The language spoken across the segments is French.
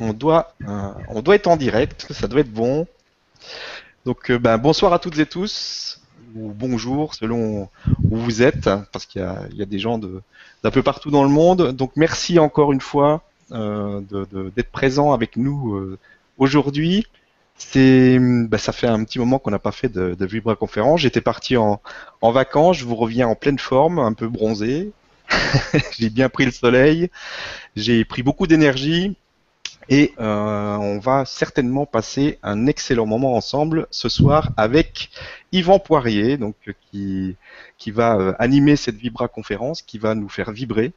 on doit, euh, on doit être en direct, ça doit être bon. Donc, euh, ben, bonsoir à toutes et tous, ou bonjour selon où vous êtes, parce qu'il y, a, des gens d'un peu partout dans le monde. Donc, merci encore une fois euh, d'être présent avec nous aujourd'hui. C'est, ben, ça fait un petit moment qu'on n'a pas fait de, de Vibra conférence. J'étais parti en, en vacances, je vous reviens en pleine forme, un peu bronzé. j'ai bien pris le soleil, j'ai pris beaucoup d'énergie et euh, on va certainement passer un excellent moment ensemble ce soir avec Yvan Poirier, donc qui, qui va euh, animer cette Vibra conférence, qui va nous faire vibrer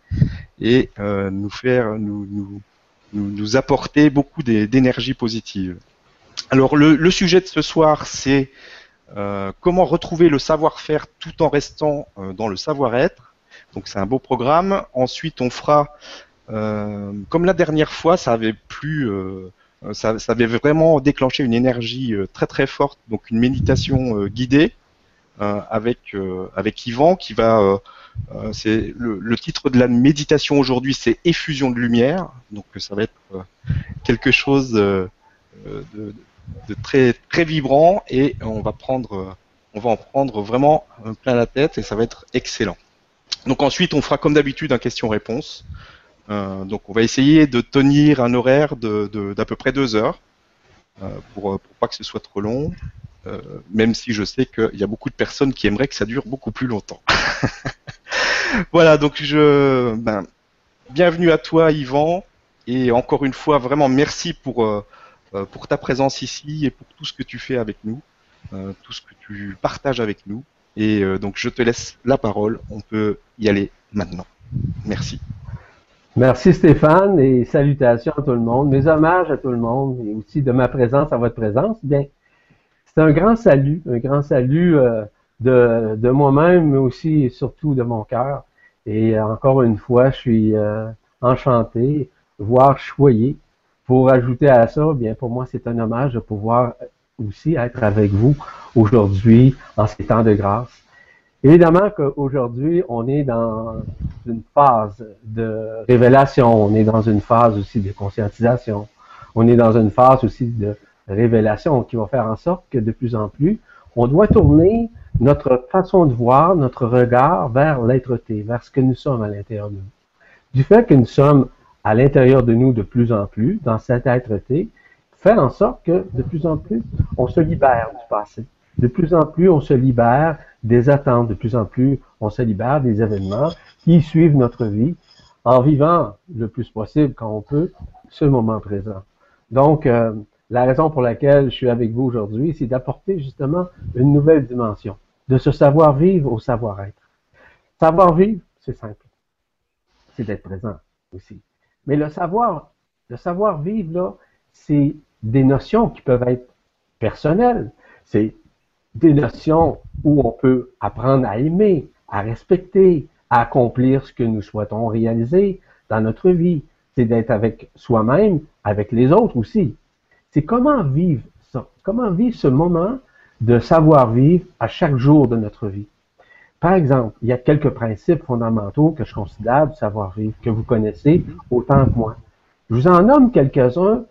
et euh, nous faire nous, nous, nous apporter beaucoup d'énergie positive. Alors le, le, sujet de ce soir, c'est comment retrouver le savoir-faire tout en restant dans le savoir-être. Donc c'est un beau programme. Ensuite, on fera euh, comme la dernière fois, ça avait euh, vraiment déclenché une énergie euh, très très forte, donc une méditation guidée avec avec Yvan qui va c'est le, titre de la méditation aujourd'hui, c'est effusion de lumière. Donc ça va être quelque chose de, très très vibrant et on va prendre on va en prendre vraiment plein la tête et ça va être excellent. Donc ensuite on fera comme d'habitude un question-réponse. Euh, donc on va essayer de tenir un horaire d'à peu près deux heures euh, pour, pour pas que ce soit trop long. Euh, même si je sais qu'il y a beaucoup de personnes qui aimeraient que ça dure beaucoup plus longtemps. voilà, donc je, ben, bienvenue à toi, Yvan, et encore une fois, vraiment merci pour ta présence ici et pour tout ce que tu fais avec nous, tout ce que tu partages avec nous. Et donc je te laisse la parole. On peut y aller maintenant. Merci. Merci Stéphane et salutations à tout le monde. Mes hommages à tout le monde et aussi de ma présence à votre présence. Bien, c'est un grand salut, un grand salut euh, de, moi-même, mais aussi et surtout de mon cœur. Et encore une fois, je suis euh, enchanté, voire choyé. Pour ajouter à ça, bien pour moi, c'est un hommage de pouvoir aussi être avec vous aujourd'hui en ces temps de grâce. Évidemment qu'aujourd'hui, on est dans une phase de révélation, on est dans une phase aussi de conscientisation, on est dans une phase aussi de révélation qui va faire en sorte que de plus en plus, on doit tourner notre façon de voir, notre regard vers l'être-té, vers ce que nous sommes à l'intérieur de nous. Du fait que nous sommes à l'intérieur de nous de plus en plus, dans cet être-té, fait en sorte que de plus en plus, on se libère du passé. De plus en plus, on se libère des attentes. De plus en plus, on se libère des événements qui suivent notre vie en vivant le plus possible quand on peut ce moment présent. Donc, euh, la raison pour laquelle je suis avec vous aujourd'hui, c'est d'apporter justement une nouvelle dimension, de ce savoir-vivre au savoir-être. Savoir-vivre, c'est simple. C'est d'être présent aussi. Mais le savoir, le savoir-vivre, là, c'est des notions qui peuvent être personnelles. C'est des notions où on peut apprendre à aimer, à respecter, à accomplir ce que nous souhaitons réaliser dans notre vie. C'est d'être avec soi-même, avec les autres aussi. C'est comment vivre ça, comment vivre ce moment de savoir-vivre à chaque jour de notre vie. Par exemple, il y a quelques principes fondamentaux que je considère du savoir-vivre, que vous connaissez autant que moi. Je vous en nomme quelques-uns,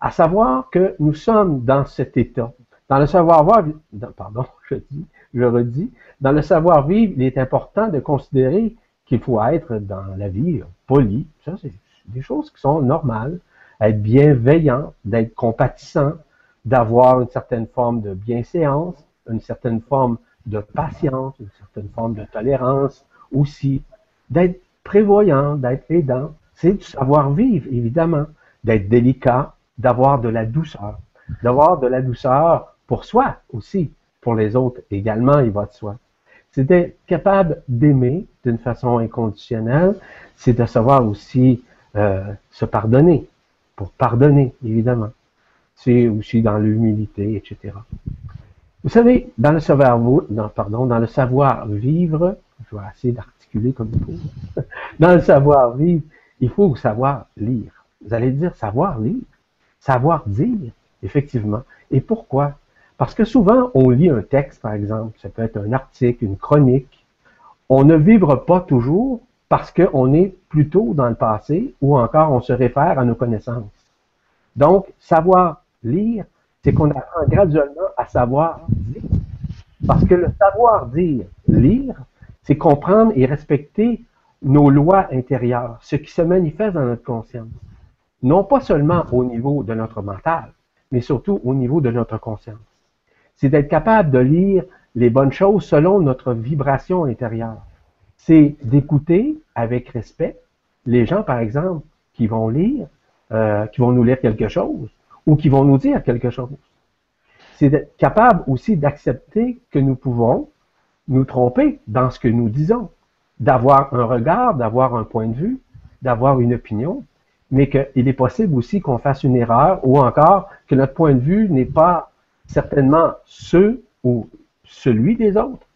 à savoir que nous sommes dans cet état dans le savoir-vivre, pardon, je dis, je redis, dans le savoir-vivre, il est important de considérer qu'il faut être dans la vie poli. Ça, c'est des choses qui sont normales. Être bienveillant, d'être compatissant, d'avoir une certaine forme de bienséance, une certaine forme de patience, une certaine forme de tolérance aussi, d'être prévoyant, d'être aidant. C'est du savoir-vivre, évidemment, d'être délicat, d'avoir de la douceur. D'avoir de la douceur pour soi aussi, pour les autres également, il va de soi. C'est d'être capable d'aimer d'une façon inconditionnelle, c'est de savoir aussi euh, se pardonner, pour pardonner, évidemment. C'est aussi dans l'humilité, etc. Vous savez, dans le savoir, non, pardon, dans le savoir vivre, je vais essayer d'articuler comme il faut. Dans le savoir vivre, il faut savoir lire. Vous allez dire savoir lire, savoir dire, effectivement. Et pourquoi? Parce que souvent, on lit un texte, par exemple, ça peut être un article, une chronique. On ne vibre pas toujours parce qu'on est plutôt dans le passé ou encore on se réfère à nos connaissances. Donc, savoir lire, c'est qu'on apprend graduellement à savoir dire. Parce que le savoir dire, lire, c'est comprendre et respecter nos lois intérieures, ce qui se manifeste dans notre conscience. Non pas seulement au niveau de notre mental, mais surtout au niveau de notre conscience. C'est d'être capable de lire les bonnes choses selon notre vibration intérieure. C'est d'écouter avec respect les gens, par exemple, qui vont lire, euh, qui vont nous lire quelque chose ou qui vont nous dire quelque chose. C'est d'être capable aussi d'accepter que nous pouvons nous tromper dans ce que nous disons, d'avoir un regard, d'avoir un point de vue, d'avoir une opinion, mais qu'il est possible aussi qu'on fasse une erreur ou encore que notre point de vue n'est pas certainement ce ou celui des autres,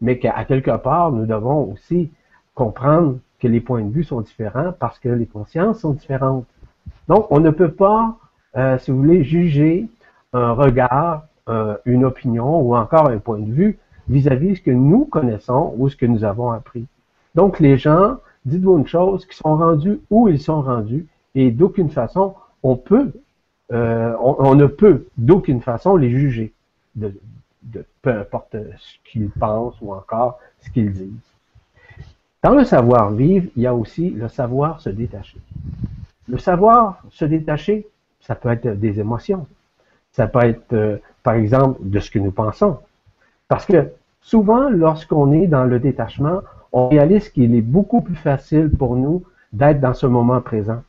mais qu'à quelque part, nous devons aussi comprendre que les points de vue sont différents parce que les consciences sont différentes. Donc, on ne peut pas, euh, si vous voulez, juger un regard, euh, une opinion ou encore un point de vue vis-à-vis de ce que nous connaissons ou ce que nous avons appris. Donc, les gens, dites-vous une chose, qui sont rendus où ils sont rendus et d'aucune façon, on peut, euh, on, ne peut d'aucune façon les juger, de, peu importe ce qu'ils pensent ou encore ce qu'ils disent. Dans le savoir-vivre, il y a aussi le savoir se détacher. Le savoir se détacher, ça peut être des émotions. Ça peut être, euh, par exemple, de ce que nous pensons. Parce que souvent, lorsqu'on est dans le détachement, on réalise qu'il est beaucoup plus facile pour nous d'être dans ce moment présent.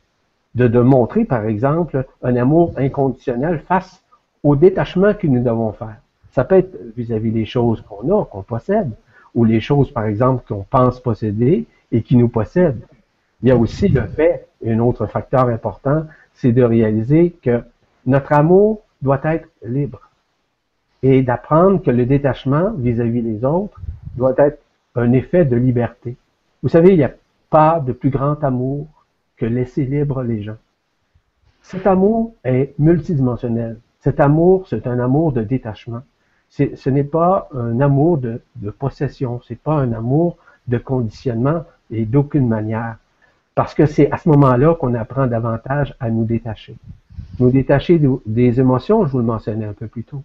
De, de montrer, par exemple, un amour inconditionnel face au détachement que nous devons faire. Ça peut être vis-à-vis des choses qu'on a, qu'on possède, ou les choses, par exemple, qu'on pense posséder et qui nous possèdent. Il y a aussi le fait, un autre facteur important, c'est de réaliser que notre amour doit être libre et d'apprendre que le détachement vis-à-vis des autres doit être un effet de liberté. Vous savez, il n'y a pas de plus grand amour que laisser libre les gens. Cet amour est multidimensionnel. Cet amour, c'est un amour de détachement ce n'est pas un amour de, possession, c'est pas un amour de conditionnement et d'aucune manière. Parce que c'est à ce moment-là qu'on apprend davantage à nous détacher. Nous détacher des émotions, je vous le mentionnais un peu plus tôt.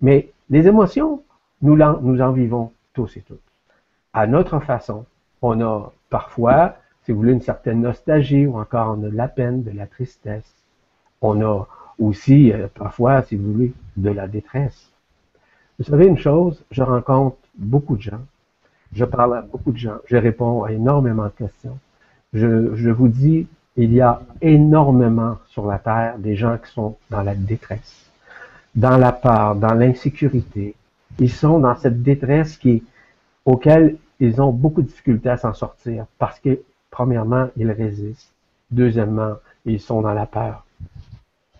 Mais les émotions, nous, nous en vivons tous et toutes. À notre façon, on a parfois, si vous voulez, une certaine nostalgie ou encore on a de la peine, de la tristesse. On a aussi euh, parfois, si vous voulez, de la détresse. Vous savez une chose, je rencontre beaucoup de gens, je parle à beaucoup de gens, je réponds à énormément de questions. Je, je vous dis, il y a énormément sur la Terre des gens qui sont dans la détresse, dans la peur, dans l'insécurité. Ils sont dans cette détresse qui, auquel ils ont beaucoup de difficultés à s'en sortir parce que, premièrement, ils résistent. Deuxièmement, ils sont dans la peur,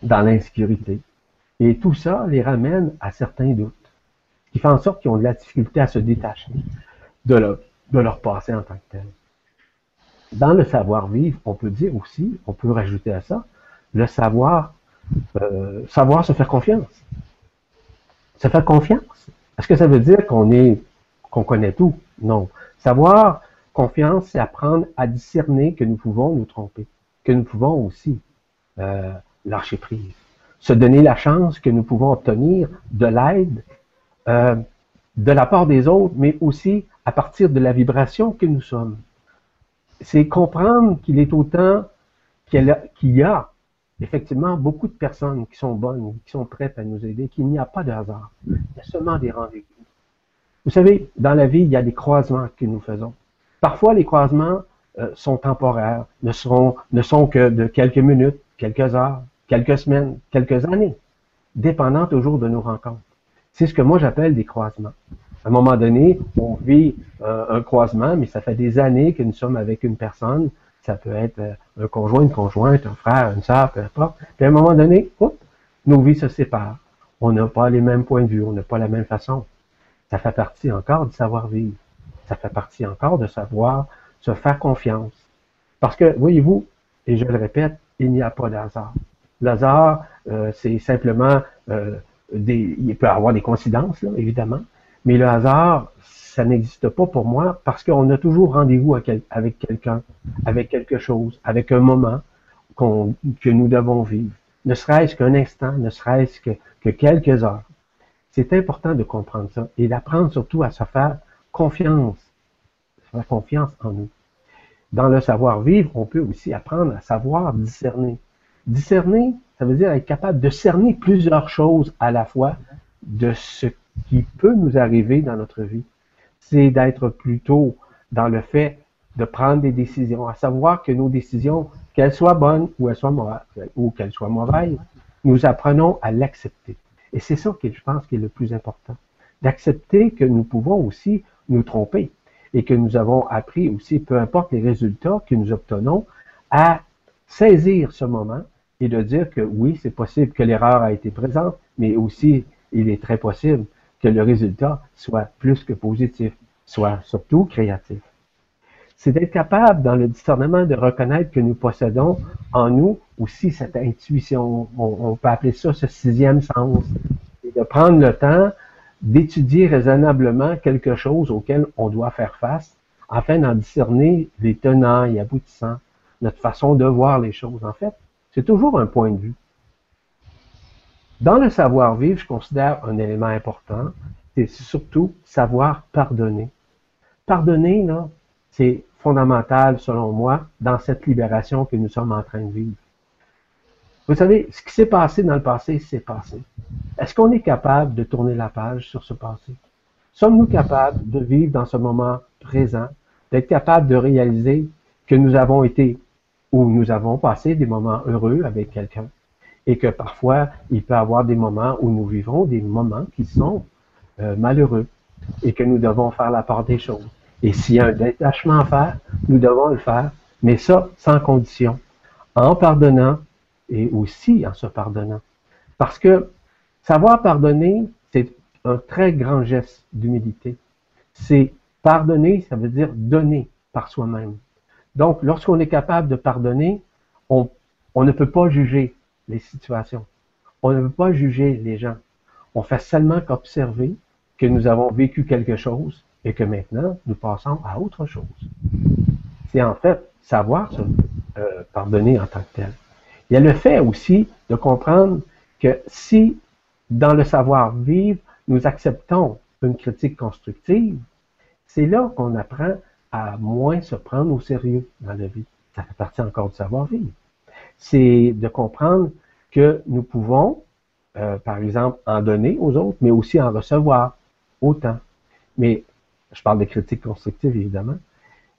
dans l'insécurité. Et tout ça les ramène à certains doutes qui fait en sorte qu'ils ont de la difficulté à se détacher de leur, de leur passé en tant que tel. Dans le savoir-vivre, on peut dire aussi, on peut rajouter à ça, le savoir, euh, savoir se faire confiance. Se faire confiance. Est-ce que ça veut dire qu'on est, qu'on connaît tout? Non. Savoir confiance, c'est apprendre à discerner que nous pouvons nous tromper, que nous pouvons aussi euh, lâcher prise, se donner la chance que nous pouvons obtenir de l'aide euh, de la part des autres, mais aussi à partir de la vibration que nous sommes. C'est comprendre qu'il est autant qu'il y a effectivement beaucoup de personnes qui sont bonnes, qui sont prêtes à nous aider, qu'il n'y a pas de hasard. Il y a seulement des rendez-vous. Vous savez, dans la vie, il y a des croisements que nous faisons. Parfois, les croisements euh, sont temporaires, ne, sont que de quelques minutes, quelques heures, quelques semaines, quelques années, dépendant toujours de nos rencontres. C'est ce que moi j'appelle des croisements. À un moment donné, on vit euh, un croisement, mais ça fait des années que nous sommes avec une personne. Ça peut être euh, un conjoint, une conjointe, un frère, une sœur, peu importe. Puis à un moment donné, nos vies se séparent. On n'a pas les mêmes points de vue, on n'a pas la même façon. Ça fait partie encore du savoir-vivre. Ça fait partie encore de savoir se faire confiance. Parce que, voyez-vous, et je le répète, il n'y a pas d'hasard. L'hasard, euh, c'est simplement il peut avoir des coïncidences, évidemment, mais le hasard, ça n'existe pas pour moi parce qu'on a toujours rendez-vous avec quelqu'un, avec quelque chose, avec un moment que nous devons vivre. ne serait-ce qu'un instant, ne serait-ce que, que quelques heures. C'est important de comprendre ça et d'apprendre surtout à se faire confiance, faire confiance en nous. Dans le savoir-vivre, on peut aussi apprendre à savoir discerner. Discerner, ça veut dire être capable de cerner plusieurs choses à la fois de ce qui peut nous arriver dans notre vie. C'est d'être plutôt dans le fait de prendre des décisions, à savoir que nos décisions, qu'elles soient bonnes ou qu'elles soient mauvaises, nous apprenons à l'accepter. Et c'est ça qui, je pense, qui est le plus important. D'accepter que nous pouvons aussi nous tromper et que nous avons appris aussi, peu importe les résultats que nous obtenons, à saisir ce moment et de dire que oui, c'est possible que l'erreur a été présente, mais aussi il est très possible que le résultat soit plus que positif, soit surtout créatif. C'est d'être capable, dans le discernement, de reconnaître que nous possédons en nous aussi cette intuition. On, peut appeler ça ce sixième sens. Et de prendre le temps d'étudier raisonnablement quelque chose auquel on doit faire face, afin d'en discerner les tenants et aboutissants, notre façon de voir les choses. En fait, c'est toujours un point de vue. Dans le savoir-vivre, je considère un élément important, c'est surtout savoir pardonner. Pardonner, c'est fondamental, selon moi, dans cette libération que nous sommes en train de vivre. Vous savez, ce qui s'est passé dans le passé, c'est passé. Est-ce qu'on est capable de tourner la page sur ce passé? Sommes-nous capables de vivre dans ce moment présent, d'être capables de réaliser que nous avons été ou nous avons passé des moments heureux avec quelqu'un? et que parfois, il peut y avoir des moments où nous vivons des moments qui sont euh, malheureux et que nous devons faire la part des choses. Et s'il y a un détachement à faire, nous devons le faire, mais ça sans condition, en pardonnant et aussi en se pardonnant. Parce que savoir pardonner, c'est un très grand geste d'humilité. C'est pardonner, ça veut dire donner par soi-même. Donc, lorsqu'on est capable de pardonner, on, ne peut pas juger les situations. On ne veut pas juger les gens. On fait seulement qu'observer que nous avons vécu quelque chose et que maintenant nous passons à autre chose. C'est en fait savoir euh, pardonner en tant que tel. Il y a le fait aussi de comprendre que si dans le savoir-vivre, nous acceptons une critique constructive, c'est là qu'on apprend à moins se prendre au sérieux dans la vie. Ça fait partie encore du savoir-vivre c'est de comprendre que nous pouvons, euh, par exemple, en donner aux autres, mais aussi en recevoir autant. Mais je parle de critiques constructives, évidemment,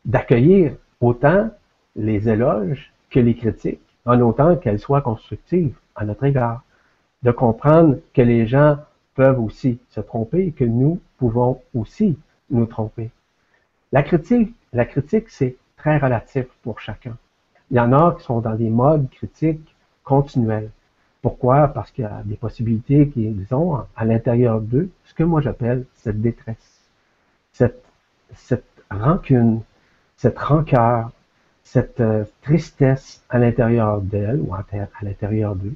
d'accueillir autant les éloges que les critiques, en autant qu'elles soient constructives à notre égard. De comprendre que les gens peuvent aussi se tromper et que nous pouvons aussi nous tromper. La critique, la critique, c'est très relatif pour chacun. Il y en a qui sont dans des modes critiques continuels. Pourquoi? Parce qu'il y a des possibilités qui, disons, à l'intérieur d'eux, ce que moi j'appelle cette détresse, cette rancune, cette rancœur, cette euh, tristesse à l'intérieur d'elles ou à, l'intérieur d'eux.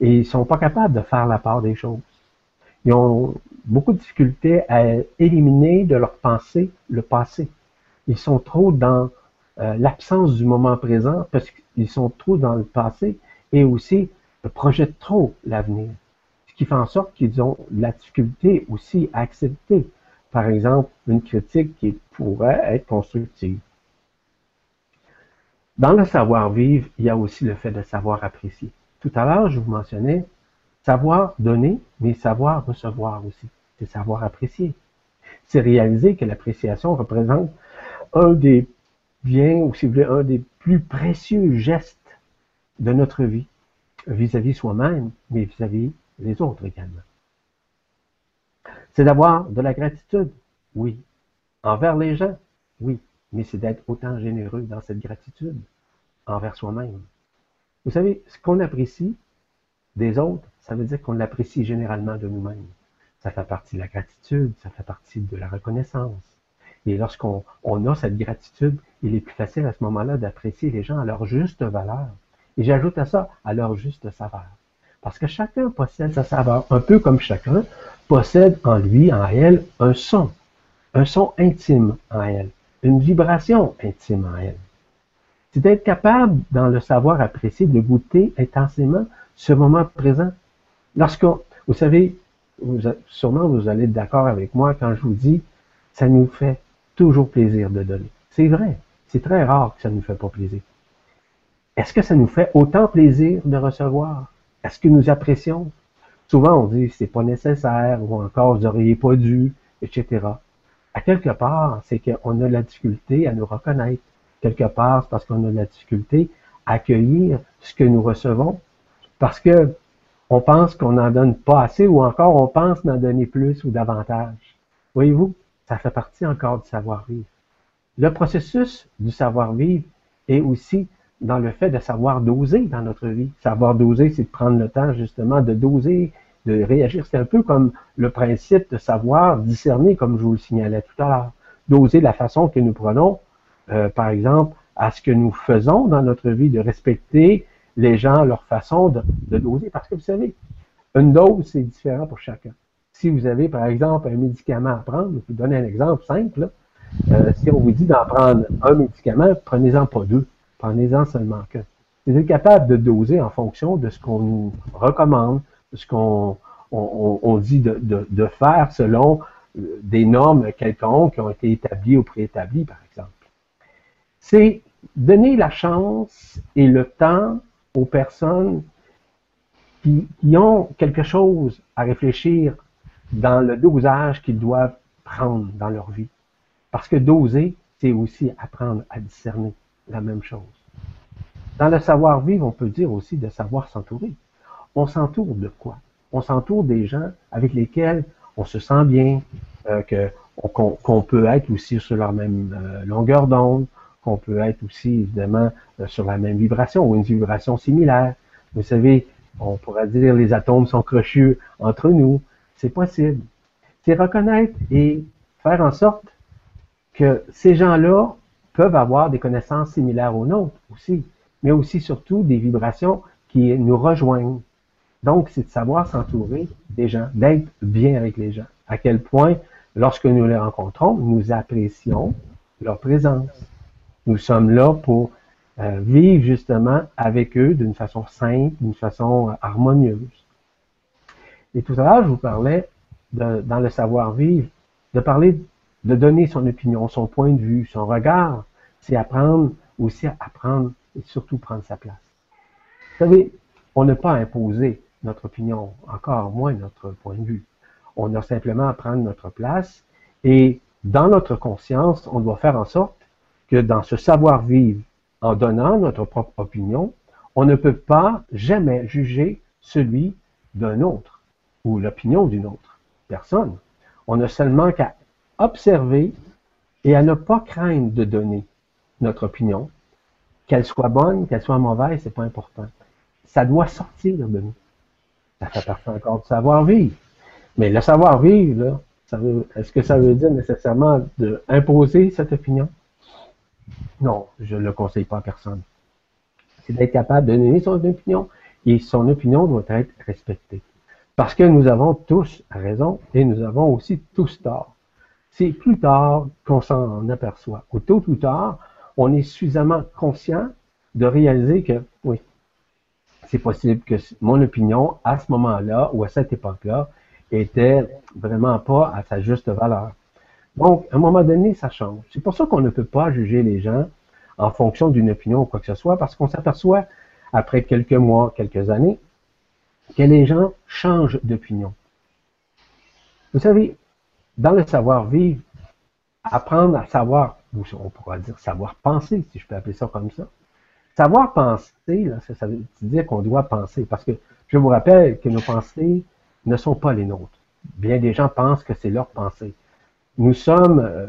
Et ils sont pas capables de faire la part des choses. Ils ont beaucoup de difficultés à éliminer de leur pensée le passé. Ils sont trop dans euh, l'absence du moment présent parce qu'ils sont trop dans le passé et aussi projettent trop l'avenir. Ce qui fait en sorte qu'ils ont la difficulté aussi à accepter, par exemple, une critique qui pourrait être constructive. Dans le savoir-vivre, il y a aussi le fait de savoir apprécier. Tout à l'heure, je vous mentionnais savoir donner, mais savoir recevoir aussi. C'est savoir apprécier. C'est réaliser que l'appréciation représente un des vient, ou si vous voulez, un des plus précieux gestes de notre vie, vis-à-vis soi-même, mais vis-à-vis les autres également. C'est d'avoir de la gratitude, oui. Envers les gens, oui. Mais c'est d'être autant généreux dans cette gratitude envers soi-même. Vous savez, ce qu'on apprécie des autres, ça veut dire qu'on l'apprécie généralement de nous-mêmes. Ça fait partie de la gratitude, ça fait partie de la reconnaissance. Et lorsqu'on a cette gratitude, il est plus facile à ce moment-là d'apprécier les gens à leur juste valeur. Et j'ajoute à ça, à leur juste saveur. Parce que chacun possède sa saveur, un peu comme chacun possède en lui, en elle, un son, un son intime en elle, une vibration intime en elle. C'est d'être capable, dans le savoir apprécier, de goûter intensément ce moment présent. Lorsqu'on, vous savez, sûrement vous allez être d'accord avec moi quand je vous dis, ça nous fait toujours plaisir de donner. C'est vrai, c'est très rare que ça ne nous fait pas plaisir. Est-ce que ça nous fait autant plaisir de recevoir? Est-ce que nous apprécions? Souvent, on dit c'est pas nécessaire ou encore vous n'auriez pas dû, etc. À quelque part, c'est qu'on a la difficulté à nous reconnaître. Quelque part, c'est parce qu'on a la difficulté à accueillir ce que nous recevons parce que on pense qu'on n'en donne pas assez ou encore on pense d'en donner plus ou davantage. Voyez-vous, ça fait partie encore du savoir-vivre. Le processus du savoir-vivre est aussi dans le fait de savoir doser dans notre vie. Savoir doser, c'est de prendre le temps justement de doser, de réagir. C'est un peu comme le principe de savoir discerner, comme je vous le signalais tout à l'heure. Doser la façon que nous prenons, euh, par exemple, à ce que nous faisons dans notre vie, de respecter les gens, leur façon de, doser. Parce que vous savez, une dose, c'est différent pour chacun. Si vous avez, par exemple, un médicament à prendre, je vais vous donner un exemple simple. Euh, si on vous dit d'en prendre un médicament, prenez-en pas deux. Prenez-en seulement qu'un. Vous êtes capable de doser en fonction de ce qu'on nous recommande, de ce qu'on on, dit de, de, faire selon euh, des normes quelconques qui ont été établies ou préétablies, par exemple. C'est donner la chance et le temps aux personnes qui, qui, ont quelque chose à réfléchir dans le dosage qu'ils doivent prendre dans leur vie. Parce que doser, c'est aussi apprendre à discerner la même chose. Dans le savoir-vivre, on peut dire aussi de savoir s'entourer. On s'entoure de quoi? On s'entoure des gens avec lesquels on se sent bien, euh, qu'on peut être aussi sur leur même euh, longueur d'onde, qu'on peut être aussi évidemment euh, sur la même vibration ou une vibration similaire. Vous savez, on pourrait dire les atomes sont crochus entre nous. C'est possible. C'est reconnaître et faire en sorte que ces gens-là peuvent avoir des connaissances similaires aux nôtres aussi, mais aussi surtout des vibrations qui nous rejoignent. Donc, c'est de savoir s'entourer des gens, d'être bien avec les gens. À quel point, lorsque nous les rencontrons, nous apprécions leur présence. Nous sommes là pour euh, vivre justement avec eux d'une façon simple, d'une façon euh, harmonieuse. Et tout à l'heure, je vous parlais dans le savoir-vivre, de parler de donner son opinion, son point de vue, son regard, c'est apprendre aussi à apprendre et surtout prendre sa place. Vous savez, on n'a pas imposé notre opinion, encore moins notre point de vue. On a simplement à prendre notre place et dans notre conscience, on doit faire en sorte que dans ce savoir-vivre, en donnant notre propre opinion, on ne peut pas jamais juger celui d'un autre ou l'opinion d'une autre personne. On a seulement qu'à observer et à ne pas craindre de donner notre opinion. Qu'elle soit bonne, qu'elle soit mauvaise, c'est pas important. Ça doit sortir de nous. Ça fait partie encore du savoir-vivre. Mais le savoir-vivre, est-ce que ça veut dire nécessairement d'imposer cette opinion? Non, je ne le conseille pas à personne. C'est d'être capable de donner son opinion et son opinion doit être respectée. Parce que nous avons tous raison et nous avons aussi tous tort. C'est plus tard qu'on s'en aperçoit. Au tôt ou tard, on est suffisamment conscient de réaliser que, oui, c'est possible que mon opinion, à ce moment-là ou à cette époque-là, était vraiment pas à sa juste valeur. Donc, à un moment donné, ça change. C'est pour ça qu'on ne peut pas juger les gens en fonction d'une opinion ou quoi que ce soit, parce qu'on s'aperçoit, après quelques mois, quelques années, que les gens changent d'opinion. Vous savez, dans le savoir-vivre, apprendre à savoir, ou on pourra dire savoir penser, si je peux appeler ça comme ça. Savoir penser, là, ça, veut dire qu'on doit penser, parce que je vous rappelle que nos pensées ne sont pas les nôtres. Bien des gens pensent que c'est leur pensée. Nous sommes euh,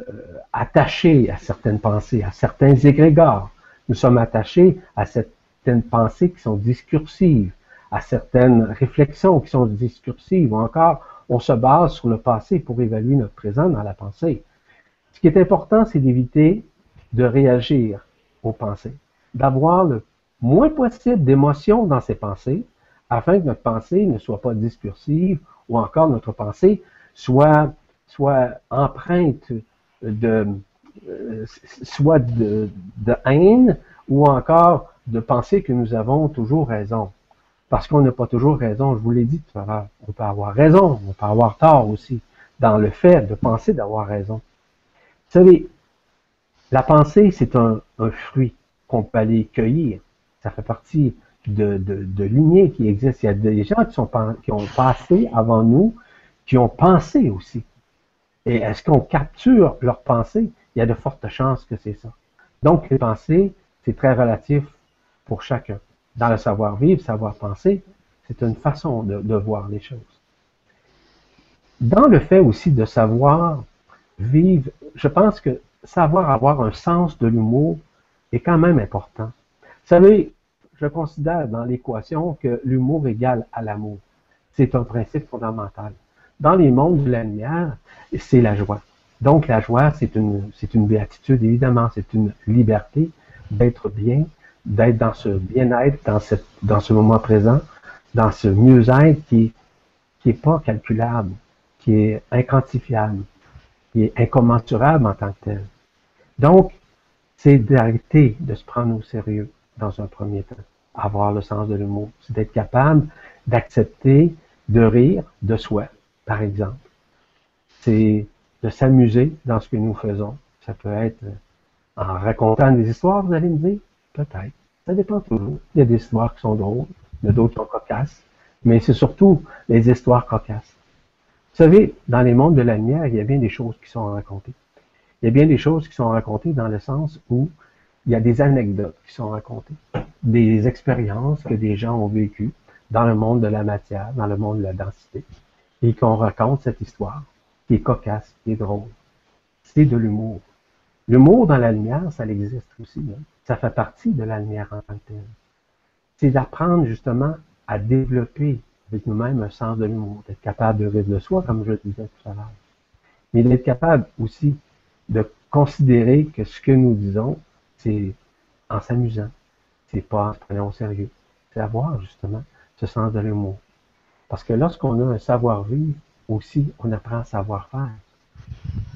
attachés à certaines pensées, à certains égrégores. Nous sommes attachés à certaines pensées qui sont discursives, à certaines réflexions qui sont discursives, ou encore on se base sur le passé pour évaluer notre présent dans la pensée. Ce qui est important, c'est d'éviter de réagir aux pensées, d'avoir le moins possible d'émotions dans ces pensées, afin que notre pensée ne soit pas discursive ou encore notre pensée soit, soit empreinte de, euh, soit de haine ou encore de penser que nous avons toujours raison. Parce qu'on n'a pas toujours raison, je vous l'ai dit tout à l'heure. On peut avoir raison, on peut avoir tort aussi, dans le fait de penser d'avoir raison. Vous savez, la pensée, c'est un, fruit qu'on peut aller cueillir. Ça fait partie de, lignées qui existent. Il y a des gens qui, ont passé avant nous, qui ont pensé aussi. Et est-ce qu'on capture leur pensée? Il y a de fortes chances que c'est ça. Donc, les pensées, c'est très relatif pour chacun. Dans le savoir-vivre, savoir-penser, c'est une façon de, voir les choses. Dans le fait aussi de savoir vivre, je pense que savoir avoir un sens de l'humour est quand même important. Vous savez, je considère dans l'équation que l'humour égale à l'amour. C'est un principe fondamental. Dans les mondes de la lumière, c'est la joie. Donc la joie, c'est une, c'est une béatitude, évidemment, c'est une liberté d'être bien, d'être dans ce bien-être, dans, cette, dans ce moment présent, dans ce mieux-être qui qui est pas calculable, qui est inquantifiable, qui est incommensurable en tant que tel. Donc, c'est d'arrêter de se prendre au sérieux dans un premier temps, avoir le sens de l'humour, c'est d'être capable d'accepter de rire de soi, par exemple. C'est de s'amuser dans ce que nous faisons. Ça peut être en racontant des histoires, vous allez me dire, Peut-être. Ça dépend toujours. Il y a des histoires qui sont drôles, il y a d'autres qui sont cocasses, mais c'est surtout les histoires cocasses. Vous savez, dans les mondes de la lumière, il y a bien des choses qui sont racontées. Il y a bien des choses qui sont racontées dans le sens où il y a des anecdotes qui sont racontées, des expériences que des gens ont vécues dans le monde de la matière, dans le monde de la densité, et qu'on raconte cette histoire qui est cocasse, qui est drôle. C'est de l'humour. L'humour dans la lumière, ça existe aussi. Hein. Ça fait partie de la lumière en tant que telle. C'est d'apprendre justement à développer avec nous-mêmes un sens de l'humour, d'être capable de rire de soi, comme je le disais tout à l'heure. Mais d'être capable aussi de considérer que ce que nous disons, c'est en s'amusant. C'est pas en se prenant au sérieux. C'est avoir justement ce sens de l'humour. Parce que lorsqu'on a un savoir-vivre, aussi, on apprend à savoir-faire.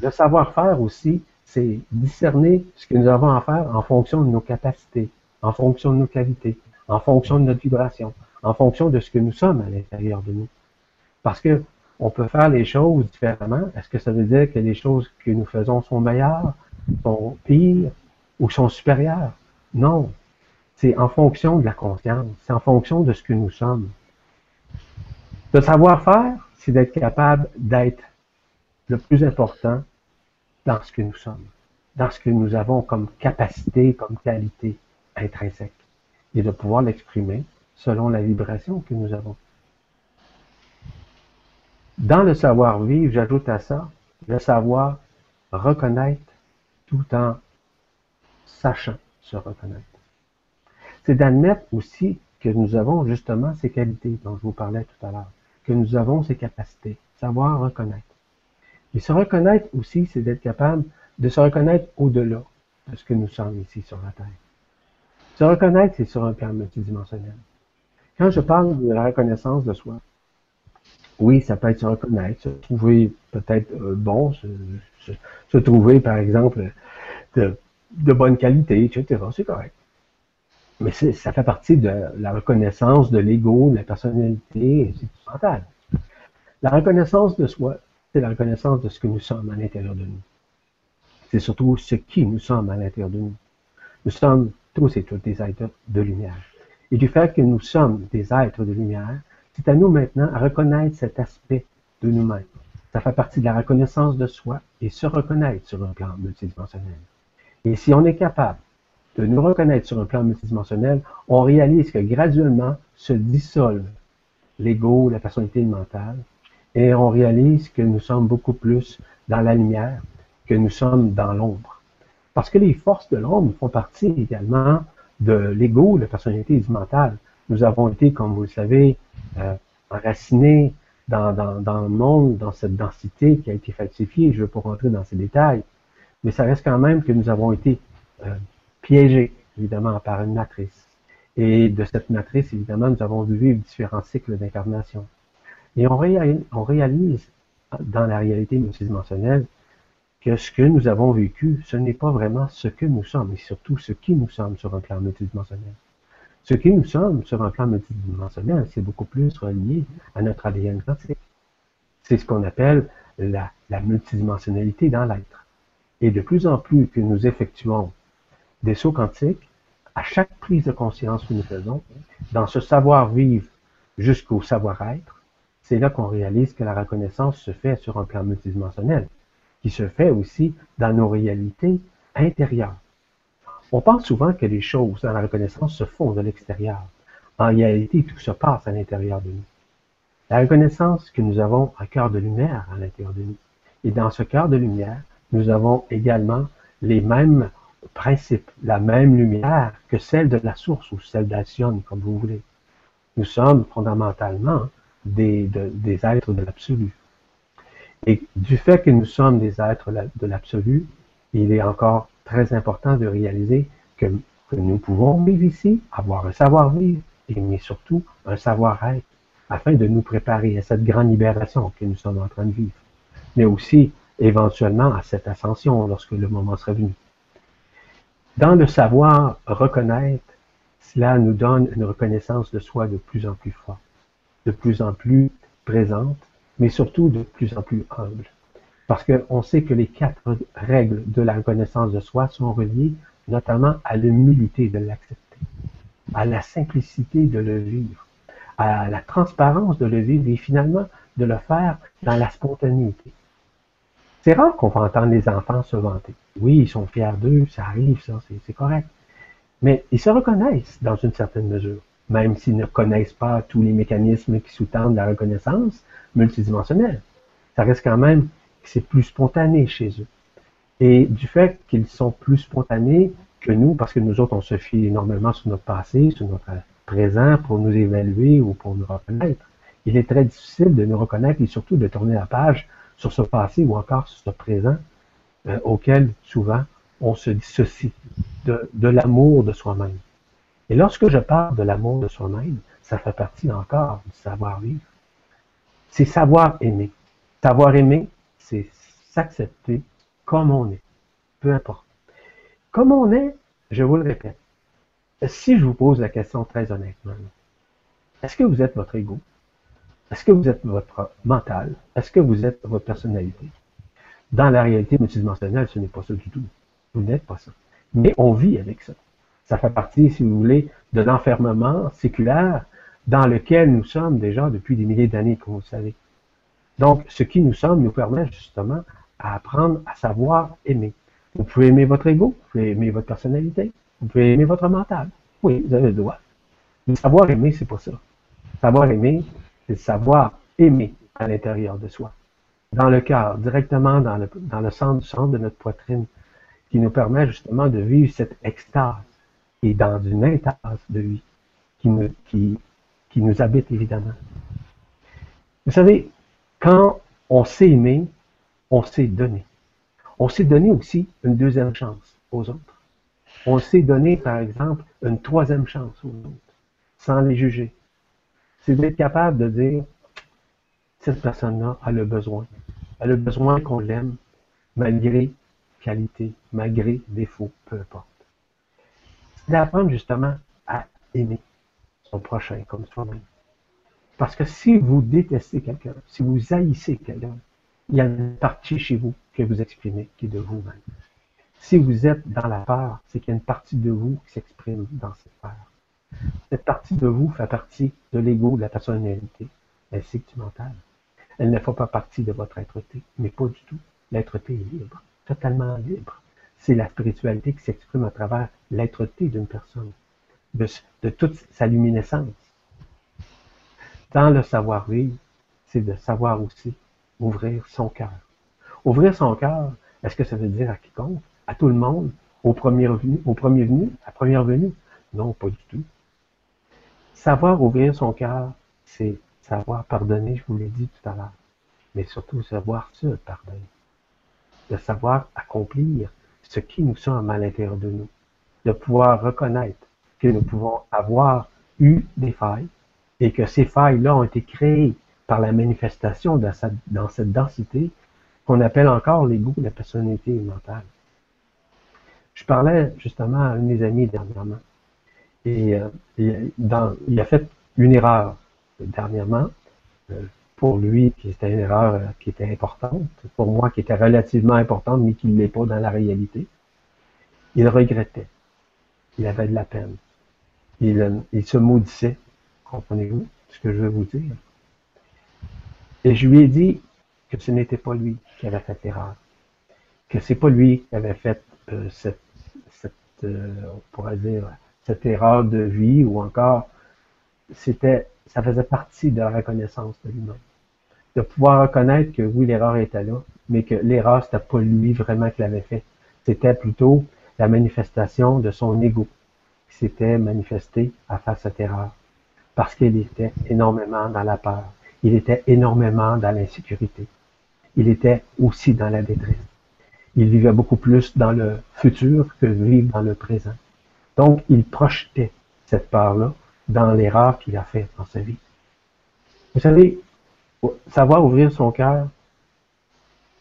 Le savoir-faire aussi, c'est discerner ce que nous avons à faire en fonction de nos capacités, en fonction de nos qualités, en fonction de notre vibration, en fonction de ce que nous sommes à l'intérieur de nous. Parce que on peut faire les choses différemment. Est-ce que ça veut dire que les choses que nous faisons sont meilleures, sont pires ou sont supérieures? Non. C'est en fonction de la conscience, c'est en fonction de ce que nous sommes. Le savoir-faire, c'est d'être capable d'être le plus important dans ce que nous sommes, dans ce que nous avons comme capacité, comme qualité intrinsèque, et de pouvoir l'exprimer selon la vibration que nous avons. Dans le savoir-vivre, j'ajoute à ça le savoir reconnaître tout en sachant se reconnaître. C'est d'admettre aussi que nous avons justement ces qualités dont je vous parlais tout à l'heure, que nous avons ces capacités, savoir reconnaître. Et se reconnaître aussi, c'est d'être capable de se reconnaître au-delà de ce que nous sommes ici sur la Terre. Se reconnaître, c'est sur un plan multidimensionnel. Quand je parle de la reconnaissance de soi, oui, ça peut être se reconnaître, se trouver peut-être euh, bon, se, trouver, par exemple, de, de bonne qualité, etc. C'est correct. Mais ça fait partie de la reconnaissance de l'ego, de la personnalité, c'est mental. La reconnaissance de soi, c'est la reconnaissance de ce que nous sommes à l'intérieur de nous. C'est surtout ce qui nous sommes à l'intérieur de nous. Nous sommes tous et toutes des êtres de lumière. Et du fait que nous sommes des êtres de lumière, c'est à nous maintenant à reconnaître cet aspect de nous-mêmes. Ça fait partie de la reconnaissance de soi et se reconnaître sur un plan multidimensionnel. Et si on est capable de nous reconnaître sur un plan multidimensionnel, on réalise que graduellement se dissolve l'ego, la personnalité mentale, et on réalise que nous sommes beaucoup plus dans la lumière que nous sommes dans l'ombre. Parce que les forces de l'ombre font partie également de l'ego, la personnalité du mental. Nous avons été, comme vous le savez, euh, enracinés dans, dans, le monde, dans cette densité qui a été falsifiée. Je ne veux pas rentrer dans ces détails, mais ça reste quand même que nous avons été euh, piégés, évidemment, par une matrice. Et de cette matrice, évidemment, nous avons vu différents cycles d'incarnation. Et on réalise, dans la réalité multidimensionnelle que ce que nous avons vécu, ce n'est pas vraiment ce que nous sommes, mais surtout ce qui nous sommes sur un plan multidimensionnel. Ce qui nous sommes sur un plan multidimensionnel, c'est beaucoup plus relié à notre ADN quantique. C'est ce qu'on appelle la, la multidimensionnalité dans l'être. Et de plus en plus que nous effectuons des sauts quantiques, à chaque prise de conscience que nous faisons, dans ce savoir-vivre jusqu'au savoir-être, c'est là qu'on réalise que la reconnaissance se fait sur un plan multidimensionnel, qui se fait aussi dans nos réalités intérieures. On pense souvent que les choses dans la reconnaissance se font de l'extérieur. En réalité, tout se passe à l'intérieur de nous. La reconnaissance que nous avons un cœur de lumière à l'intérieur de nous. Et dans ce cœur de lumière, nous avons également les mêmes principes, la même lumière que celle de la source ou celle d'Alcyone, comme vous voulez. Nous sommes fondamentalement des, des êtres de l'absolu. Et du fait que nous sommes des êtres de l'absolu, il est encore très important de réaliser que, nous pouvons vivre ici, avoir un savoir-vivre, mais surtout un savoir-être, afin de nous préparer à cette grande libération que nous sommes en train de vivre, mais aussi éventuellement à cette ascension lorsque le moment sera venu. Dans le savoir reconnaître, cela nous donne une reconnaissance de soi de plus en plus forte, de plus en plus présente, mais surtout de plus en plus humble. Parce qu'on sait que les quatre règles de la reconnaissance de soi sont reliées notamment à l'humilité de l'accepter, à la simplicité de le vivre, à la transparence de le vivre et finalement de le faire dans la spontanéité. C'est rare qu'on va entendre les enfants se vanter. Oui, ils sont fiers d'eux, ça arrive, ça, c'est correct. Mais ils se reconnaissent dans une certaine mesure, même s'ils ne connaissent pas tous les mécanismes qui sous-tendent la reconnaissance multidimensionnelle. Ça reste quand même c'est plus spontané chez eux. Et du fait qu'ils sont plus spontanés que nous, parce que nous autres, on se fie énormément sur notre passé, sur notre présent pour nous évaluer ou pour nous reconnaître, il est très difficile de nous reconnaître et surtout de tourner la page sur ce passé ou encore sur ce présent euh, auquel souvent on se dissocie de, de l'amour de soi-même. Et lorsque je parle de l'amour de soi-même, ça fait partie encore du savoir-vivre. C'est savoir aimer. Savoir aimer, c'est s'accepter comme on est, peu importe. Comme on est, je vous le répète, si je vous pose la question très honnêtement, est-ce que vous êtes votre ego? Est-ce que vous êtes votre mental? Est-ce que vous êtes votre personnalité? Dans la réalité multidimensionnelle, ce n'est pas ça du tout. Vous n'êtes pas ça. Mais on vit avec ça. Ça fait partie, si vous voulez, de l'enfermement séculaire dans lequel nous sommes déjà depuis des milliers d'années, comme vous savez. Donc, ce qui nous sommes nous permet justement à apprendre à savoir aimer. Vous pouvez aimer votre ego, vous pouvez aimer votre personnalité, vous pouvez aimer votre mental. Oui, vous avez le droit. Mais savoir aimer, c'est pas ça. Savoir aimer, c'est savoir aimer à l'intérieur de soi. Dans le cœur, directement dans le, dans le centre, centre de notre poitrine, qui nous permet justement de vivre cette extase et dans une intase de vie qui nous, qui nous habite évidemment. Vous savez, quand on sait aimer, on sait donner. On sait donner aussi une deuxième chance aux autres. On sait donner, par exemple, une troisième chance aux autres, sans les juger. C'est d'être capable de dire, cette personne-là a le besoin. Elle a besoin qu'on l'aime, malgré qualité, malgré défaut, peu importe. C'est d'apprendre justement à aimer son prochain comme soi-même. Parce que si vous détestez quelqu'un, si vous haïssez quelqu'un, il y a une partie chez vous que vous exprimez qui est de vous-même. Si vous êtes dans la peur, c'est qu'il y a une partie de vous qui s'exprime dans cette peur. Cette partie de vous fait partie de l'ego, de la personnalité, ainsi que du mental. Elle ne fait pas partie de votre être-té, mais pas du tout. L'être-té est libre, totalement libre. C'est la spiritualité qui s'exprime à travers l'être-té d'une personne, de toute sa luminescence dans le savoir-vivre, c'est de savoir aussi ouvrir son cœur. Ouvrir son cœur, est-ce que ça veut dire à quiconque? À tout le monde? Au premier venu? Au premier venu? À première venue? Non, pas du tout. Savoir ouvrir son cœur, c'est savoir pardonner, je vous l'ai dit tout à l'heure. Mais surtout savoir se pardonner. De savoir accomplir ce qui nous sommes à l'intérieur de nous. De pouvoir reconnaître que nous pouvons avoir eu des failles, et que ces failles-là ont été créées par la manifestation dans, cette densité qu'on appelle encore l'ego, la personnalité mentale. Je parlais justement à un de mes amis dernièrement, Et, dans, il a fait une erreur dernièrement. pour lui, qui était une erreur qui était importante. Pour moi, qui était relativement importante, mais qui ne l'est pas dans la réalité. Il regrettait. Il avait de la peine. Il se maudissait. Comprenez-vous ce que je veux vous dire? Et je lui ai dit que ce n'était pas lui qui avait fait l'erreur. Que c'est pas lui qui avait fait euh, cette, euh, cette erreur de vie ou encore, c'était, ça faisait partie de la reconnaissance de lui-même. De pouvoir reconnaître que oui, l'erreur était là, mais que l'erreur, c'était pas lui vraiment qui l'avait fait. C'était plutôt la manifestation de son ego qui s'était manifesté à faire cette erreur. Parce qu'il était énormément dans la peur. Il était énormément dans l'insécurité. Il était aussi dans la détresse. Il vivait beaucoup plus dans le futur que vivre dans le présent. Donc, il projetait cette part-là dans l'erreur qu'il a faite dans sa vie. Vous savez, savoir ouvrir son cœur,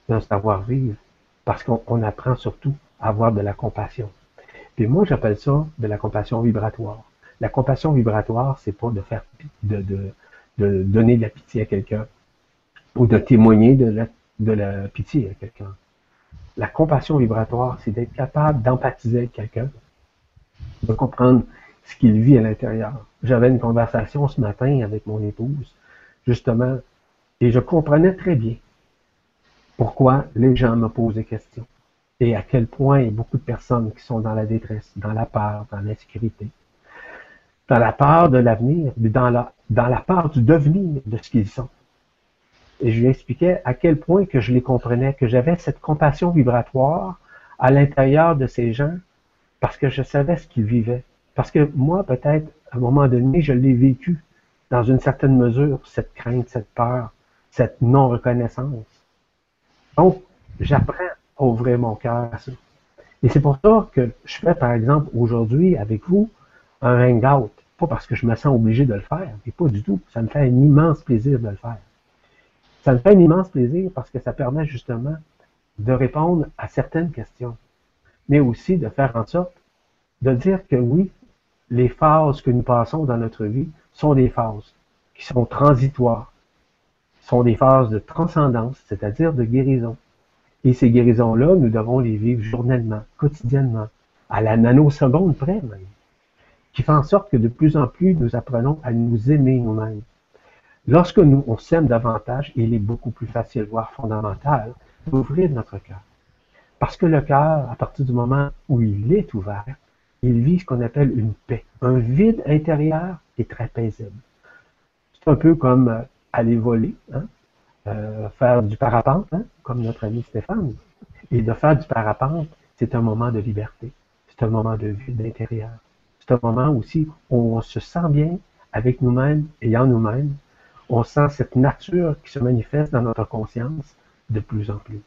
c'est un savoir vivre, parce qu'on apprend surtout à avoir de la compassion. Puis moi, j'appelle ça de la compassion vibratoire. La compassion vibratoire, c'est pas de faire de, de, donner de la pitié à quelqu'un ou de témoigner de la, de la pitié à quelqu'un. La compassion vibratoire, c'est d'être capable d'empathiser avec quelqu'un, de comprendre ce qu'il vit à l'intérieur. J'avais une conversation ce matin avec mon épouse, justement, et je comprenais très bien pourquoi les gens me posent des questions et à quel point il y a beaucoup de personnes qui sont dans la détresse, dans la peur, dans l'insécurité, dans la peur de l'avenir, mais dans la, dans la peur du devenir de ce qu'ils sont. Et je lui expliquais à quel point que je les comprenais, que j'avais cette compassion vibratoire à l'intérieur de ces gens parce que je savais ce qu'ils vivaient. Parce que moi, peut-être, à un moment donné, je l'ai vécu dans une certaine mesure, cette crainte, cette peur, cette non-reconnaissance. Donc, j'apprends ouvrir mon cœur à ça. Et c'est pour ça que je fais, par exemple, aujourd'hui, avec vous, un hangout. Pas parce que je me sens obligé de le faire, mais pas du tout. Ça me fait un immense plaisir de le faire. Ça me fait un immense plaisir parce que ça permet justement de répondre à certaines questions, mais aussi de faire en sorte de dire que oui, les phases que nous passons dans notre vie sont des phases qui sont transitoires, sont des phases de transcendance, c'est-à-dire de guérison. Et ces guérisons-là, nous devons les vivre journellement, quotidiennement, à la nanoseconde près même, qui fait en sorte que de plus en plus nous apprenons à nous aimer nous-mêmes. Lorsque nous, on s'aime davantage, il est beaucoup plus facile, voire fondamental, d'ouvrir notre cœur. Parce que le cœur, à partir du moment où il est ouvert, il vit ce qu'on appelle une paix, un vide intérieur est très paisible. C'est un peu comme euh, aller voler. Hein? Euh, faire du parapente, hein, comme notre ami Stéphane. Et de faire du parapente, c'est un moment de liberté. C'est un moment de vie d'intérieur. Un moment aussi où on se sent bien avec nous-mêmes et en nous-mêmes. On sent cette nature qui se manifeste dans notre conscience de plus en plus.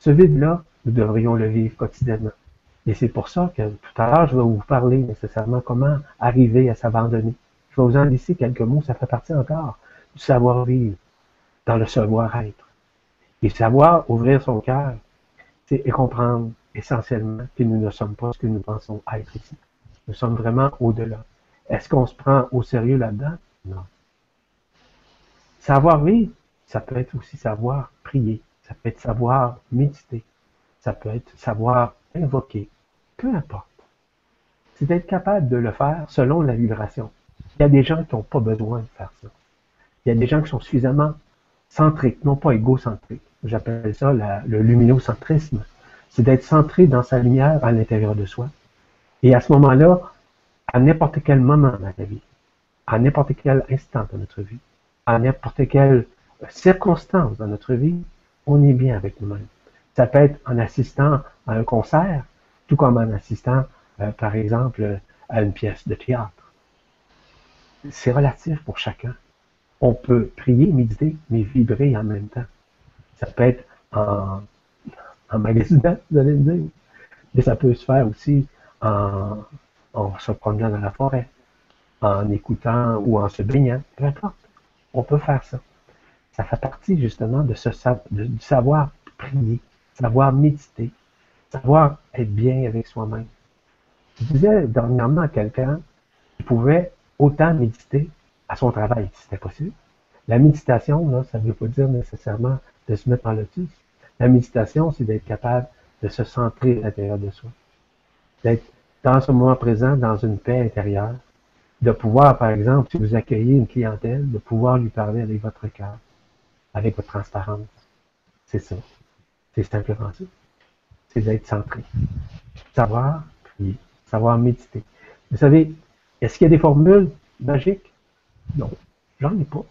Ce vide-là, nous devrions le vivre quotidiennement. Et c'est pour ça que tout à l'heure, je vais vous parler nécessairement comment arriver à s'abandonner. Je vais vous en laisser quelques mots, ça fait partie encore du savoir-vivre dans le savoir-être. Et savoir ouvrir son cœur, c'est comprendre essentiellement que nous ne sommes pas ce que nous pensons être ici. Nous sommes vraiment au-delà. Est-ce qu'on se prend au sérieux là-dedans? Non. Savoir vivre, ça peut être aussi savoir prier. Ça peut être savoir méditer. Ça peut être savoir invoquer. Peu importe. C'est d'être capable de le faire selon la vibration. Il y a des gens qui n'ont pas besoin de faire ça. Il y a des gens qui sont suffisamment centrique, non pas égocentrique. J'appelle ça le luminocentrisme. C'est d'être centré dans sa lumière à l'intérieur de soi. Et à ce moment-là, à n'importe quel moment dans la vie, à n'importe quel instant de notre vie, à n'importe quelle circonstance dans notre vie, on est bien avec nous-mêmes. Ça peut être en assistant à un concert, tout comme en assistant, euh, par exemple, à une pièce de théâtre. C'est relatif pour chacun on peut prier, méditer, mais vibrer en même temps. Ça peut être en, en vous allez me dire. Mais ça peut se faire aussi en, en se promenant dans la forêt, en écoutant ou en se baignant, peu importe. On peut faire ça. Ça fait partie justement de du savoir prier, savoir méditer, savoir être bien avec soi-même. Je disais dernièrement à quelqu'un qui pouvait autant méditer à son travail. C'était possible. La méditation, ça ne veut pas dire nécessairement de se mettre en lotus. La méditation, c'est d'être capable de se centrer à l'intérieur de soi. D'être dans ce moment présent, dans une paix intérieure. De pouvoir, par exemple, si vous accueillez une clientèle, de pouvoir lui parler avec votre cœur, avec votre transparence. C'est ça. C'est simplement ça. C'est d'être centré. Savoir prier, savoir méditer. Vous savez, est-ce qu'il y a des formules magiques? Non, j'en ai pas.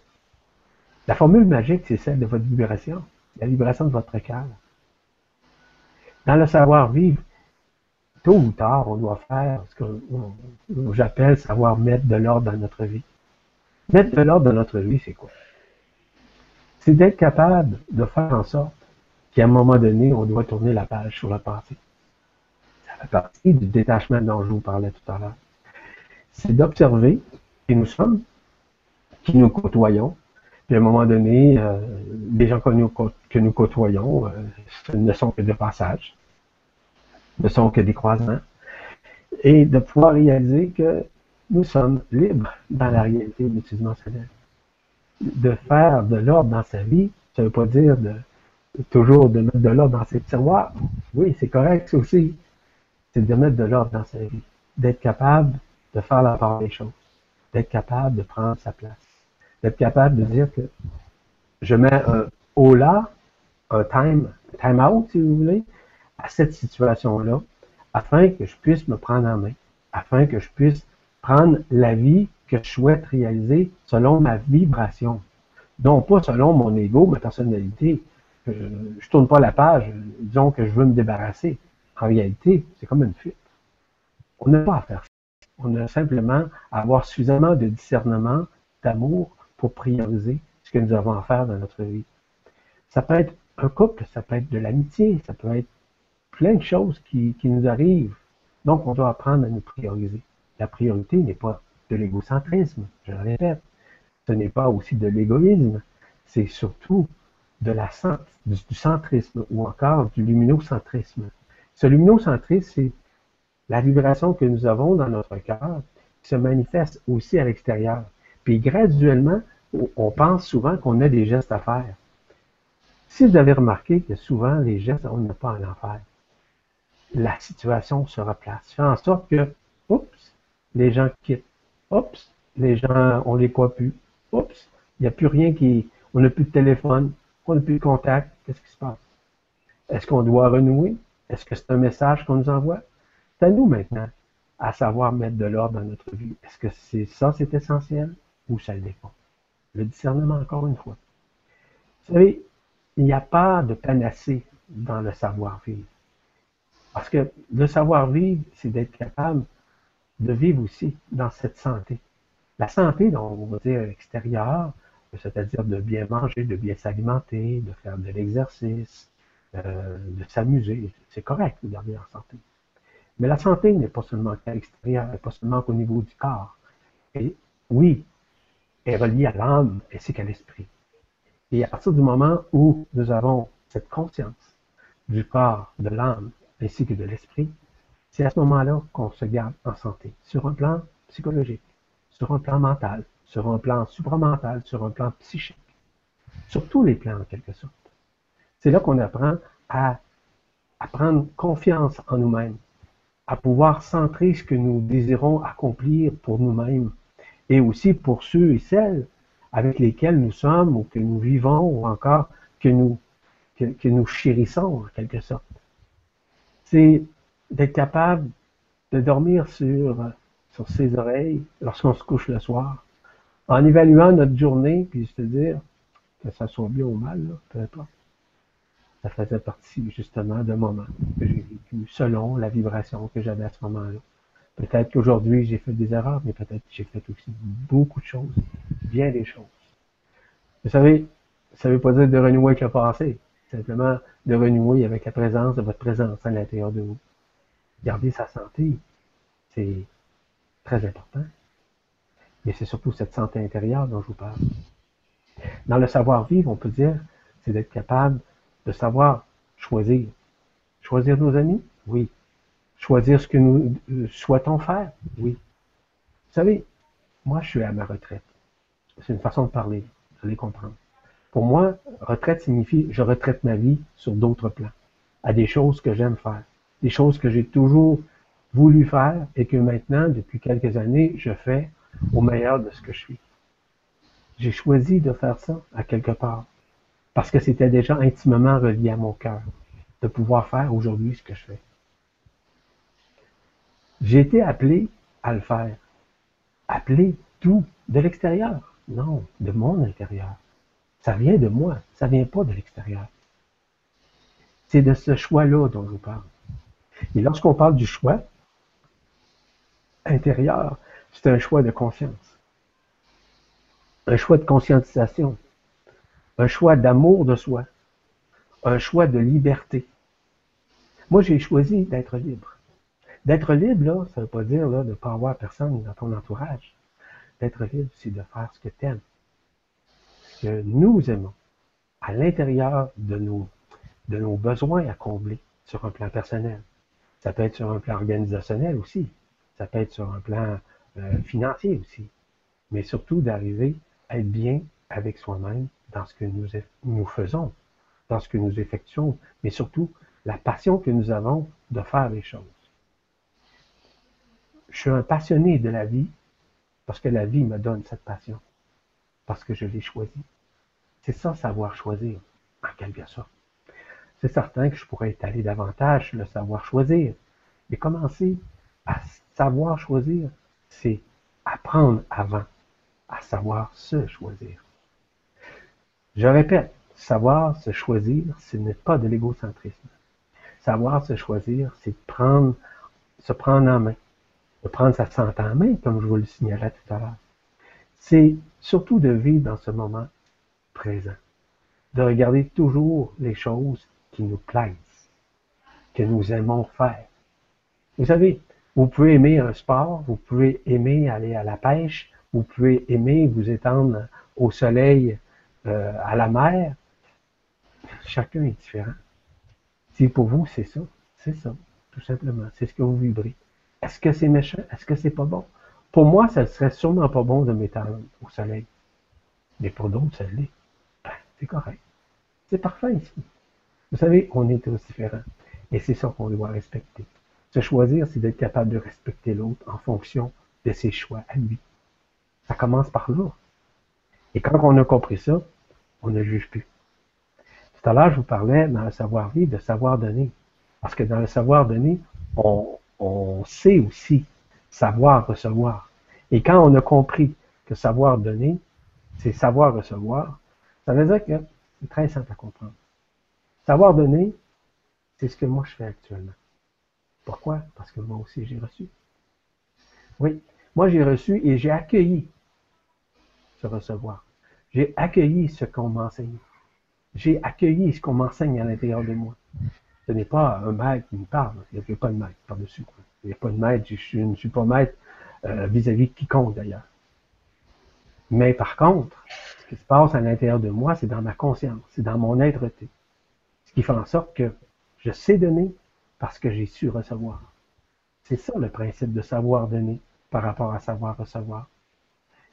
La formule magique, c'est celle de votre vibration, la vibration de votre cœur. Dans le savoir-vivre, tôt ou tard, on doit faire ce que j'appelle savoir mettre de l'ordre dans notre vie. Mettre de l'ordre dans notre vie, c'est quoi? C'est d'être capable de faire en sorte qu'à un moment donné, on doit tourner la page sur la pensée. Ça fait partie du détachement dont je vous parlais tout à l'heure. C'est d'observer qui nous sommes, qui nous côtoyons, puis à un moment donné, euh, les gens que nous, que nous côtoyons euh, ne sont que de passage, ne sont que des croisements, et de pouvoir réaliser que nous sommes libres dans la réalité multidimensionnelle. De faire de l'ordre dans sa vie, ça ne veut pas dire de toujours de mettre de l'ordre dans ses tiroirs. Oui, c'est correct, aussi. C'est de mettre de l'ordre dans sa vie. D'être capable de faire la part des choses. D'être capable de prendre sa place. D'être capable de dire que je mets un haut là, un time, time out, si vous voulez, à cette situation-là, afin que je puisse me prendre en main, afin que je puisse prendre la vie que je souhaite réaliser selon ma vibration. Non pas selon mon ego, ma personnalité, je ne tourne pas la page, disons que je veux me débarrasser. En réalité, c'est comme une fuite. On n'a pas à faire ça. On a simplement à avoir suffisamment de discernement, d'amour pour prioriser ce que nous avons à faire dans notre vie. Ça peut être un couple, ça peut être de l'amitié, ça peut être plein de choses qui, nous arrivent. Donc, on doit apprendre à nous prioriser. La priorité n'est pas de l'égocentrisme, je le répète. Ce n'est pas aussi de l'égoïsme. C'est surtout de la, du, centrisme ou encore du luminocentrisme. Ce luminocentrisme, c'est la vibration que nous avons dans notre cœur qui se manifeste aussi à l'extérieur. Puis graduellement, on pense souvent qu'on a des gestes à faire. Si vous avez remarqué que souvent les gestes, on n'a pas à en faire, la situation se replace. Fait en sorte que, oups, les gens quittent. Oups, les gens, on les croit plus. Oups, il n'y a plus rien qui, on n'a plus de téléphone on n'a plus de contact, qu'est-ce qui se passe? Est-ce qu'on doit renouer? Est-ce que c'est un message qu'on nous envoie? C'est à nous maintenant à savoir mettre de l'ordre dans notre vie. Est-ce que c'est ça, c'est essentiel ou ça le dépend? Le discernement, encore une fois. Vous savez, il n'y a pas de panacée dans le savoir-vivre. Parce que le savoir-vivre, c'est d'être capable de vivre aussi dans cette santé. La santé, on va dire extérieure, c'est-à-dire de bien manger, de bien s'alimenter, de faire de l'exercice, euh, de s'amuser. C'est correct de garder en santé. Mais la santé n'est pas seulement qu'à l'extérieur, n'est pas seulement qu'au niveau du corps. Et oui, elle est reliée à l'âme ainsi qu'à l'esprit. Et à partir du moment où nous avons cette conscience du corps, de l'âme ainsi que de l'esprit, c'est à ce moment-là qu'on se garde en santé, sur un plan psychologique, sur un plan mental, sur un plan supramental, sur un plan psychique, sur tous les plans en quelque sorte. C'est là qu'on apprend à, prendre confiance en nous-mêmes, à pouvoir centrer ce que nous désirons accomplir pour nous-mêmes et aussi pour ceux et celles avec lesquels nous sommes ou que nous vivons ou encore que nous chérissons en quelque sorte. C'est d'être capable de dormir sur, ses oreilles lorsqu'on se couche le soir, en évaluant notre journée, puis se dire que ça soit bien ou mal, peu importe. Ça faisait partie justement d'un moment que j'ai vécu selon la vibration que j'avais à ce moment-là. Peut-être qu'aujourd'hui j'ai fait des erreurs, mais peut-être que j'ai fait aussi beaucoup de choses, bien des choses. Vous savez, ça ne veut pas dire de renouer avec le passé, simplement de renouer avec la présence de votre présence à l'intérieur de vous. Garder sa santé, c'est très important. Mais c'est surtout cette santé intérieure dont je vous parle. Dans le savoir-vivre, on peut dire, c'est d'être capable de savoir choisir. Choisir nos amis? Oui. Choisir ce que nous euh, souhaitons faire, oui. Vous savez, moi, je suis à ma retraite. C'est une façon de parler, vous allez comprendre. Pour moi, retraite signifie je retraite ma vie sur d'autres plans, à des choses que j'aime faire, des choses que j'ai toujours voulu faire et que maintenant, depuis quelques années, je fais au meilleur de ce que je suis. J'ai choisi de faire ça à quelque part parce que c'était déjà intimement relié à mon cœur de pouvoir faire aujourd'hui ce que je fais. J'ai été appelé à le faire. Appelé tout de l'extérieur. Non, de mon intérieur. Ça vient de moi, ça vient pas de l'extérieur. C'est de ce choix-là dont je vous parle. Et lorsqu'on parle du choix intérieur, c'est un choix de conscience. Un choix de conscientisation. Un choix d'amour de soi. Un choix de liberté. Moi, j'ai choisi d'être libre. D'être libre, ça ne veut pas dire de ne pas avoir personne dans ton entourage. D'être libre, c'est de faire ce que tu aimes. Que nous aimons. À l'intérieur de nos, de nos besoins à combler sur un plan personnel. Ça peut être sur un plan organisationnel aussi. Ça peut être sur un plan euh, financier aussi. Mais surtout d'arriver à être bien avec soi-même dans ce que nous, nous faisons, dans ce que nous effectuons, mais surtout la passion que nous avons de faire les choses. Je suis un passionné de la vie parce que la vie me donne cette passion, parce que je l'ai choisi. C'est ça, savoir choisir, en quelque sorte. C'est certain que je pourrais étaler davantage le savoir choisir, mais commencer à savoir choisir, c'est apprendre avant à savoir se choisir. Je répète, savoir se choisir, ce n'est pas de l'égocentrisme. Savoir se choisir, c'est prendre, se prendre en main, de prendre sa santé en main, comme je vous le signalais tout à l'heure. C'est surtout de vivre dans ce moment présent, de regarder toujours les choses qui nous plaisent, que nous aimons faire. Vous savez, vous pouvez aimer un sport, vous pouvez aimer aller à la pêche, vous pouvez aimer vous étendre au soleil, euh, à la mer. Chacun est différent. Si pour vous, c'est ça, c'est ça, tout simplement. C'est ce que vous vibrez. Est-ce que c'est méchant? Est-ce que c'est pas bon? Pour moi, ça serait sûrement pas bon de m'étendre au soleil. Mais pour d'autres, ça l'est. Ben, c'est correct. C'est parfait ici. Vous savez, on est tous différents. Et c'est ça qu'on doit respecter. Se choisir, c'est d'être capable de respecter l'autre en fonction de ses choix à lui. Ça commence par là. Et quand on a compris ça, on ne juge plus. Tout à l'heure, je vous parlais dans le savoir-vivre de savoir donner. Parce que dans le savoir donner, on, on sait aussi savoir recevoir. Et quand on a compris que savoir donner, c'est savoir recevoir, ça veut dire que c'est très simple à comprendre. Savoir donner, c'est ce que moi je fais actuellement. Pourquoi? Parce que moi aussi j'ai reçu. Oui, moi j'ai reçu et j'ai accueilli ce recevoir. J'ai accueilli ce qu'on m'a enseigné. J'ai accueilli ce qu'on m'enseigne à l'intérieur de moi. Ce n'est pas un maître qui me parle. Il n'y a pas de maître par-dessus. Il n'y a pas de maître. Je, ne suis pas maître euh, vis-à-vis de quiconque d'ailleurs. Mais par contre, ce qui se passe à l'intérieur de moi, c'est dans ma conscience, c'est dans mon être-té. Ce qui fait en sorte que je sais donner parce que j'ai su recevoir. C'est ça le principe de savoir donner par rapport à savoir recevoir.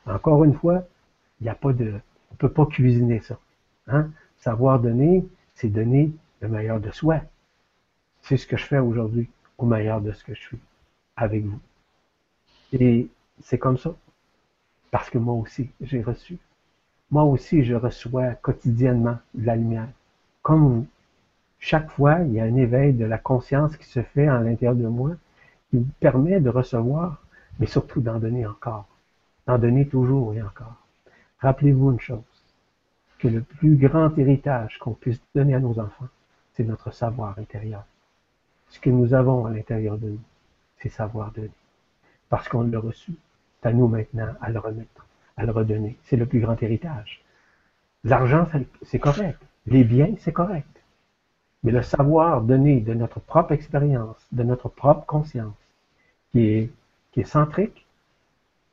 Encore une fois, il n'y a pas de, on peut pas cuisiner ça. Hein? Savoir donner, c'est donner le meilleur de soi. C'est ce que je fais aujourd'hui, au meilleur de ce que je suis, avec vous. Et c'est comme ça. Parce que moi aussi, j'ai reçu. Moi aussi, je reçois quotidiennement la lumière. Comme vous. Chaque fois, il y a un éveil de la conscience qui se fait à l'intérieur de moi, qui me permet de recevoir, mais surtout d'en donner encore. D'en donner toujours et encore. Rappelez-vous une chose, que le plus grand héritage qu'on puisse donner à nos enfants, c'est notre savoir intérieur. Ce que nous avons à l'intérieur de nous, c'est savoir donner. Parce qu'on l'a reçu. C'est à nous maintenant à le remettre, à le redonner. C'est le plus grand héritage. L'argent, c'est correct. Les biens, c'est correct. Mais le savoir donné de notre propre expérience, de notre propre conscience, qui est, centrique,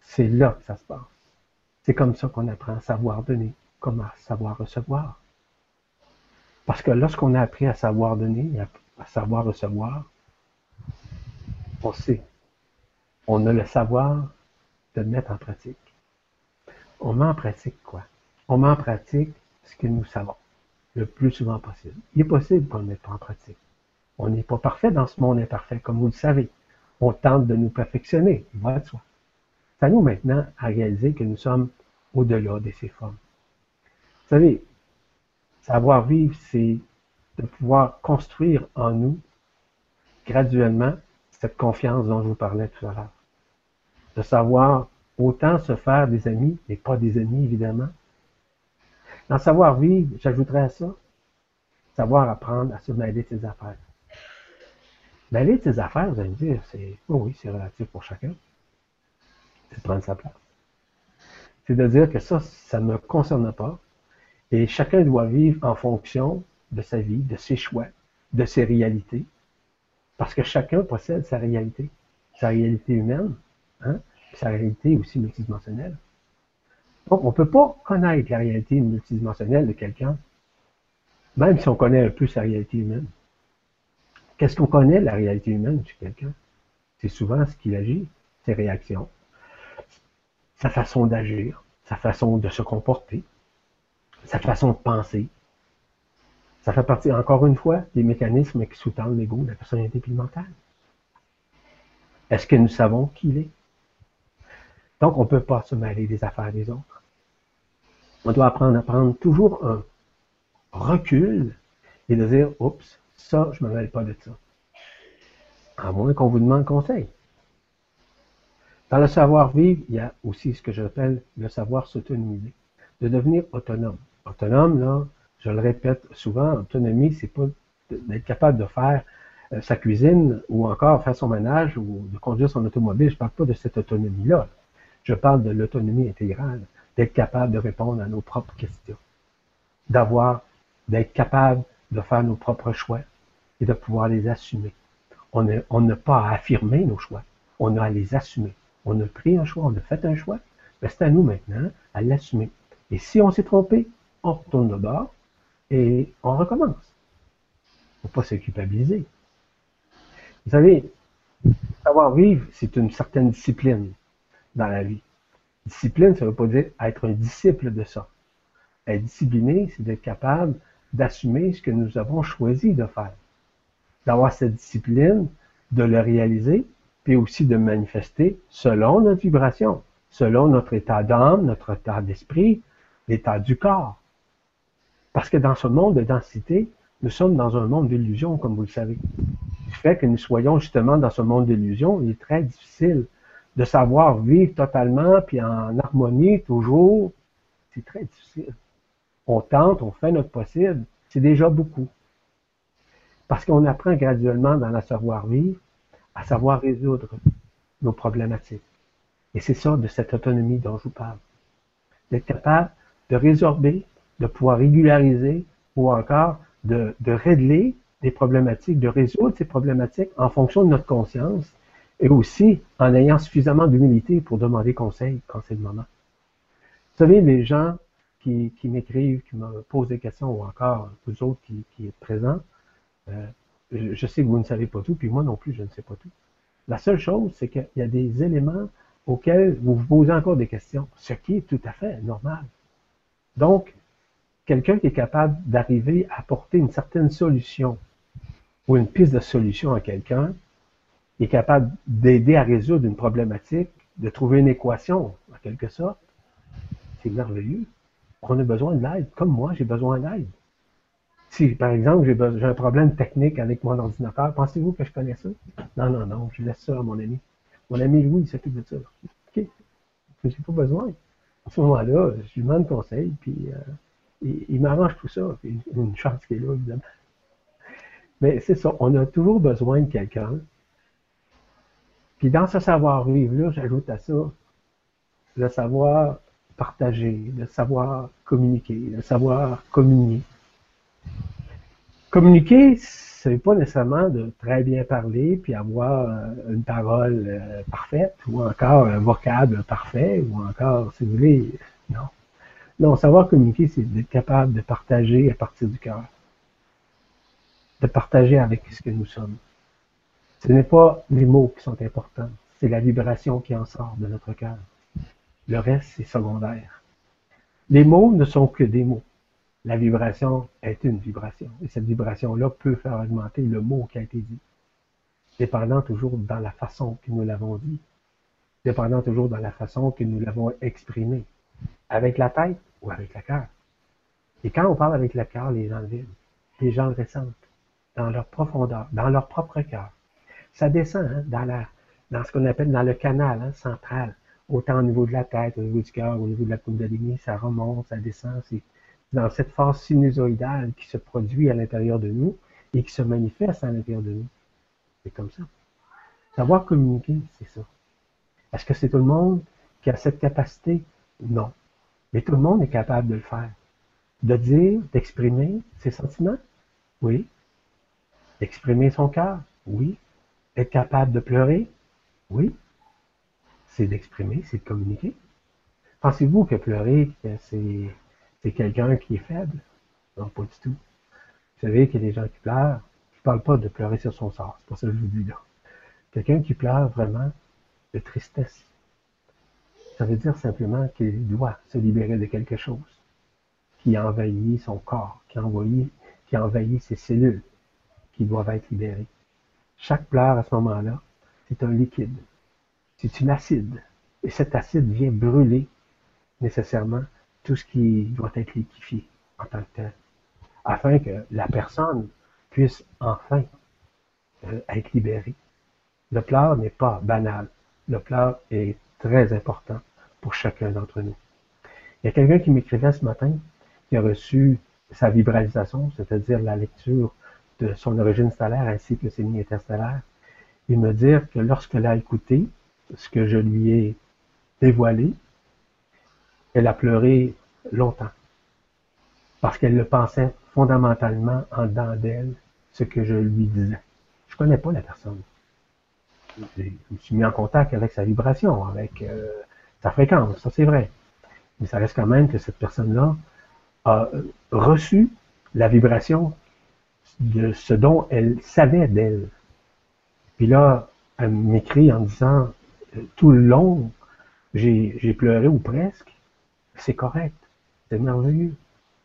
c'est là que ça se passe. C'est comme ça qu'on apprend à savoir donner, comme à savoir recevoir. Parce que lorsqu'on a appris à savoir donner, à savoir recevoir, on sait. On a le savoir de mettre en pratique. On met en pratique quoi? On met en pratique ce que nous savons le plus souvent possible. Il est possible qu'on ne mette pas en pratique. On n'est pas parfait dans ce monde imparfait, comme vous le savez. On tente de nous perfectionner, il va de soi. C'est à nous maintenant à réaliser que nous sommes au-delà de ces formes. Vous savez, savoir vivre, c'est de pouvoir construire en nous graduellement cette confiance dont je vous parlais tout à l'heure. De savoir autant se faire des amis, mais pas des ennemis, évidemment. Dans savoir vivre, j'ajouterais à ça, savoir apprendre à se mêler de ses affaires. Mêler de ses affaires, vous allez me dire, c'est, oh oui, c'est relatif pour chacun. C'est de prendre sa place. C'est de dire que ça, ça ne me concerne pas. Et chacun doit vivre en fonction de sa vie, de ses choix, de ses réalités. Parce que chacun possède sa réalité. Sa réalité humaine, hein, sa réalité aussi multidimensionnelle. Donc, on ne peut pas connaître la réalité multidimensionnelle de quelqu'un, même si on connaît un peu sa réalité humaine. Qu'est-ce qu'on connaît la réalité humaine chez quelqu'un? C'est souvent ce qu'il agit, ses réactions, sa façon d'agir, sa façon de se comporter, sa façon de penser. Ça fait partie, encore une fois, des mécanismes qui sous-tendent l'ego la personnalité mentale. Est-ce que nous savons qui il est? Donc, on ne peut pas se mêler des affaires des autres. On doit apprendre à prendre toujours un recul et de dire, oups, ça, je ne me mêle pas de ça. À moins qu'on vous demande conseil. Dans le savoir-vivre, il y a aussi ce que j'appelle le savoir s'autonomiser, de devenir autonome. Autonome, là, je le répète souvent, autonomie, c'est pas d'être capable de faire euh, sa cuisine ou encore faire son ménage ou de conduire son automobile. Je ne parle pas de cette autonomie-là. Je parle de l'autonomie intégrale, d'être capable de répondre à nos propres questions, d'avoir, d'être capable de faire nos propres choix et de pouvoir les assumer. On n'a pas à affirmer nos choix, on a à les assumer. On a pris un choix, on a fait un choix, mais c'est à nous maintenant à l'assumer. Et si on s'est trompé, on retourne de bord et on recommence. Il ne faut pas se culpabiliser. Vous savez, savoir vivre, c'est une certaine discipline dans la vie. Discipline, ça ne veut pas dire être un disciple de ça. Être discipliné, c'est d'être capable d'assumer ce que nous avons choisi de faire. D'avoir cette discipline, de le réaliser, puis aussi de manifester selon notre vibration, selon notre état d'âme, notre état d'esprit, l'état du corps. Parce que dans ce monde de densité, nous sommes dans un monde d'illusion, comme vous le savez. Du fait que nous soyons justement dans ce monde d'illusion, il est très difficile de savoir vivre totalement, puis en harmonie toujours. C'est très difficile. On tente, on fait notre possible. C'est déjà beaucoup. Parce qu'on apprend graduellement dans la savoir-vivre à savoir résoudre nos problématiques. Et c'est ça de cette autonomie dont je vous parle. D'être capable de résorber, de pouvoir régulariser ou encore de, régler des problématiques, de résoudre ces problématiques en fonction de notre conscience et aussi en ayant suffisamment d'humilité pour demander conseil quand c'est le moment. Vous savez, les gens qui, m'écrivent, qui me posent des questions ou encore vous autres qui, qui êtes présents, euh, je sais que vous ne savez pas tout, puis moi non plus, je ne sais pas tout. La seule chose, c'est qu'il y a des éléments auxquels vous vous posez encore des questions, ce qui est tout à fait normal. Donc, quelqu'un qui est capable d'arriver à apporter une certaine solution ou une piste de solution à quelqu'un, est capable d'aider à résoudre une problématique, de trouver une équation, en quelque sorte, c'est merveilleux. On a besoin de l'aide, comme moi, j'ai besoin d'aide. Si, par exemple, j'ai un problème technique avec mon ordinateur, pensez-vous que je connais ça? Non, non, non, je laisse ça à mon ami. Mon ami Louis, il s'occupe de ça. OK. Je n'ai pas besoin. À ce moment-là, je lui demande conseil, puis euh, il, m'arrange tout ça. Puis une chance qui est là, évidemment. Mais c'est ça, on a toujours besoin de quelqu'un. Puis dans ce savoir-vivre-là, j'ajoute à ça le savoir partager, le savoir communiquer, le savoir communier. Communiquer, ce n'est pas nécessairement de très bien parler puis avoir euh, une parole euh, parfaite ou encore un vocable parfait ou encore, si vous voulez, non. Non, savoir communiquer, c'est d'être capable de partager à partir du cœur. De partager avec ce que nous sommes. Ce n'est pas les mots qui sont importants, c'est la vibration qui en sort de notre cœur. Le reste, c'est secondaire. Les mots ne sont que des mots. La vibration est une vibration. Et cette vibration-là peut faire augmenter le mot qui a été dit. Dépendant toujours dans la façon que nous l'avons dit. Dépendant toujours dans la façon que nous l'avons exprimé. Avec la tête ou avec le cœur. Et quand on parle avec le cœur, les gens le vivent. Les gens le ressentent. Dans leur profondeur, dans leur propre cœur. Ça descend hein, dans, ce qu'on appelle dans le canal hein, central autant au niveau de la tête, au niveau du cœur, au niveau de la Kundalini, ça remonte, ça descend. C'est dans cette phase sinusoïdale qui se produit à l'intérieur de nous et qui se manifeste à l'intérieur de nous. C'est comme ça. Savoir communiquer, c'est ça. Est-ce que c'est tout le monde qui a cette capacité? Non. Mais tout le monde est capable de le faire. De dire, d'exprimer ses sentiments? Oui. D'exprimer son cœur? Oui. Être capable de pleurer? Oui c'est d'exprimer, c'est de communiquer. Pensez-vous que pleurer, c'est quelqu'un qui est faible? Non, pas du tout. Vous savez qu'il y a des gens qui pleurent. Je ne parle pas de pleurer sur son sort, c'est pas ça que je vous dis là. Quelqu'un qui pleure vraiment de tristesse. Ça veut dire simplement qu'il doit se libérer de quelque chose qui envahit son corps, qui qui envahit ses cellules, qui doivent être libérées. Chaque pleur à ce moment-là, c'est un liquide c'est une acide. Et cet acide vient brûler nécessairement tout ce qui doit être liquéfié en tant que tel, afin que la personne puisse enfin euh, être libérée. Le pleur n'est pas banal. Le pleur est très important pour chacun d'entre nous. Il y a quelqu'un qui m'écrivait ce matin, qui a reçu sa vibralisation, c'est-à-dire la lecture de son origine stellaire ainsi que ses lignes interstellaires, et me dire que lorsqu'elle a écouté, ce que je lui ai dévoilé, elle a pleuré longtemps. Parce qu'elle le pensait fondamentalement en dedans d'elle, ce que je lui disais. Je connais pas la personne. Je me suis mis en contact avec sa vibration, avec euh, sa fréquence, ça c'est vrai. Mais ça reste quand même que cette personne-là a reçu la vibration de ce dont elle savait d'elle. Puis là, elle m'écrit en disant, tout le long, j'ai pleuré ou presque. C'est correct. C'est merveilleux.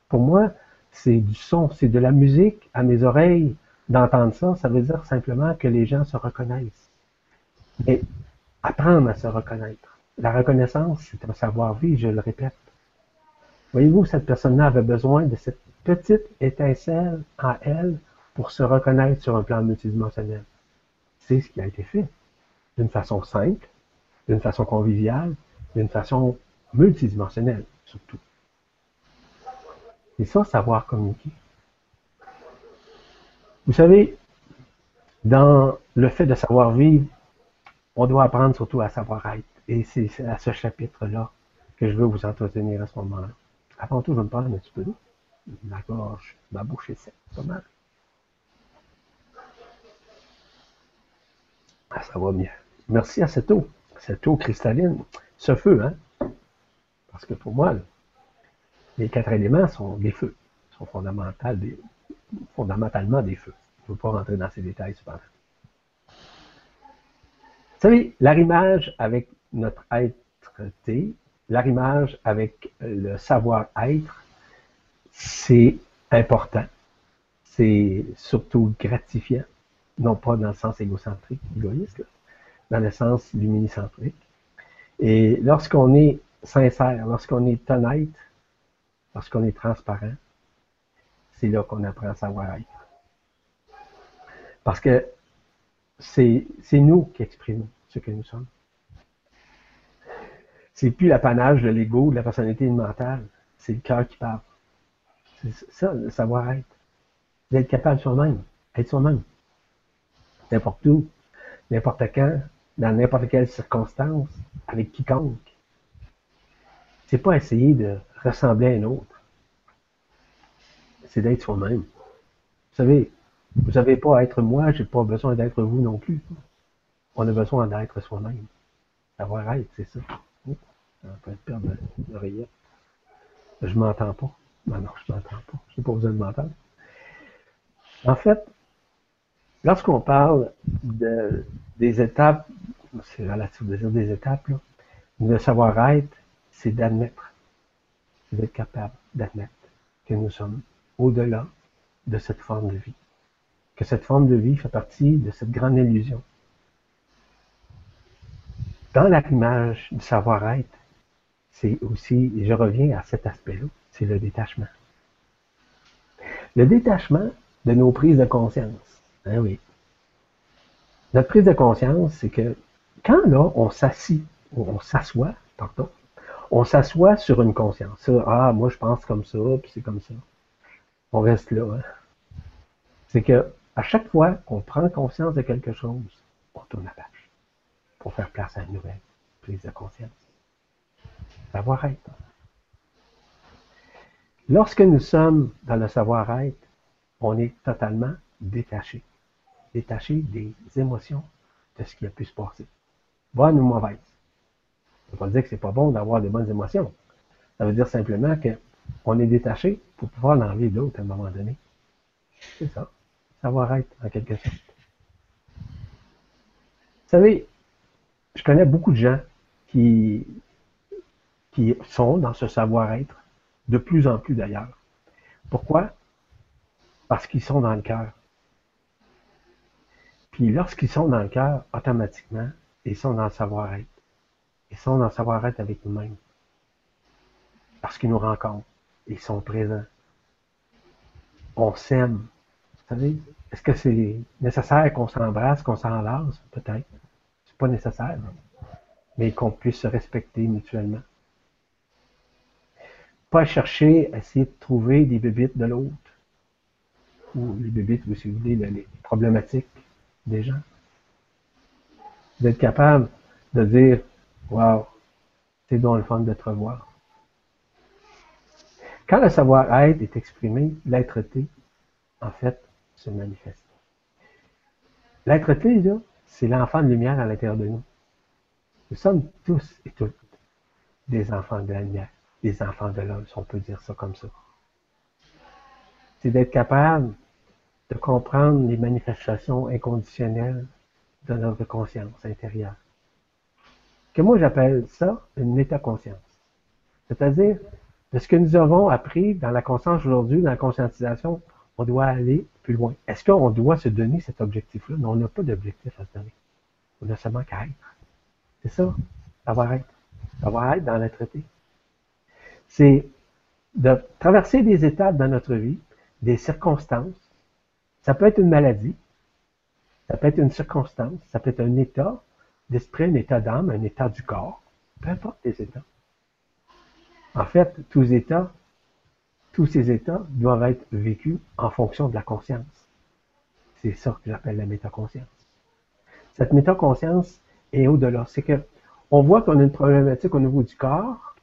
Pour moi, c'est du son, c'est de la musique à mes oreilles. D'entendre ça, ça veut dire simplement que les gens se reconnaissent. Mais apprendre à se reconnaître. La reconnaissance, c'est un savoir-vivre, je le répète. Voyez-vous, cette personne-là avait besoin de cette petite étincelle en elle pour se reconnaître sur un plan multidimensionnel. C'est ce qui a été fait. D'une façon simple, d'une façon conviviale, d'une façon multidimensionnelle, surtout. Et ça, savoir communiquer. Vous savez, dans le fait de savoir vivre, on doit apprendre surtout à savoir être. Et c'est à ce chapitre-là que je veux vous entretenir à ce moment-là. Avant tout, je me prendre un petit peu d'eau. Ma gorge, ma bouche est sec, pas mal. Ah, ça va bien. Merci à cette eau cette eau cristalline, ce feu, hein? Parce que pour moi, les quatre éléments sont des feux, sont des, fondamentalement des feux. Je ne veux pas rentrer dans ces détails, cependant. Vous savez, l'arrimage avec notre être-té, l'arrimage avec le savoir-être, c'est important. C'est surtout gratifiant, non pas dans le sens égocentrique, égoïste, dans le sens luminicentrique. Et lorsqu'on est sincère, lorsqu'on est honnête, lorsqu'on est transparent, c'est là qu'on apprend à savoir être. Parce que c'est nous qui exprimons ce que nous sommes. C'est plus l'apanage de l'ego, de la personnalité mentale. C'est le cœur qui parle. C'est ça, le savoir-être. D'être capable soi-même, être soi-même. N'importe où, n'importe quand, dans n'importe quelle circonstance, avec quiconque. C'est pas essayer de ressembler à un autre. C'est d'être soi-même. Vous savez, vous n'avez pas à être moi, j'ai pas besoin d'être vous non plus. On a besoin d'être soi-même. Savoir être, c'est ça. On peut perdre l'oreillette. Je m'entends pas. Non, non, je m'entends pas. J'ai pas besoin de m'entendre. En fait, Lorsqu'on parle de, des étapes, c'est relatif de dire des étapes, là, de savoir-être, c'est d'admettre, d'être capable d'admettre que nous sommes au-delà de cette forme de vie. Que cette forme de vie fait partie de cette grande illusion. Dans l'arrimage du savoir-être, c'est aussi, et je reviens à cet aspect-là, c'est le détachement. Le détachement de nos prises de conscience. Hein, oui. Notre prise de conscience, c'est que quand là, on s'assit, on s'assoit, pardon, on s'assoit sur une conscience. ah, moi je pense comme ça, puis c'est comme ça. On reste là. Hein. C'est que à chaque fois qu'on prend conscience de quelque chose, on tourne la page pour faire place à une nouvelle prise de conscience. Savoir-être. Lorsque nous sommes dans le savoir-être, on est totalement détaché. Détaché des émotions de ce qui a pu se passer. Bonne ou mauvaise? Ça ne veut pas dire que c'est pas bon d'avoir des bonnes émotions. Ça veut dire simplement qu'on est détaché pour pouvoir l'enlever d'autres à un moment donné. C'est ça. Savoir-être, en quelque sorte. Vous savez, je connais beaucoup de gens qui, sont dans ce savoir-être de plus en plus d'ailleurs. Pourquoi? Parce qu'ils sont dans le cœur. Puis lorsqu'ils sont dans le cœur, automatiquement, ils sont dans le savoir-être. Ils sont dans le savoir-être avec nous-mêmes. Parce qu'ils nous rencontrent. Ils sont présents. On s'aime. Est-ce que c'est nécessaire qu'on s'embrasse, qu'on s'enlace? Peut-être. C'est pas nécessaire. Mais qu'on puisse se respecter mutuellement pas chercher à essayer de trouver des bébites de l'autre. Ou les bébites, si vous voulez, les problématiques des gens. D'être capable de dire, wow, c'est donc le fun de te revoir. Quand le savoir-être est exprimé, l'être-té, en fait, se manifeste. L'être-té, là, c'est l'enfant de lumière à l'intérieur de nous. Nous sommes tous et toutes des enfants de la lumière les enfants de l'homme, si on peut dire ça comme ça. C'est d'être capable de comprendre les manifestations inconditionnelles de notre conscience intérieure. Que moi j'appelle ça une métaconscience. C'est-à-dire, de ce que nous avons appris dans la conscience aujourd'hui, dans la conscientisation, on doit aller loin. Est-ce qu'on doit se donner cet objectif-là? Non, on n'a pas d'objectif à se donner. On a seulement qu'à être. C'est ça, savoir être. Savoir être dans la traité c'est de traverser des étapes dans notre vie, des circonstances. Ça peut être une maladie, ça peut être une circonstance, ça peut être un état d'esprit, un état d'âme, un état du corps, peu importe les états. En fait, tous états, tous ces états doivent être vécus en fonction de la conscience. C'est ça que j'appelle la métaconscience. Cette métaconscience est au-delà. C'est que on voit qu'on a une problématique au niveau du corps,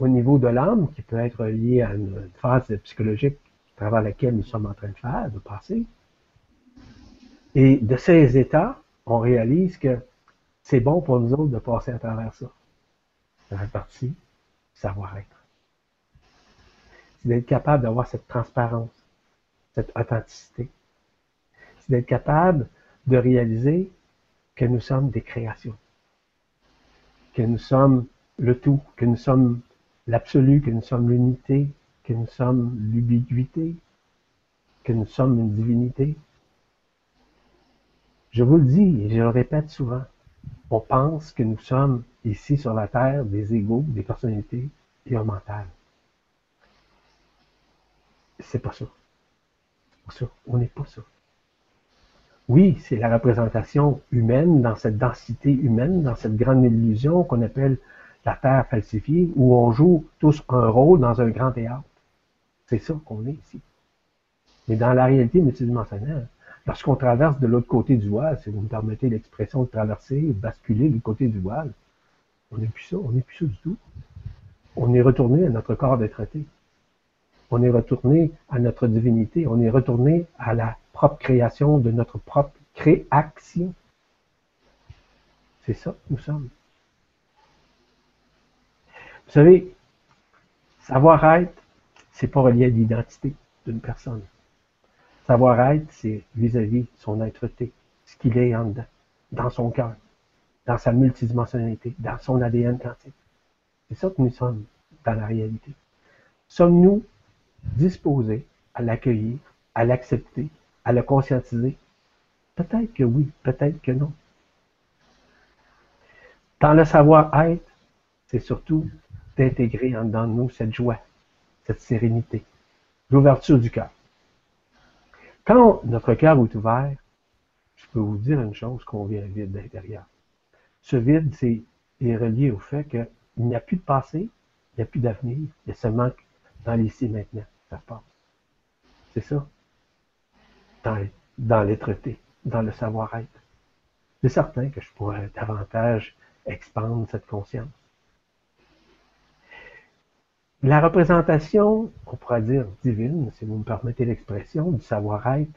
au niveau de l'âme, qui peut être lié à une phase psychologique à travers laquelle nous sommes en train de faire, de passer. Et de ces états, on réalise que c'est bon pour nous autres de passer à travers ça. Ça fait partie du savoir-être. C'est d'être capable d'avoir cette transparence, cette authenticité. C'est d'être capable de réaliser que nous sommes des créations, que nous sommes le tout, que nous sommes l'absolu, que nous sommes l'unité, que nous sommes l'ubiquité, que nous sommes une divinité. Je vous le dis et je le répète souvent, on pense que nous sommes ici sur la Terre des égaux, des personnalités et un mental. C'est pas ça. On n'est pas ça. Oui, c'est la représentation humaine dans cette densité humaine, dans cette grande illusion qu'on appelle la Terre falsifiée, où on joue tous un rôle dans un grand théâtre. C'est ça qu'on est ici. Mais dans la réalité multidimensionnelle, lorsqu'on traverse de l'autre côté du voile, si vous me permettez l'expression de traverser, basculer du côté du voile, on n'est plus ça, on n'est plus ça du tout. On est retourné à notre corps d'être. On est retourné à notre divinité. On est retourné à la propre création de notre propre création. C'est ça que nous sommes. Vous savez, savoir-être, c'est pas relié à l'identité d'une personne. Savoir-être, c'est vis-à-vis son être-té, ce qu'il est en dedans, dans son cœur, dans sa multidimensionnalité, dans son ADN quantique. C'est ça que nous sommes dans la réalité. Sommes-nous disposés à l'accueillir, à l'accepter, à le conscientiser? Peut-être que oui, peut-être que non. Dans le savoir-être, c'est surtout d'intégrer en dedans de nous cette joie, cette sérénité, l'ouverture du cœur. Quand notre cœur est ouvert, je peux vous dire une chose qu'on vient vide d'intérieur. Ce vide, c'est est relié au fait qu'il n'y a plus de passé, il n'y a plus d'avenir, il y a seulement dans l'ici maintenant. C'est ça. Dans, dans l'être-té, dans le savoir-être. C'est certain que je pourrais davantage expandre cette conscience. La représentation, on pourrait dire divine, si vous me permettez l'expression, du savoir-être,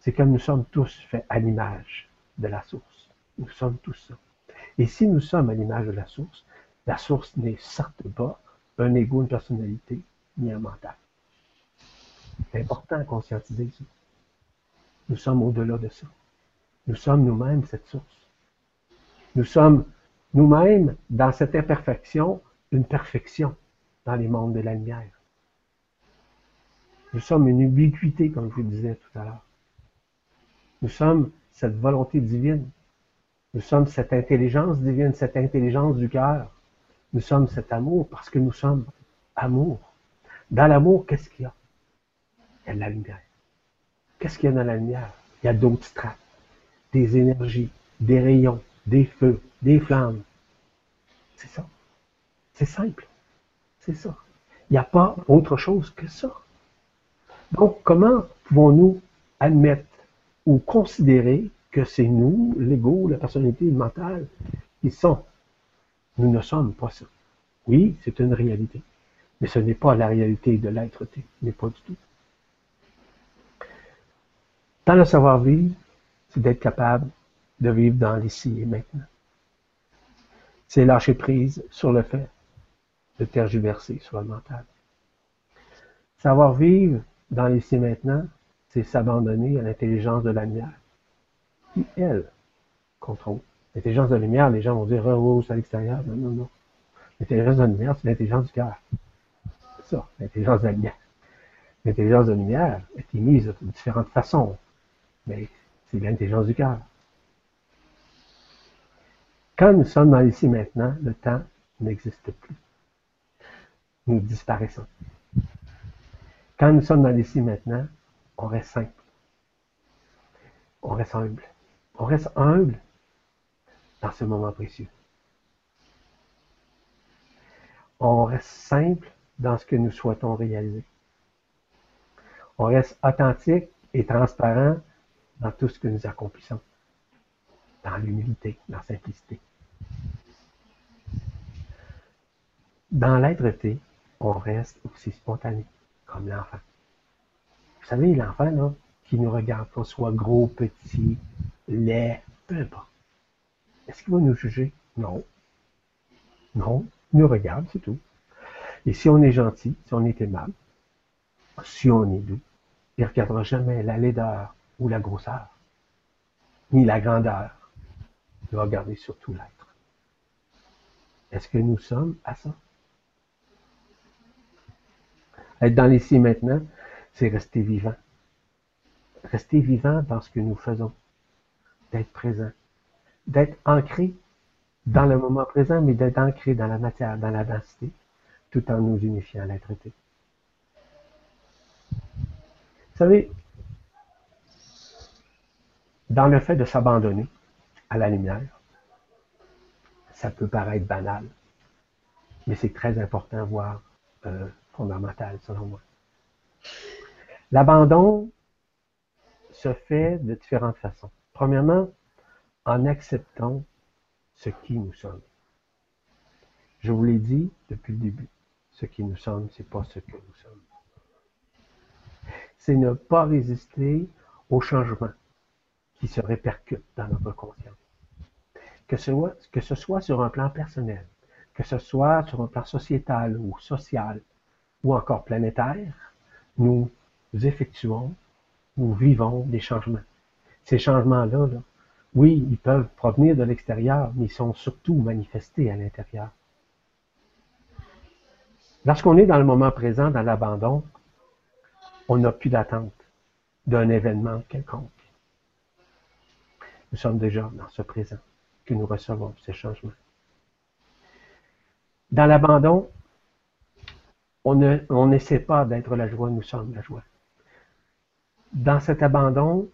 c'est comme nous sommes tous faits à l'image de la source. Nous sommes tous ça. Et si nous sommes à l'image de la source, la source n'est certes pas un ego, une personnalité, ni un mental. C'est important à conscientiser ça. Nous sommes au-delà de ça. Nous sommes nous-mêmes cette source. Nous sommes nous-mêmes, dans cette imperfection, une perfection dans les mondes de la lumière. Nous sommes une ubiquité, comme je vous disais tout à l'heure. Nous sommes cette volonté divine. Nous sommes cette intelligence divine, cette intelligence du cœur. Nous sommes cet amour parce que nous sommes amour. Dans l'amour, qu'est-ce qu'il y a? Il y a de la lumière. Qu'est-ce qu'il y a dans la lumière? Il y a d'autres strates, des énergies, des rayons, des feux, des flammes. C'est ça. C'est simple. C'est ça. Il n'y a pas autre chose que ça. Donc, comment pouvons-nous admettre ou considérer que c'est nous, l'ego, la personnalité mentale, qui sont? Nous ne sommes pas ça. Oui, c'est une réalité. Mais ce n'est pas la réalité de l'être-té. Mais pas du tout. Dans le savoir-vivre, c'est d'être capable de vivre dans l'ici et maintenant. C'est lâcher prise sur le fait de tergiverser sur le mental. Savoir vivre dans l'ici et maintenant, c'est s'abandonner à l'intelligence de la lumière, qui, elle, contrôle. L'intelligence de la lumière, les gens vont dire, oh, c'est à l'extérieur. Non, non, non. L'intelligence de la lumière, c'est l'intelligence du cœur. Ça, l'intelligence de la lumière. L'intelligence de lumière est émise de différentes façons, mais c'est l'intelligence du cœur. Quand nous sommes dans l'ici maintenant, le temps n'existe plus nous disparaissons. Quand nous sommes dans l'ici maintenant, on reste simple. On reste humble. On reste humble dans ce moment précieux. On reste simple dans ce que nous souhaitons réaliser. On reste authentique et transparent dans tout ce que nous accomplissons. Dans l'humilité, dans la simplicité. Dans l'être-té, on reste aussi spontané, comme l'enfant. Vous savez, l'enfant, là, qui nous regarde, qu'on soit gros, petit, laid, peu importe. Est-ce qu'il va nous juger? Non. Non. Il nous regarde, c'est tout. Et si on est gentil, si on est aimable, si on est doux, il ne regardera jamais la laideur ou la grosseur, ni la grandeur. Il va regarder surtout l'être. Est-ce que nous sommes à ça? Être dans l'ici maintenant, c'est rester vivant. Rester vivant dans ce que nous faisons. D'être présent. D'être ancré dans le moment présent, mais d'être ancré dans la matière, dans la densité, tout en nous unifiant à l'être Vous savez, dans le fait de s'abandonner à la lumière, ça peut paraître banal, mais c'est très important, voire euh, fondamentale, selon moi. L'abandon se fait de différentes façons. Premièrement, en acceptant ce qui nous sommes. Je vous l'ai dit depuis le début, ce qui nous sommes, c'est pas ce que nous sommes. C'est ne pas résister au changement qui se répercute dans notre conscience. Que ce, soit, sur un plan personnel, que ce soit sur un plan sociétal ou social, ou encore planétaire, nous effectuons, nous vivons des changements. Ces changements-là, là, oui, ils peuvent provenir de l'extérieur, mais ils sont surtout manifestés à l'intérieur. Lorsqu'on est dans le moment présent, dans l'abandon, on n'a plus d'attente d'un événement quelconque. Nous sommes déjà dans ce présent que nous recevons ces changements. Dans l'abandon, on n'essaie pas d'être la joie, nous sommes la joie. Dans cet abandon,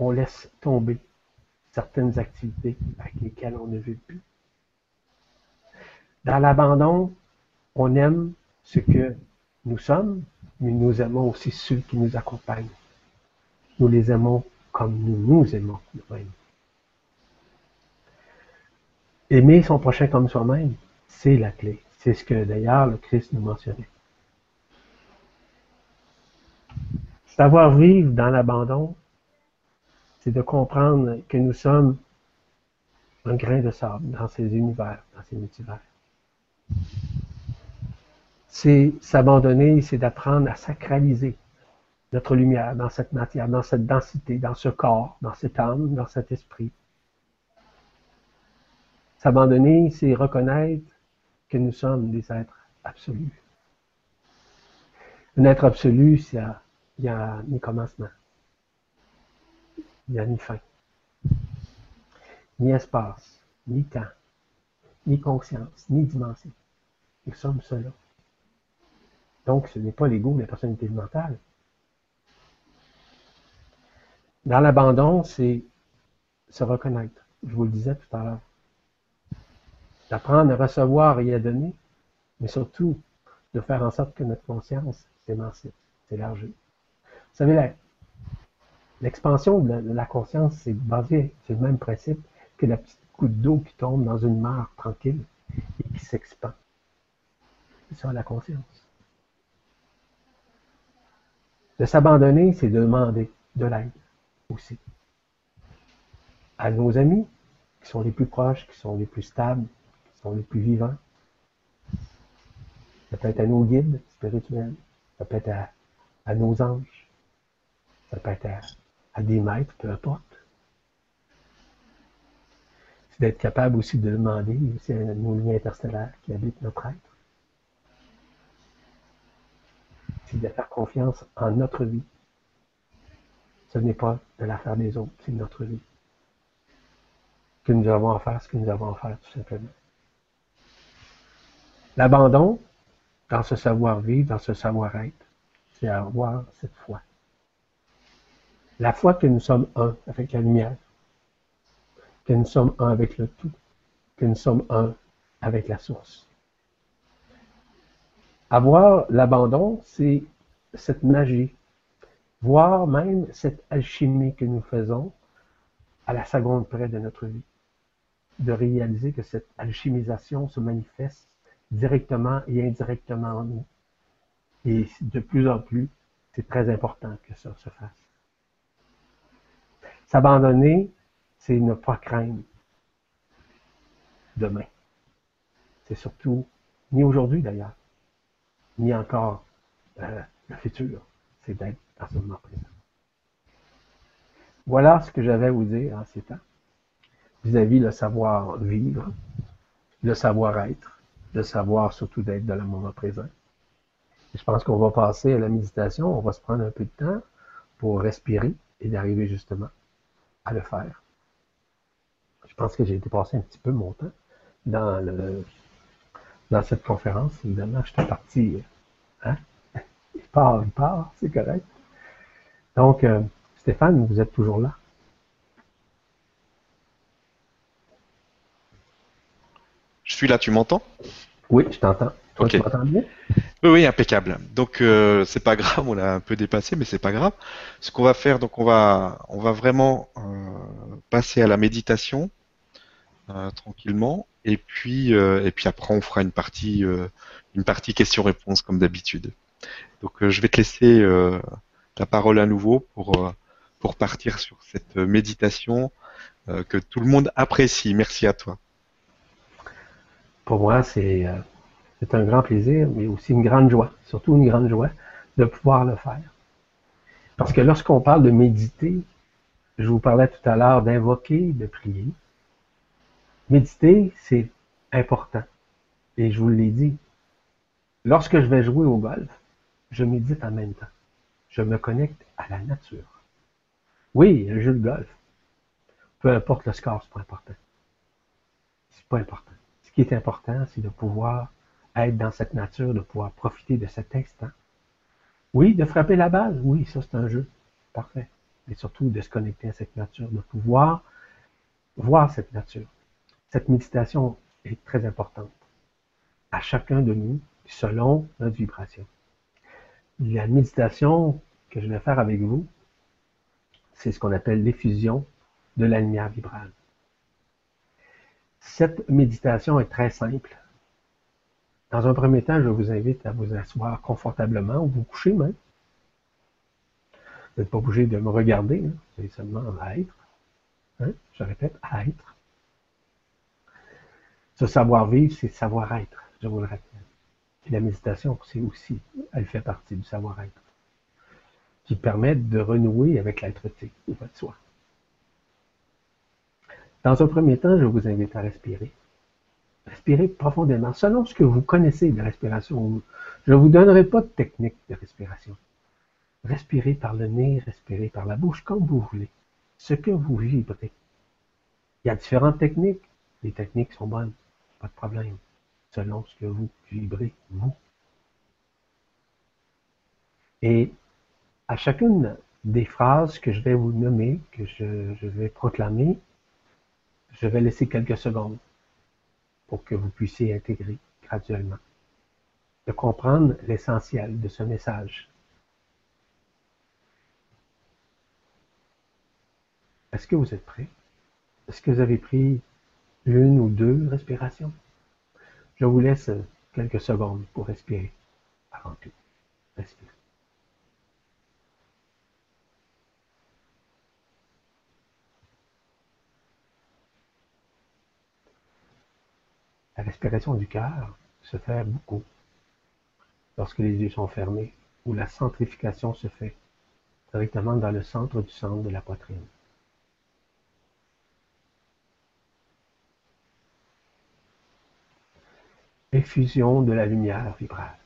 on laisse tomber certaines activités avec lesquelles on ne veut plus. Dans l'abandon, on aime ce que nous sommes, mais nous aimons aussi ceux qui nous accompagnent. Nous les aimons comme nous nous aimons nous-mêmes. Aimer son prochain comme soi-même, c'est la clé. C'est ce que d'ailleurs le Christ nous mentionnait. Savoir vivre dans l'abandon, c'est de comprendre que nous sommes un grain de sable dans ces univers, dans ces multivers. C'est s'abandonner, c'est d'apprendre à sacraliser notre lumière dans cette matière, dans cette densité, dans ce corps, dans cette âme, dans cet esprit. S'abandonner, c'est reconnaître que nous sommes des êtres absolus. Un être absolu, il n'y a ni commencement il n'y a ni fin, ni espace, ni temps, ni conscience, ni dimension. Nous sommes cela. Donc, ce n'est pas l'ego, la personnalité mentale. Dans l'abandon, c'est se reconnaître. Je vous le disais tout à l'heure. D'apprendre à recevoir et à donner, mais surtout de faire en sorte que notre conscience s'émancipe, s'élargit. Vous savez, L'expansion de, la conscience, c'est basé sur le même principe que la petite goutte d'eau qui tombe dans une mare tranquille et qui s'expand. C'est ça la conscience. De s'abandonner, c'est demander de l'aide aussi. À nos amis, qui sont les plus proches, qui sont les plus stables, qui sont les plus vivants. Ça peut être à nos guides spirituels, ça peut être à, nos anges, ça peut être à à des maîtres, peu importe. C'est d'être capable aussi de demander aussi à nos liens interstellaires qui habitent notre être. De faire confiance en notre vie. Ce n'est pas de l'affaire des autres, c'est notre vie. Que nous avons à faire ce que nous avons à faire, tout simplement. L'abandon, dans ce savoir-vivre, dans ce savoir-être, c'est avoir cette foi. La foi que nous sommes un avec la lumière, que nous sommes un avec le tout, que nous sommes un avec la source. Avoir l'abandon, c'est cette magie, voire même cette alchimie que nous faisons à la seconde près de notre vie. De réaliser que cette alchimisation se manifeste directement et indirectement en nous. Et de plus en plus, c'est très important que ça se fasse. S'abandonner, c'est ne pas craindre demain. C'est surtout, ni aujourd'hui d'ailleurs, ni encore euh, le futur, c'est d'être dans ce moment présent. Voilà ce que j'avais à vous dire en ces temps, vis-à-vis le savoir vivre, le savoir être, le savoir surtout d'être dans le moment présent. je pense qu'on va passer à la méditation, on va se prendre un peu de temps pour respirer et d'arriver justement à le faire. Je pense que j'ai dépassé un petit peu mon temps dans, le, dans cette conférence. Évidemment, je suis parti. Hein? Il part, il part, c'est correct. Donc, euh, Stéphane, vous êtes toujours là? Je suis là, tu m'entends? Oui, je t'entends. Ok. Oui, oui, impeccable. Donc euh, c'est pas grave, on l'a un peu dépassé, mais c'est pas grave. Ce qu'on va faire, donc on va, on va vraiment euh, passer à la méditation euh, tranquillement, et puis, et puis après on fera une partie, une partie questions-réponses comme d'habitude. Donc je vais te laisser la parole à nouveau pour pour partir sur cette méditation que tout le monde apprécie. Merci à toi. Pour moi, c'est c'est un grand plaisir, mais aussi une grande joie, surtout une grande joie de pouvoir le faire. Parce que lorsqu'on parle de méditer, je vous parlais tout à l'heure d'invoquer, de prier. Méditer, c'est important. Et je vous l'ai dit, lorsque je vais jouer au golf, je médite en même temps. Je me connecte à la nature. Oui, un jeu de golf. Peu importe le score, c'est pas important. C'est pas important. Ce qui est important, c'est de pouvoir être dans cette nature, de pouvoir profiter de cet instant. Oui, de frapper la balle. Oui, ça c'est un jeu. Parfait. Mais surtout de se connecter à cette nature, de pouvoir voir cette nature. Cette méditation est très importante à chacun de nous selon notre vibration. La méditation que je vais faire avec vous, c'est ce qu'on appelle l'effusion de la lumière vibrale. Cette méditation est très simple. Dans un premier temps, je vous invite à vous asseoir confortablement ou vous coucher même. Vous n'êtes pas obligé de me regarder, hein. c'est seulement à être. Hein? Je répète, à être. Ce savoir-vivre, c'est savoir-être je vous le rappelle. la méditation, c'est aussi, elle fait partie du savoir-être, qui permet de renouer avec l'être-té ou votre soi. Dans un premier temps, je vous invite à respirer. Respirez profondément, selon ce que vous connaissez de respiration. Je ne vous donnerai pas de technique de respiration. Respirez par le nez, respirez par la bouche, comme vous voulez. Ce que vous vibrez. Il y a différentes techniques. Les techniques sont bonnes, pas problème selon ce que vous vibrez, vous. Et à chacune des phrases que je vais vous nommer, que je, vais proclamer, je vais laisser quelques secondes pour que vous puissiez intégrer graduellement, de comprendre l'essentiel de ce message. Est-ce que vous êtes prêts? Est-ce que vous avez pris une ou deux respirations? Je vous laisse quelques secondes pour respirer avant tout. Respire. La respiration du cœur se fait beaucoup lorsque les yeux sont fermés ou la centrification se fait directement dans le centre du centre de la poitrine. Effusion de la lumière vibrale.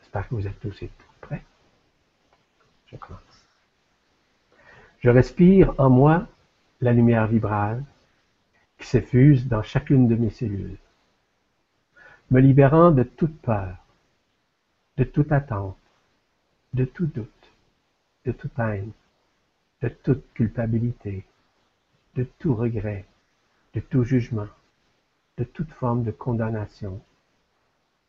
J'espère que vous êtes tous et toutes prêts. Je commence. Je respire en moi la lumière vibrale qui s'effuse dans chacune de mes cellules, me libérant de toute peur, de toute attente, de tout doute, de toute haine, de toute culpabilité, de tout regret, de tout jugement, de toute forme de condamnation,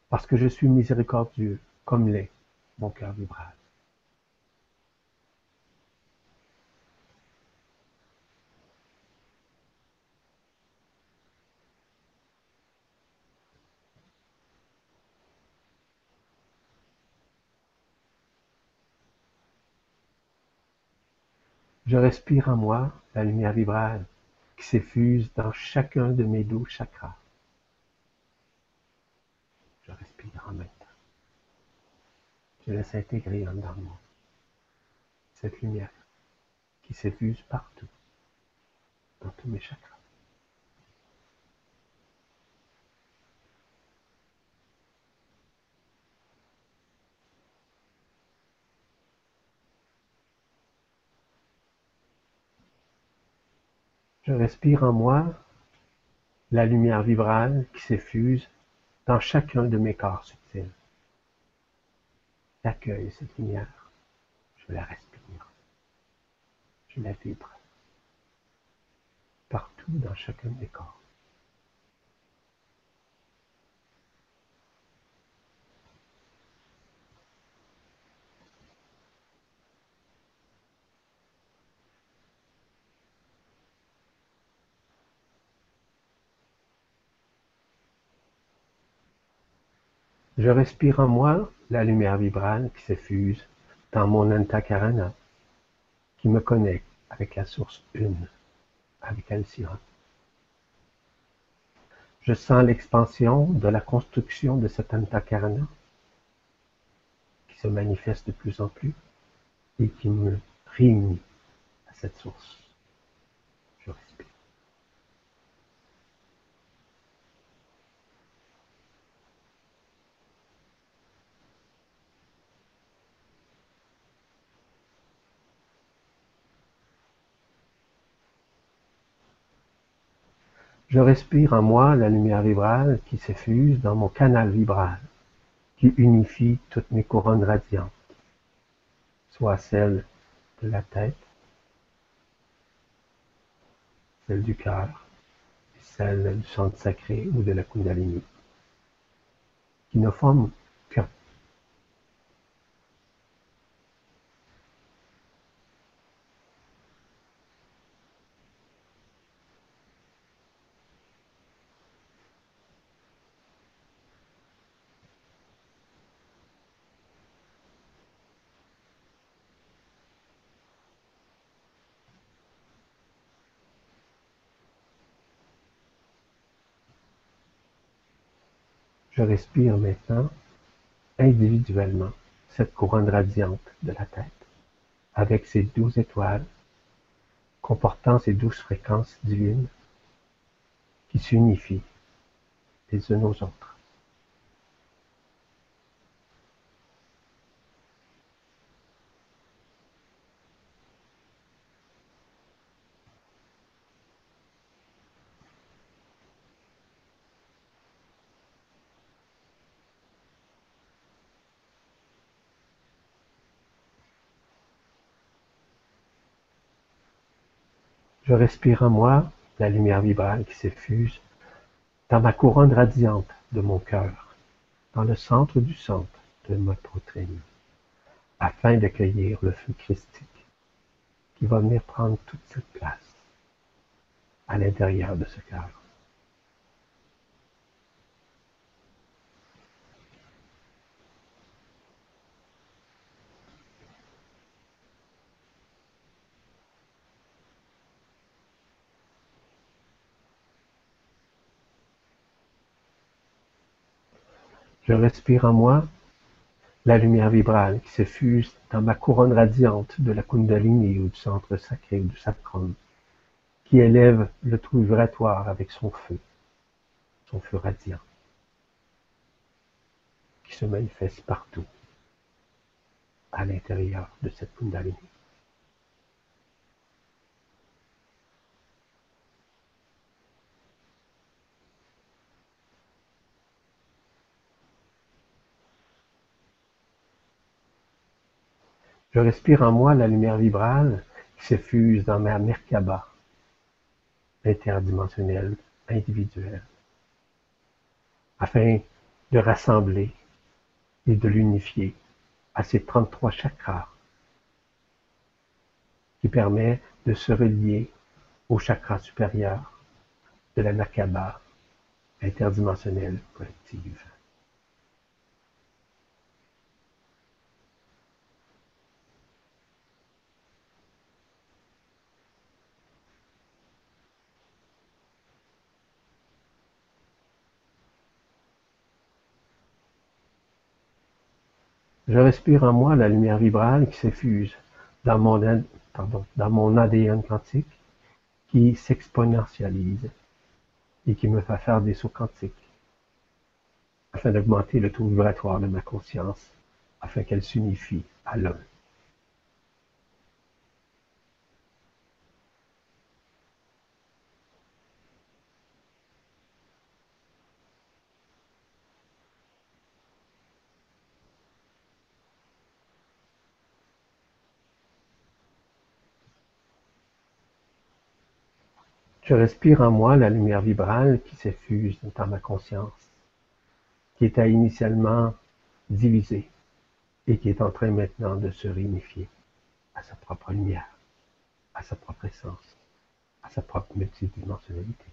parce que je suis miséricordieux, comme l'est mon cœur vibral. Je respire en moi la lumière vibrale qui s'effuse dans chacun de mes douze chakras. Je respire en même temps. Je laisse intégrer en dedans moi cette lumière qui s'effuse partout, dans tous mes chakras. Je respire en moi la lumière vibrale qui s'effuse dans chacun de mes corps subtils. J'accueille cette lumière. Je la respire. Je la vibre. Partout dans chacun de mes corps. Je respire en moi la lumière vibrale qui s'effuse dans mon antakarana, qui me connecte avec la source une, avec Alcyon. Je sens l'expansion de la construction de cet antakarana qui se manifeste de plus en plus et qui me réunit à cette source. Je respire. Je respire en moi la lumière vibrale qui s'effuse dans mon canal vibral, qui unifie toutes mes couronnes radiantes, soit celle de la tête, celle du cœur, et celle du centre sacré ou de la Kundalini, qui ne forment qu'un. Je respire maintenant individuellement cette couronne radiante de la tête, avec ses douze étoiles, comportant ces douze fréquences divines qui s'unifient les unes aux autres. Je respire en moi la lumière vibrale qui s'effuse dans ma couronne radiante de mon cœur, dans le centre du centre de ma poitrine, afin d'accueillir le feu christique qui va venir prendre toute cette place à l'intérieur de ce cœur. Je respire en moi la lumière vibrale qui s'effuse dans ma couronne radiante de la Kundalini ou du centre sacré ou du sacrum, qui élève le trou vibratoire avec son feu, son feu radiant, qui se manifeste partout à l'intérieur de cette Kundalini. Je respire en moi la lumière vibrale qui s'effuse dans ma Merkaba interdimensionnelle, individuelle, afin de rassembler et de l'unifier à ces 33 chakras qui permet de se relier au chakra supérieur de la Merkaba interdimensionnelle collective. Je respire en moi la lumière vibrale qui s'effuse dans mon, ADN quantique, qui s'exponentialise et qui me fait faire des sauts quantiques, afin d'augmenter le taux vibratoire de ma conscience, afin qu'elle s'unifie à l'un. Je respire en moi la lumière vibrale qui s'effuse dans ma conscience, qui était initialement divisée et qui est en train maintenant de se réunifier à sa propre lumière, à sa propre essence, à sa propre multidimensionnalité.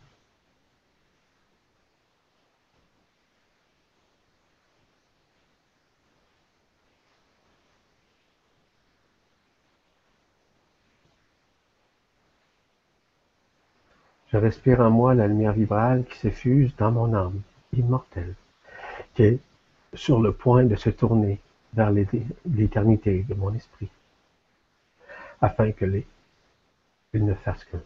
Je respire en moi la lumière vibrale qui s'effuse dans mon âme immortelle, qui est sur le point de se tourner vers l'éternité de mon esprit, afin que les, ne fassent qu'un.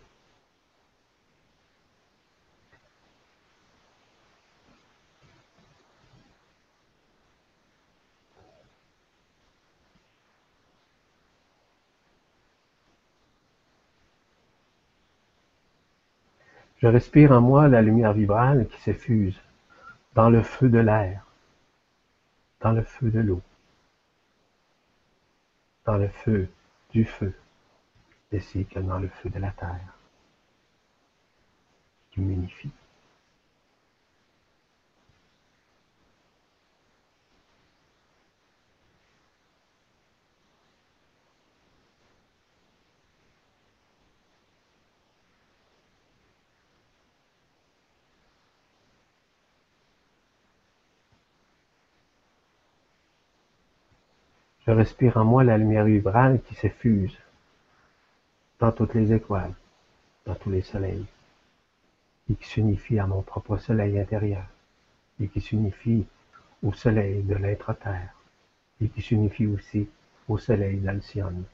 Je respire en moi la lumière vibrale qui s'effuse dans le feu de l'air, dans le feu de l'eau, dans le feu du feu, ainsi que dans le feu de la terre, qui m'unifie. Je respire en moi la lumière vibrale qui s'effuse dans toutes les étoiles, dans tous les soleils, et qui s'unifie à mon propre soleil intérieur, et qui s'unifie au soleil de l'être terre, et qui s'unifie aussi au soleil d'Alcyone.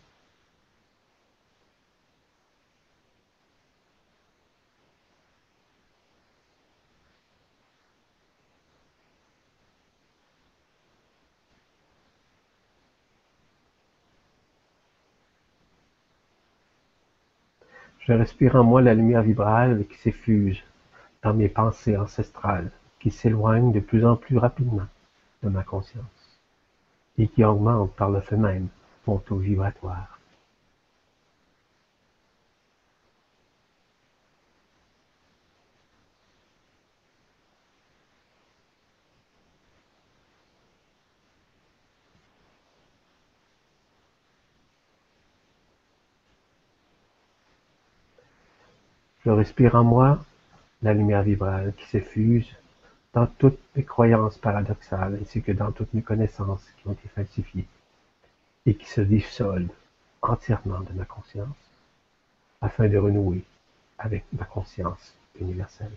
Je respire en moi la lumière vibrale qui s'effuse dans mes pensées ancestrales, qui s'éloignent de plus en plus rapidement de ma conscience, et qui augmentent par le fait même mon taux vibratoire. Je respire en moi la lumière vibrale qui s'effuse dans toutes mes croyances paradoxales ainsi que dans toutes mes connaissances qui ont été falsifiées et qui se dissolvent entièrement de ma conscience afin de renouer avec ma conscience universelle.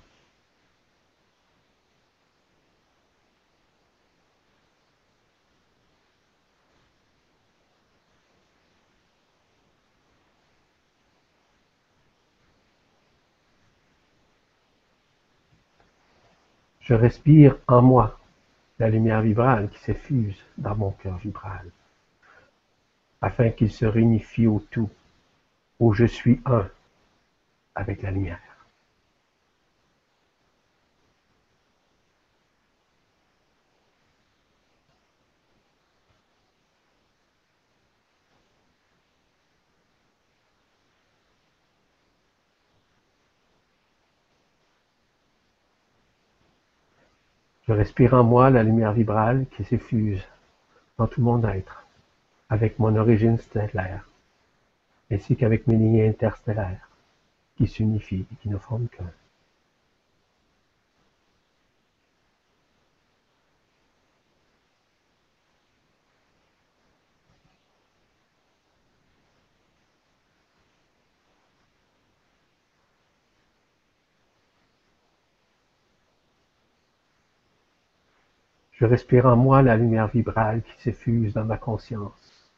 Je respire en moi la lumière vibrale qui s'effuse dans mon cœur vibral, afin qu'il se réunifie au tout, où je suis un avec la lumière. Respire en moi la lumière vibrale qui s'effuse dans tout mon être, avec mon origine stellaire, ainsi qu'avec mes lignes interstellaires, qui s'unifient et qui ne forment qu'un. Je respire en moi la lumière vibrale qui s'effuse dans ma conscience,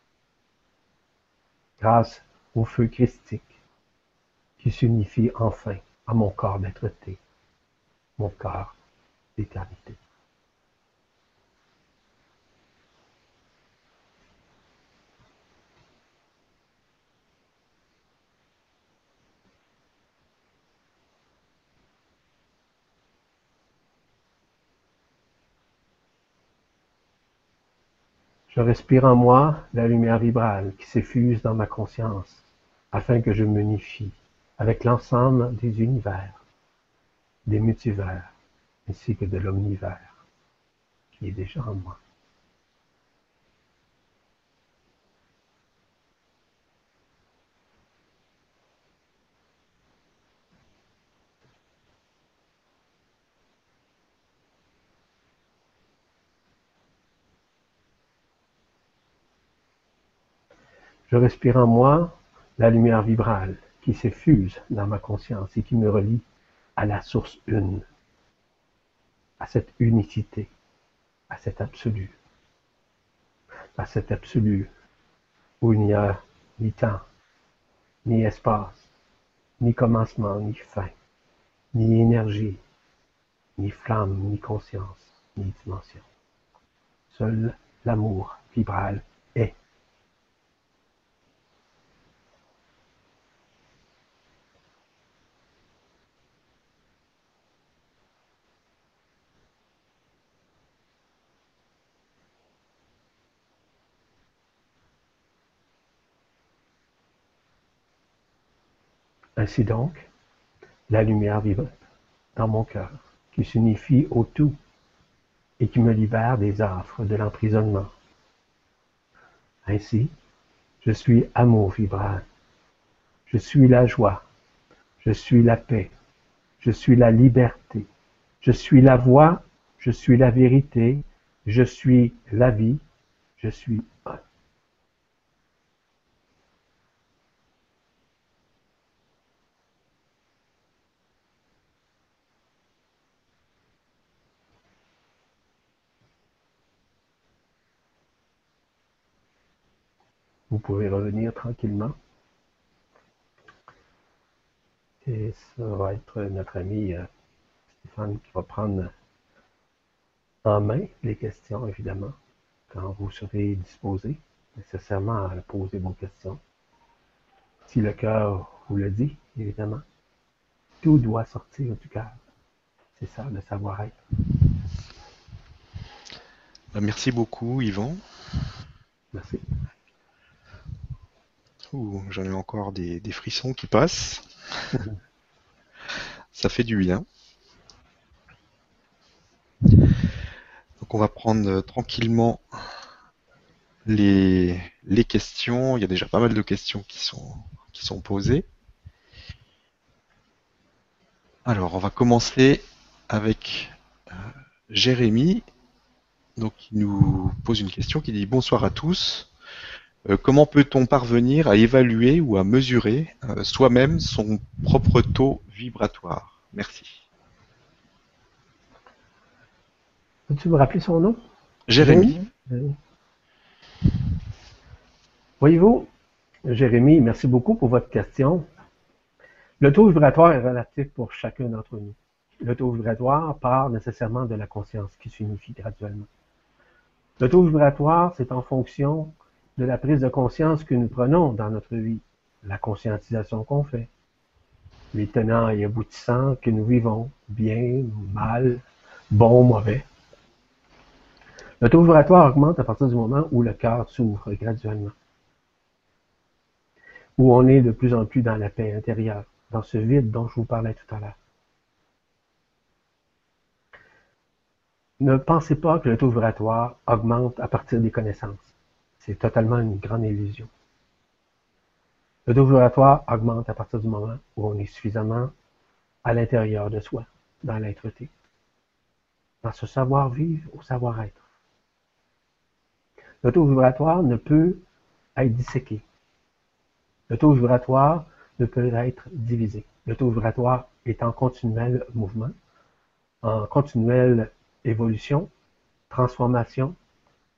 grâce au feu christique qui s'unifie enfin à mon corps d'être-té, mon corps d'éternité. Je respire en moi la lumière vibrale qui s'effuse dans ma conscience, afin que je m'unifie avec l'ensemble des univers, des multivers, ainsi que de l'omnivers qui est déjà en moi. Je respire en moi la lumière vibrale qui s'effuse dans ma conscience et qui me relie à la source une, à cette unicité, à cet absolu. à cet absolu où il n'y a ni temps, ni espace, ni commencement, ni fin, ni énergie, ni flamme, ni conscience, ni dimension. Seul l'amour vibral est. Ainsi donc, la lumière vibre dans mon cœur, qui s'unifie au tout et qui me libère des affres de l'emprisonnement. Ainsi, je suis amour vibrant. Je suis la joie. Je suis la paix. Je suis la liberté. Je suis la voix. Je suis la vérité. Je suis la vie. Je suis un. Vous pouvez revenir tranquillement. Et ça va être notre ami euh, Stéphane qui va prendre en main les questions, évidemment, quand vous serez disposé nécessairement à poser vos questions. Si le cœur vous le dit, évidemment, tout doit sortir du cœur. C'est ça le savoir-être. Bah, merci beaucoup, Yvan. Merci. J'en ai encore des, des, frissons qui passent. Ça fait du bien. Donc on va prendre tranquillement les, les, questions. Il y a déjà pas mal de questions qui sont, qui sont posées. Alors on va commencer avec euh, Jérémy, donc il nous pose une question qui dit bonsoir à tous. Euh, comment peut-on parvenir à évaluer ou à mesurer euh, soi-même son propre taux vibratoire? Merci. Peux-tu me rappeler son nom? Jérémy. Voyez-vous, Jérémy, merci beaucoup pour votre question. Le taux vibratoire est relatif pour chacun d'entre nous. Le taux vibratoire part nécessairement de la conscience qui s'unifie graduellement. Le taux vibratoire, c'est en fonction de la prise de conscience que nous prenons dans notre vie, la conscientisation qu'on fait, les tenants et aboutissants que nous vivons, bien, mal, bon, mauvais. Le taux vibratoire augmente à partir du moment où le cœur s'ouvre graduellement, où on est de plus en plus dans la paix intérieure, dans ce vide dont je vous parlais tout à l'heure. Ne pensez pas que le taux vibratoire augmente à partir des connaissances. C'est totalement une grande illusion. Le taux vibratoire augmente à partir du moment où on est suffisamment à l'intérieur de soi, dans l'être-té, dans ce savoir-vivre au savoir-être. Le taux vibratoire ne peut être disséqué. Le taux vibratoire ne peut être divisé. Le taux vibratoire est en continuel mouvement, en continuelle évolution, transformation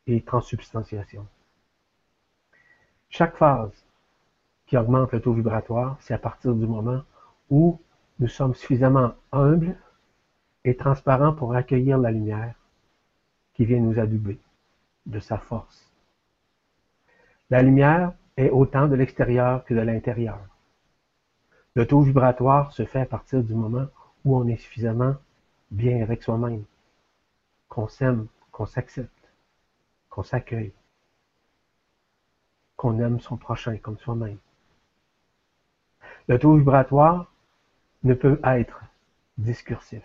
et transsubstantiation. Chaque phase qui augmente le taux vibratoire, c'est à partir du moment où nous sommes suffisamment humbles et transparents pour accueillir la lumière qui vient nous adouber de sa force. La lumière est autant de l'extérieur que de l'intérieur. Le taux vibratoire se fait à partir du moment où on est suffisamment bien avec soi-même, qu'on s'aime, qu'on s'accepte, qu'on s'accueille, qu'on aime son prochain comme soi-même. Le taux vibratoire ne peut être discursif,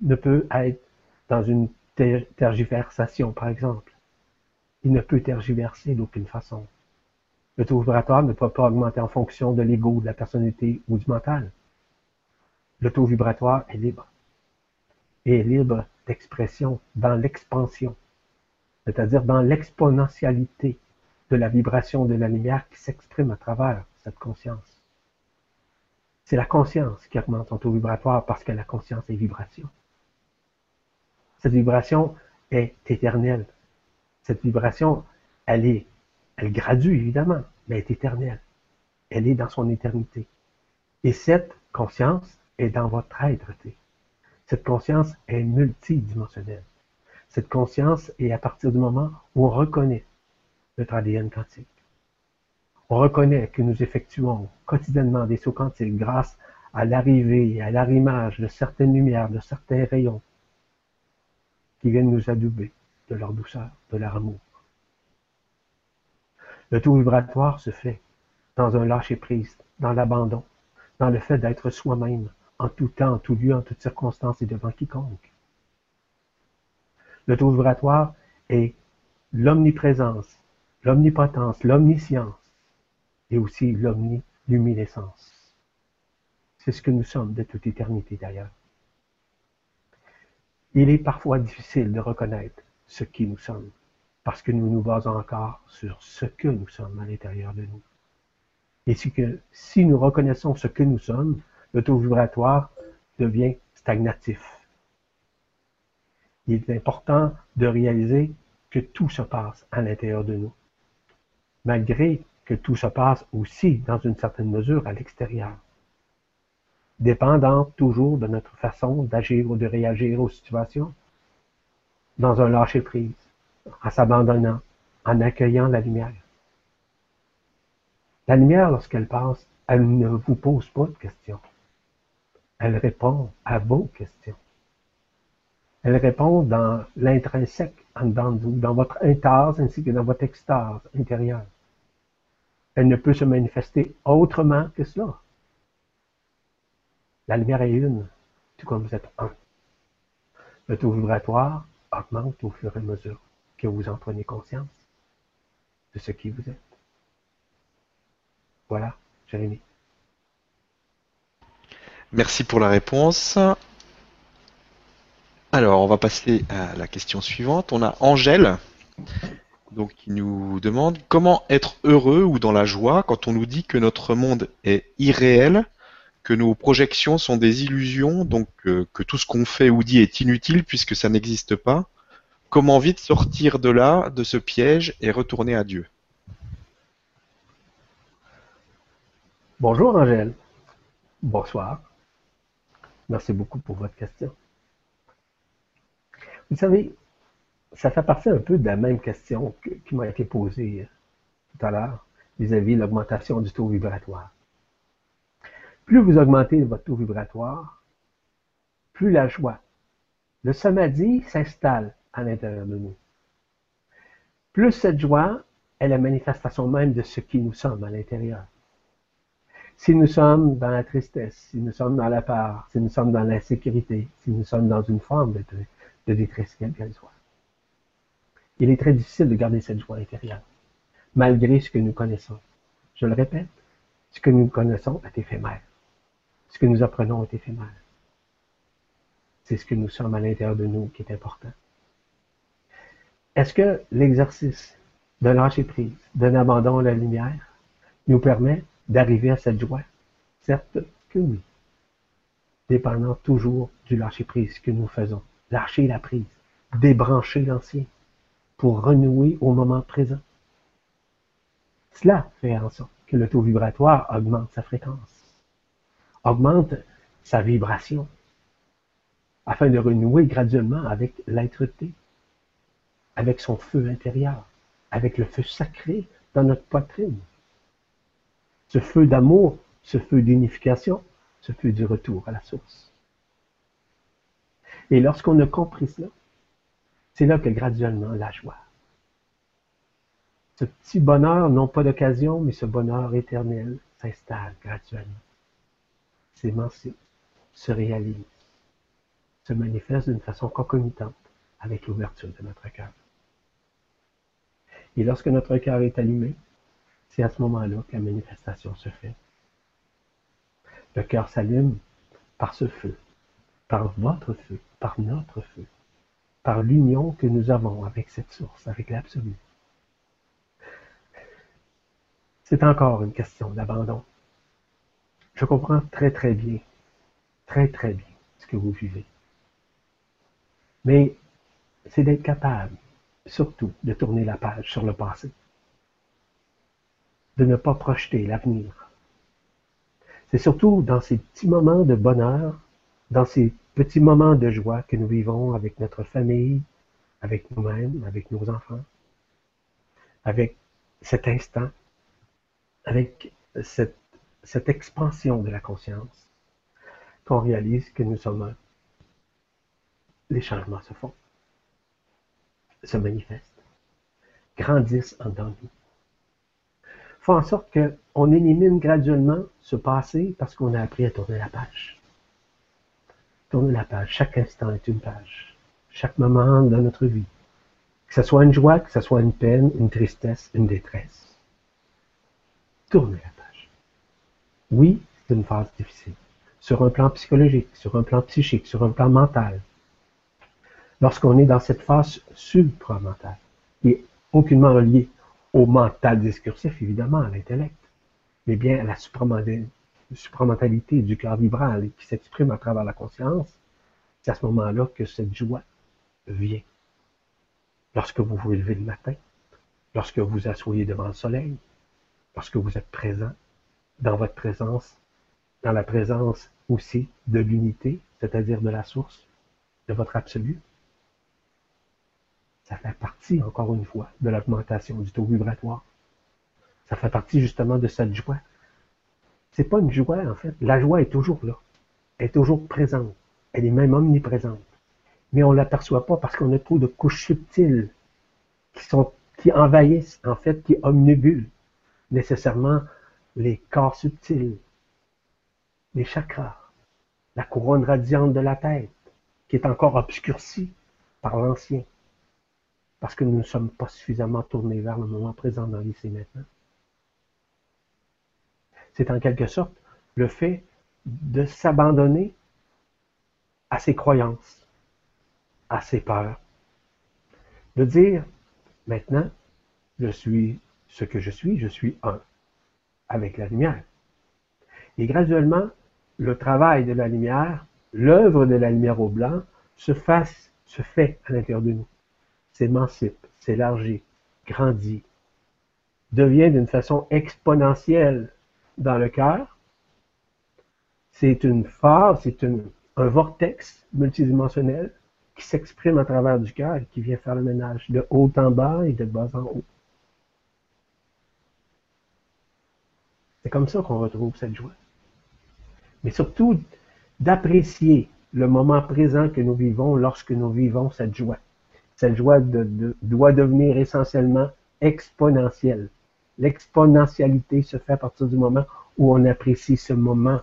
ne peut être dans une tergiversation, par exemple. Il ne peut tergiverser d'aucune façon. Le taux vibratoire ne peut pas augmenter en fonction de l'ego, de la personnalité ou du mental. Le taux vibratoire est libre. Et est libre d'expression dans l'expansion, c'est-à-dire dans l'exponentialité de la vibration de la lumière qui s'exprime à travers cette conscience. C'est la conscience qui augmente son taux vibratoire parce que la conscience est vibration. Cette vibration est éternelle. Cette vibration elle est, elle gradue évidemment, mais elle est éternelle. Elle est dans son éternité. Et cette conscience est dans votre être. Cette conscience est multidimensionnelle. Cette conscience est à partir du moment où on reconnaît notre ADN quantique. On reconnaît que nous effectuons quotidiennement des sauts quantiques grâce à l'arrivée, à l'arrimage de certaines lumières, de certains rayons qui viennent nous adouber de leur douceur, de leur amour. Le taux vibratoire se fait dans un lâcher-prise, dans l'abandon, dans le fait d'être soi-même, en tout temps, en tout lieu, en toutes circonstances et devant quiconque. Le taux vibratoire est l'omniprésence, l'omnipotence, l'omniscience et aussi l'omniluminescence. C'est ce que nous sommes de toute éternité d'ailleurs. Il est parfois difficile de reconnaître ce qui nous sommes, parce que nous nous basons encore sur ce que nous sommes à l'intérieur de nous. Et si, nous reconnaissons ce que nous sommes, le taux vibratoire devient stagnatif. Il est important de réaliser que tout se passe à l'intérieur de nous, malgré que tout se passe aussi dans une certaine mesure à l'extérieur, dépendant toujours de notre façon d'agir ou de réagir aux situations dans un lâcher-prise, en s'abandonnant, en accueillant la lumière. La lumière, lorsqu'elle passe, elle ne vous pose pas de questions. Elle répond à vos questions. Elle répond dans l'intrinsèque en dedans de vous, dans votre intase ainsi que dans votre extase intérieure. Elle ne peut se manifester autrement que cela. La lumière est une, tout comme vous êtes un. Le taux vibratoire augmente au fur et à mesure que vous en prenez conscience de ce qui vous êtes. Voilà, Jérémy. Merci pour la réponse. Alors, on va passer à la question suivante. On a Angèle donc, qui nous demande comment être heureux ou dans la joie quand on nous dit que notre monde est irréel que nos projections sont des illusions, donc euh, que tout ce qu'on fait ou dit est inutile puisque ça n'existe pas? Comment vite sortir de là, de ce piège et retourner à Dieu? Bonjour Angèle. Bonsoir. Merci beaucoup pour votre question. Vous savez, ça fait partie un peu de la même question qui m'a été posée euh, tout à l'heure vis-à-vis de l'augmentation du taux vibratoire. Plus vous augmentez votre taux vibratoire, plus la joie, le samadhi s'installe à l'intérieur de nous. Plus cette joie est la manifestation même de ce qui nous sommes à l'intérieur. Si nous sommes dans la tristesse, si nous sommes dans la peur, si nous sommes dans l'insécurité, si nous sommes dans une forme de, de détresse soit, il est très difficile de garder cette joie intérieure, malgré ce que nous connaissons. Je le répète, ce que nous connaissons est éphémère. Ce que nous apprenons est éphémère. C'est ce que nous sommes à l'intérieur de nous qui est important. Est-ce que l'exercice de lâcher prise, d'un abandon à la lumière, nous permet d'arriver à cette joie? Certes que oui. Dépendant toujours du lâcher prise que nous faisons. Lâcher la prise. Débrancher l'ancien pour renouer au moment présent. Cela fait en sorte que le taux vibratoire augmente sa fréquence augmente sa vibration afin de renouer graduellement avec l'être-té, avec son feu intérieur, avec le feu sacré dans notre poitrine. Ce feu d'amour, ce feu d'unification, ce feu du retour à la source. Et lorsqu'on a compris cela, c'est là que graduellement la joie, ce petit bonheur, non pas d'occasion, mais ce bonheur éternel s'installe graduellement s'émancipe, se réalise, se manifeste d'une façon concomitante avec l'ouverture de notre cœur. Et lorsque notre cœur est allumé, c'est à ce moment-là que la manifestation se fait. Le cœur s'allume par ce feu, par votre feu, par notre feu, par l'union que nous avons avec cette source, avec l'absolu. C'est encore une question d'abandon. Je comprends très très bien, très très bien ce que vous vivez. Mais c'est d'être capable, surtout, de tourner la page sur le passé de ne pas projeter l'avenir. C'est surtout dans ces petits moments de bonheur, dans ces petits moments de joie que nous vivons avec notre famille, avec nous-mêmes, avec nos enfants, avec cet instant, avec cette, expansion de la conscience, qu'on réalise que nous sommes. Les changements se font, se manifestent, grandissent en nous. Faut en sorte qu'on élimine graduellement ce passé parce qu'on a appris à tourner la page. Tourner la page. Chaque instant est une page. Chaque moment de notre vie. Que ce soit une joie, que ce soit une peine, une tristesse, une détresse. Tourner la page. Oui, c'est une phase difficile. Sur un plan psychologique, sur un plan psychique, sur un plan mental. Lorsqu'on est dans cette phase supramentale, qui est aucunement reliée au mental discursif, évidemment, à l'intellect, mais bien à la supramentalité du cœur vibral qui s'exprime à travers la conscience, c'est à ce moment-là que cette joie vient. Lorsque vous vous levez le matin, lorsque vous vous asseyez devant le soleil, lorsque vous êtes présent dans votre présence, dans la présence aussi de l'unité, c'est-à-dire de la source, de votre absolu, ça fait partie, encore une fois, de l'augmentation du taux vibratoire. Ça fait partie justement de cette joie. C'est pas une joie, en fait. La joie est toujours là. Elle est toujours présente. Elle est même omniprésente. Mais on ne l'aperçoit pas parce qu'on a trop de couches subtiles qui envahissent, en fait, qui omnibulent nécessairement les corps subtils, les chakras, la couronne radiante de la tête, qui est encore obscurcie par l'ancien parce que nous ne sommes pas suffisamment tournés vers le moment présent dans l'ici maintenant. C'est en quelque sorte le fait de s'abandonner à ses croyances, à ses peurs, de dire maintenant, je suis ce que je suis, je suis un avec la lumière. Et graduellement, le travail de la lumière, l'œuvre de la lumière au blanc, se, fait à l'intérieur de nous s'émancipe, s'élargit, grandit, devient d'une façon exponentielle dans le cœur. C'est une phase, c'est un vortex multidimensionnel qui s'exprime à travers du cœur et qui vient faire le ménage de haut en bas et de bas en haut. C'est comme ça qu'on retrouve cette joie. Mais surtout, d'apprécier le moment présent que nous vivons lorsque nous vivons cette joie. Cette joie doit devenir essentiellement exponentielle. L'exponentialité se fait à partir du moment où on apprécie ce moment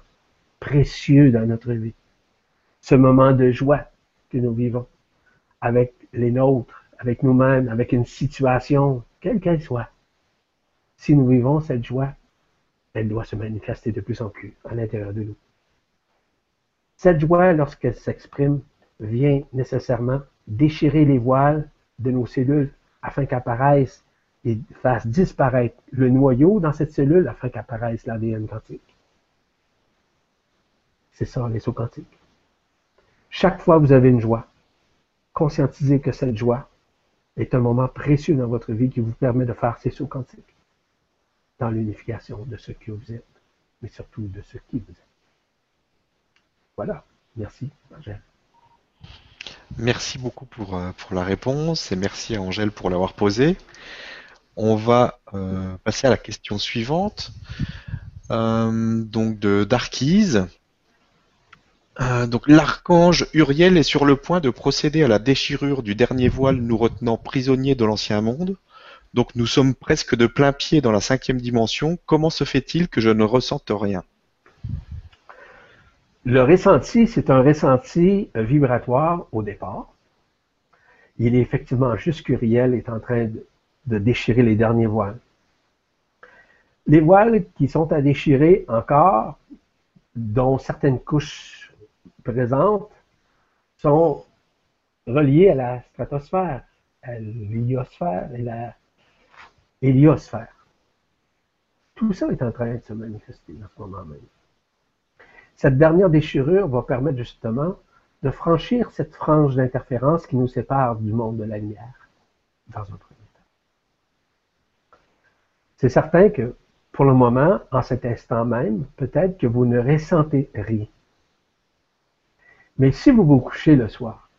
précieux dans notre vie. Ce moment de joie que nous vivons avec les nôtres, avec nous-mêmes, avec une situation, quelle qu'elle soit. Si nous vivons cette joie, elle doit se manifester de plus en plus à l'intérieur de nous. Cette joie, lorsqu'elle s'exprime, vient nécessairement déchirer les voiles de nos cellules afin qu'apparaisse et fasse disparaître le noyau dans cette cellule afin qu'apparaisse l'ADN quantique. C'est ça les sauts quantiques. Chaque fois que vous avez une joie, conscientisez que cette joie est un moment précieux dans votre vie qui vous permet de faire ces sauts quantiques dans l'unification de ce que vous êtes, mais surtout de ce qui vous êtes. Voilà. Merci, Angèle. Merci beaucoup pour, euh, pour la réponse et merci à Angèle pour l'avoir posée. On va euh, passer à la question suivante. Euh, donc de Darkise. donc l'archange Uriel est sur le point de procéder à la déchirure du dernier voile nous retenant prisonniers de l'ancien monde. Donc nous sommes presque de plein pied dans la cinquième dimension. Comment se fait-il que je ne ressente rien? Le ressenti, c'est un ressenti vibratoire au départ. Il est effectivement juste qu'Uriel est en train de, déchirer les derniers voiles. Les voiles qui sont à déchirer encore, dont certaines couches présentes, sont reliées à la stratosphère, à l'héliosphère et la héliosphère. Tout ça est en train de se manifester en ce moment même. Cette dernière déchirure va permettre justement de franchir cette frange d'interférence qui nous sépare du monde de la lumière, dans un. C'est certain que pour le moment, en cet instant même, peut-être que vous ne ressentez rien. Mais si vous vous couchez le soir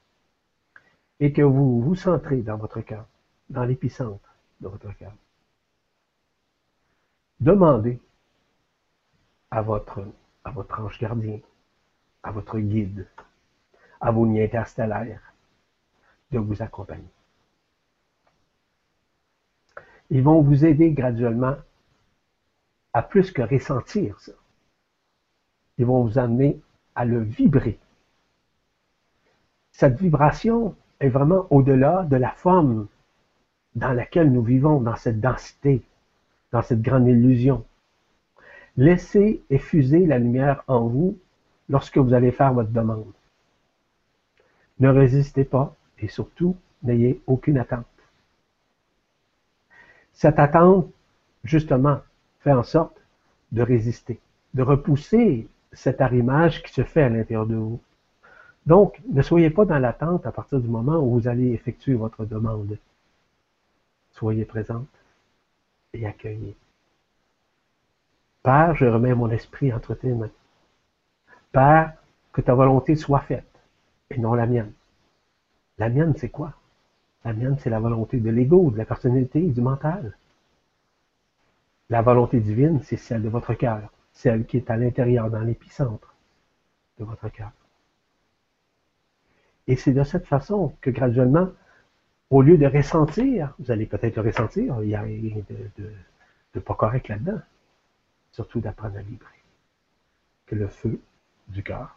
et que vous vous centrez dans votre cœur, dans l'épicentre de votre cœur, demandez à votre, à votre ange gardien, à votre guide, à vos liens interstellaires de vous accompagner. Ils vont vous aider graduellement à plus que ressentir ça. Ils vont vous amener à le vibrer. Cette vibration est vraiment au-delà de la forme dans laquelle nous vivons, dans cette densité, dans cette grande illusion. Laissez effuser la lumière en vous lorsque vous allez faire votre demande. Ne résistez pas et surtout, n'ayez aucune attente. Cette attente, justement, fait en sorte de résister, de repousser cet arrimage qui se fait à l'intérieur de vous. Donc, ne soyez pas dans l'attente à partir du moment où vous allez effectuer votre demande. Soyez présente et accueillez. Père, je remets mon esprit entre tes mains. Père, que ta volonté soit faite et non la mienne. La mienne, c'est quoi? La mienne, c'est la volonté de l'ego, de la personnalité, du mental. La volonté divine, c'est celle de votre cœur, celle qui est à l'intérieur, dans l'épicentre de votre cœur. Et c'est de cette façon que graduellement, au lieu de ressentir, vous allez peut-être le ressentir, il n'y a rien de, pas correct là-dedans. Surtout d'apprendre à vibrer. Que le feu du cœur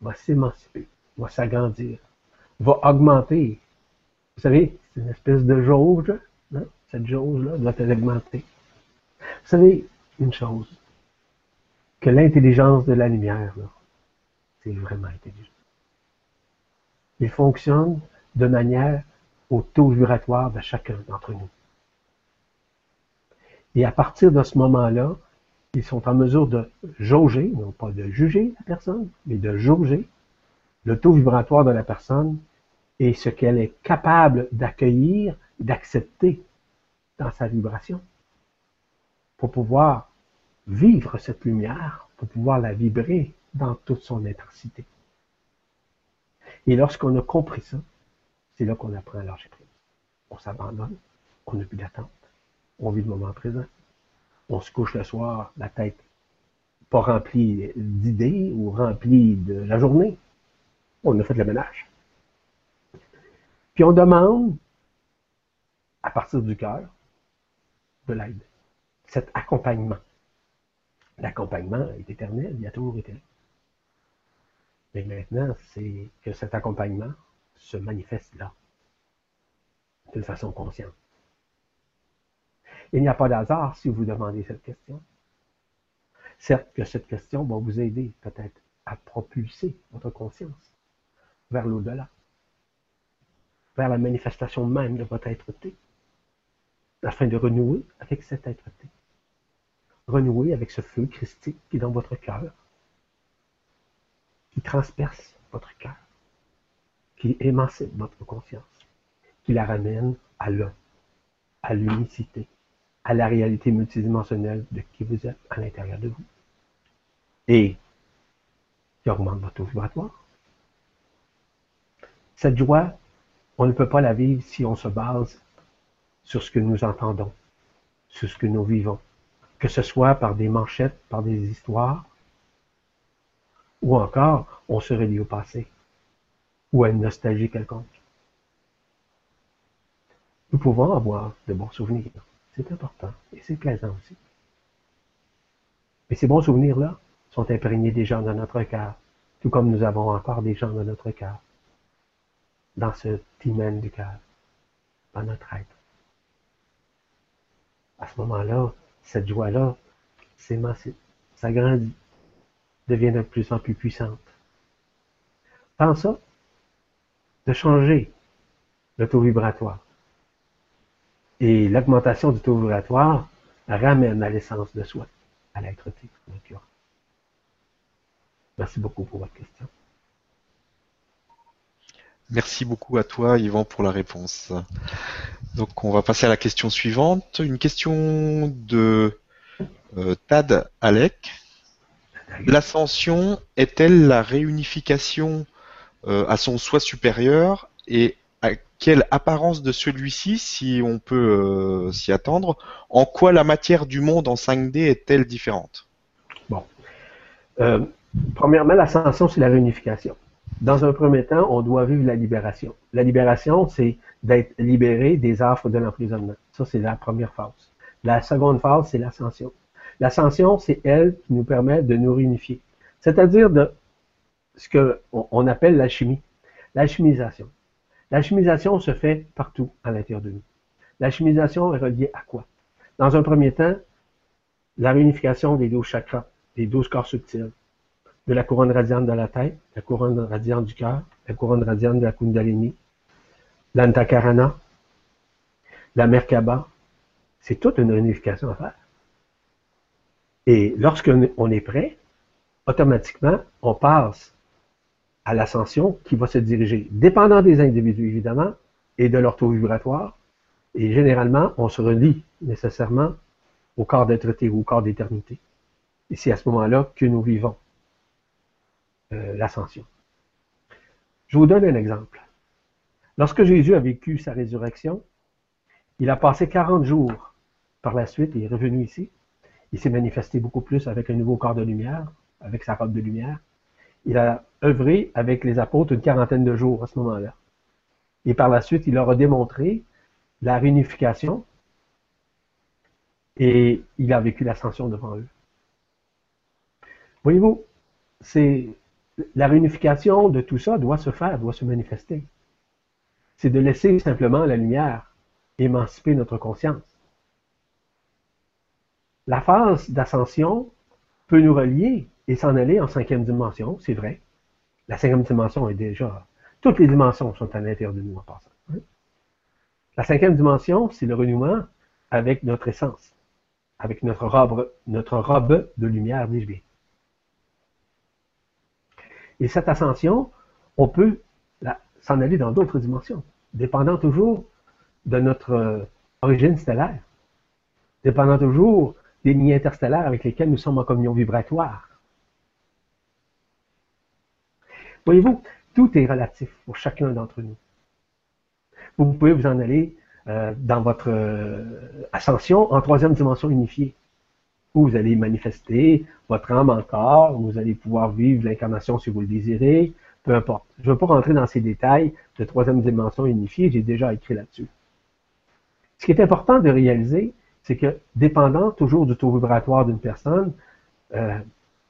va s'émanciper, va s'agrandir, va augmenter. Vous savez, c'est une espèce de jauge. Cette jauge-là doit être augmentée. Vous savez une chose, que l'intelligence de la lumière, c'est vraiment intelligent. Il fonctionne de manière au taux vibratoire de chacun d'entre nous. Et à partir de ce moment-là, ils sont en mesure de jauger, non pas de juger la personne, mais de jauger le taux vibratoire de la personne et ce qu'elle est capable d'accueillir, d'accepter dans sa vibration pour pouvoir vivre cette lumière, pour pouvoir la vibrer dans toute son intensité. Et lorsqu'on a compris ça, c'est là qu'on apprend à lâcher prise. On s'abandonne, on n'a plus d'attente, on vit le moment présent. On se couche le soir, la tête pas remplie d'idées ou remplie de la journée. On a fait le ménage. Puis on demande, à partir du cœur, de l'aide cet accompagnement. L'accompagnement est éternel, il a toujours été. Mais maintenant, c'est que cet accompagnement se manifeste là, d'une façon consciente. Il n'y a pas d'hasard si vous demandez cette question. Certes que cette question va vous aider peut-être à propulser votre conscience vers l'au-delà, vers la manifestation même de votre être-té, afin de renouer avec cet être-té renouer avec ce feu christique qui est dans votre cœur, qui transperce votre cœur, qui émancipe votre conscience, qui la ramène à l'un, à l'unicité, à la réalité multidimensionnelle de qui vous êtes à l'intérieur de vous. Et qui augmente votre vibratoire. Cette joie, on ne peut pas la vivre si on se base sur ce que nous entendons, sur ce que nous vivons, que ce soit par des manchettes, par des histoires, ou encore on se relie au passé, ou à une nostalgie quelconque. Nous pouvons avoir de bons souvenirs, c'est important, et c'est plaisant aussi. Mais ces bons souvenirs-là sont imprégnés des gens dans notre cœur, tout comme nous avons encore des gens dans notre cœur, dans ce hymen du cœur, dans notre être. À ce moment-là, cette joie-là s'émancipe, s'agrandit, devient de plus en plus puissante. Pense ça, de changer le taux vibratoire. Et l'augmentation du taux vibratoire ramène à l'essence de soi, à l'être-té, Merci beaucoup pour votre question. Merci beaucoup à toi, Yvan, pour la réponse. Donc, on va passer à la question suivante. Une question de Euh, Tad Alec. L'ascension est-elle la réunification euh, à son soi supérieur et à quelle apparence de celui-ci, si on peut euh, s'y attendre, en quoi la matière du monde en 5D est-elle différente? Bon. Premièrement, l'ascension, c'est la réunification. Dans un premier temps, on doit vivre la libération. La libération, c'est d'être libéré des affres de l'emprisonnement. Ça, c'est la première phase. La seconde phase, c'est l'ascension. L'ascension, c'est elle qui nous permet de nous réunifier. C'est-à-dire de ce qu'on appelle l'alchimie, l'alchimisation. L'alchimisation se fait partout à l'intérieur de nous. L'alchimisation est reliée à quoi? Dans un premier temps, la réunification des douze chakras, des douze corps subtils, de la couronne radiante de la tête, la couronne radiante du cœur, la couronne radiante de la Kundalini, l'Antakarana, la Merkaba. C'est toute une réunification à faire. Et lorsqu'on est prêt, automatiquement, on passe à l'ascension qui va se diriger, dépendant des individus évidemment, et de leur taux vibratoire. Et généralement, on se relie nécessairement au corps d'être ou au corps d'éternité. Et c'est à ce moment-là que nous vivons l'ascension. Je vous donne un exemple. Lorsque Jésus a vécu sa résurrection, il a passé 40 jours par la suite, il est revenu ici. Il s'est manifesté beaucoup plus avec un nouveau corps de lumière, avec sa robe de lumière. Il a œuvré avec les apôtres une quarantaine de jours à ce moment-là. Et par la suite, il leur a démontré la réunification et il a vécu l'ascension devant eux. Voyez-vous, c'est la réunification de tout ça doit se faire, doit se manifester. C'est de laisser simplement la lumière émanciper notre conscience. La phase d'ascension peut nous relier et s'en aller en cinquième dimension, c'est vrai. La cinquième dimension est déjà... Toutes les dimensions sont à l'intérieur de nous en passant. Hein. La cinquième dimension, c'est le renouement avec notre essence, avec notre robe, notre robe de lumière, dis-je bien. Et cette ascension, on peut s'en aller dans d'autres dimensions, dépendant toujours de notre euh, origine stellaire, dépendant toujours des lignes interstellaires avec lesquelles nous sommes en communion vibratoire. Voyez-vous, tout est relatif pour chacun d'entre nous. Vous pouvez vous en aller euh, dans votre euh, ascension en troisième dimension unifiée, où vous allez manifester votre âme encore, vous allez pouvoir vivre l'incarnation si vous le désirez, peu importe. Je ne veux pas rentrer dans ces détails de troisième dimension unifiée, j'ai déjà écrit là-dessus. Ce qui est important de réaliser, c'est que dépendant toujours du taux vibratoire d'une personne, euh,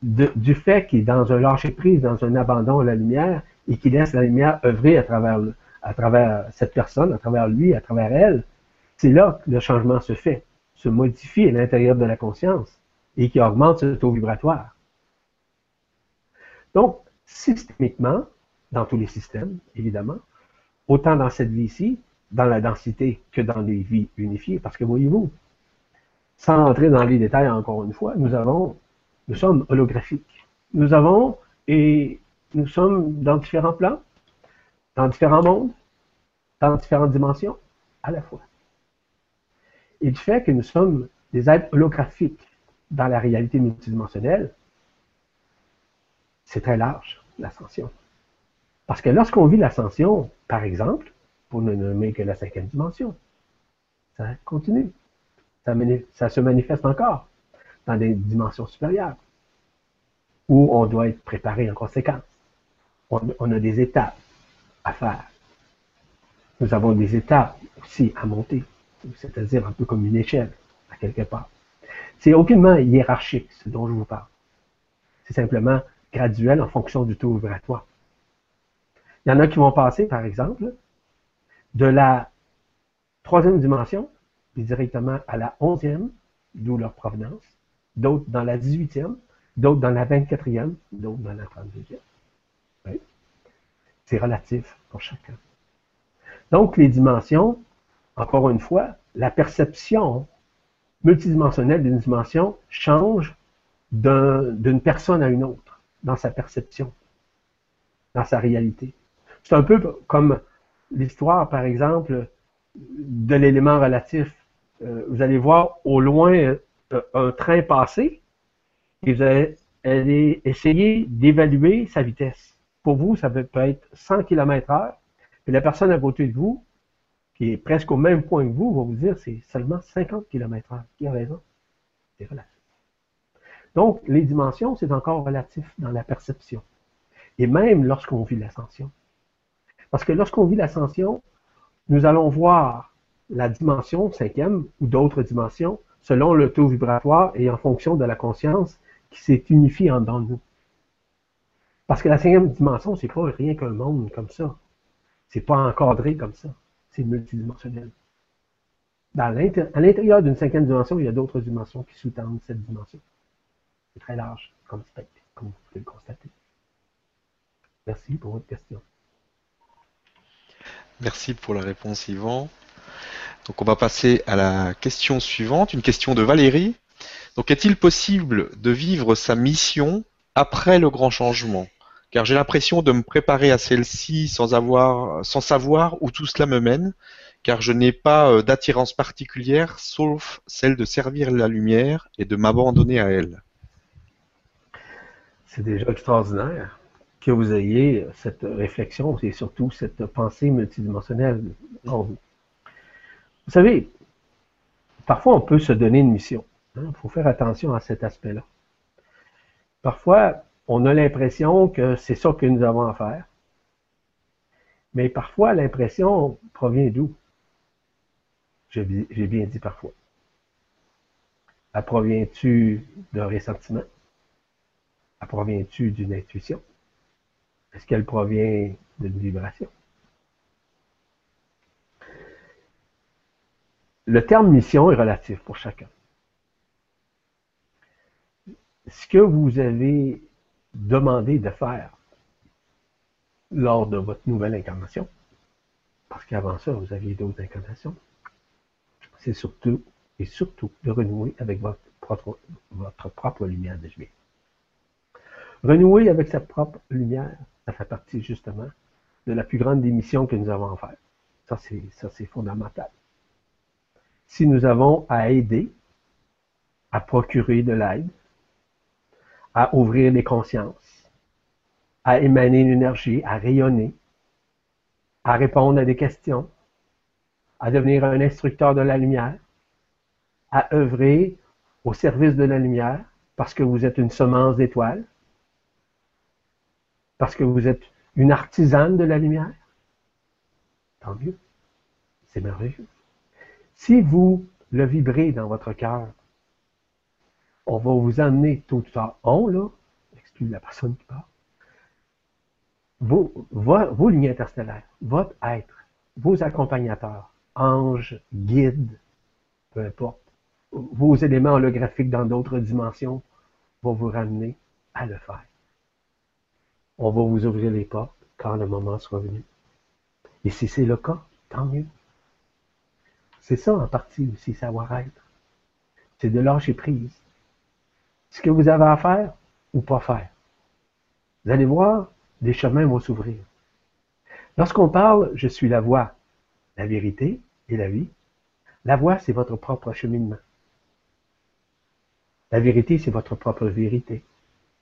du fait qu'il est dans un lâcher-prise, dans un abandon à la lumière, et qu'il laisse la lumière œuvrer à travers cette personne, à travers lui, à travers elle, c'est là que le changement se fait, se modifie à l'intérieur de la conscience et qui augmente ce taux vibratoire. Donc, systémiquement, dans tous les systèmes, évidemment, autant dans cette vie-ci, dans la densité que dans les vies unifiées, parce que voyez-vous, sans entrer dans les détails encore une fois, nous avons nous sommes holographiques. Nous avons, et nous sommes dans différents plans, dans différents mondes, dans différentes dimensions, à la fois. Et du fait que nous sommes des êtres holographiques dans la réalité multidimensionnelle, c'est très large, l'ascension. Parce que lorsqu'on vit l'ascension, par exemple, pour ne nommer que la cinquième dimension, ça continue. Ça, se manifeste encore dans des dimensions supérieures, où on doit être préparé en conséquence. On, a des étapes à faire. Nous avons des étapes aussi à monter, c'est-à-dire un peu comme une échelle, à quelque part. C'est aucunement hiérarchique, ce dont je vous parle. C'est simplement graduel en fonction du taux vibratoire. Il y en a qui vont passer, par exemple, de la troisième dimension, puis directement à la onzième, d'où leur provenance, d'autres dans la 18e, d'autres dans la 24e, d'autres dans la 32e. C'est relatif pour chacun. Donc, les dimensions, encore une fois, la perception multidimensionnelle d'une dimension change d'une personne à une autre dans sa perception, dans sa réalité. C'est un peu comme l'histoire, par exemple, de l'élément relatif. Euh, vous allez voir au loin euh, un train passé et vous allez, essayer d'évaluer sa vitesse. Pour vous, ça peut être 100 km heure, et la personne à côté de vous, qui est presque au même point que vous, va vous dire c'est seulement 50 km heure. Qui a raison? C'est relatif. Donc, les dimensions, c'est encore relatif dans la perception. Et même lorsqu'on vit l'ascension. Parce que lorsqu'on vit l'ascension, nous allons voir la dimension cinquième ou d'autres dimensions selon le taux vibratoire et en fonction de la conscience qui s'est unifiée en dedans de nous. Parce que la cinquième dimension, c'est pas rien qu'un monde comme ça. C'est pas encadré comme ça. C'est multidimensionnel. à l'intérieur d'une cinquième dimension, il y a d'autres dimensions qui sous-tendent cette dimension. C'est très large comme spectre, comme vous pouvez le constater. Merci pour votre question. Merci pour la réponse, Yvan. Donc on va passer à la question suivante, une question de Valérie. Donc est-il possible de vivre sa mission après le grand changement? Car j'ai l'impression de me préparer à celle-ci sans avoir, sans savoir où tout cela me mène, car je n'ai pas euh, d'attirance particulière sauf celle de servir la lumière et de m'abandonner à elle. C'est déjà extraordinaire que vous ayez cette réflexion et surtout cette pensée multidimensionnelle en vous. Vous savez, parfois on peut se donner une mission. Il hein. faut faire attention à cet aspect-là. Parfois, on a l'impression que c'est ça que nous avons à faire. Mais parfois, l'impression provient d'où? J'ai bien dit parfois. Elle provient-tu d'un ressentiment? Elle provient-tu d'une intuition? Est-ce qu'elle provient d'une vibration? le terme mission est relatif pour chacun. Ce que vous avez demandé de faire lors de votre nouvelle incarnation, parce qu'avant ça, vous aviez d'autres incarnations, c'est surtout et surtout de renouer avec votre propre, votre propre lumière de juillet. Renouer avec sa propre lumière, ça fait partie justement de la plus grande des missions que nous avons à faire. Ça, c'est fondamental si nous avons à aider, à procurer de l'aide, à ouvrir les consciences, à émaner une énergie, à rayonner, à répondre à des questions, à devenir un instructeur de la lumière, à œuvrer au service de la lumière parce que vous êtes une semence d'étoiles, parce que vous êtes une artisane de la lumière. Tant mieux. C'est merveilleux. Si vous le vibrez dans votre cœur, on va vous amener tout ça. On, là, exclut la personne qui parle, vos, vos, vos lignes interstellaires, votre être, vos accompagnateurs, anges, guides, peu importe, vos éléments holographiques dans d'autres dimensions vont vous ramener à le faire. On va vous ouvrir les portes quand le moment sera venu. Et si c'est le cas, tant mieux. C'est ça en partie aussi, savoir-être. C'est de lâcher prise. Ce que vous avez à faire ou pas faire. Vous allez voir, des chemins vont s'ouvrir. Lorsqu'on parle, je suis la voie, la vérité et la vie. La voie, c'est votre propre cheminement. La vérité, c'est votre propre vérité.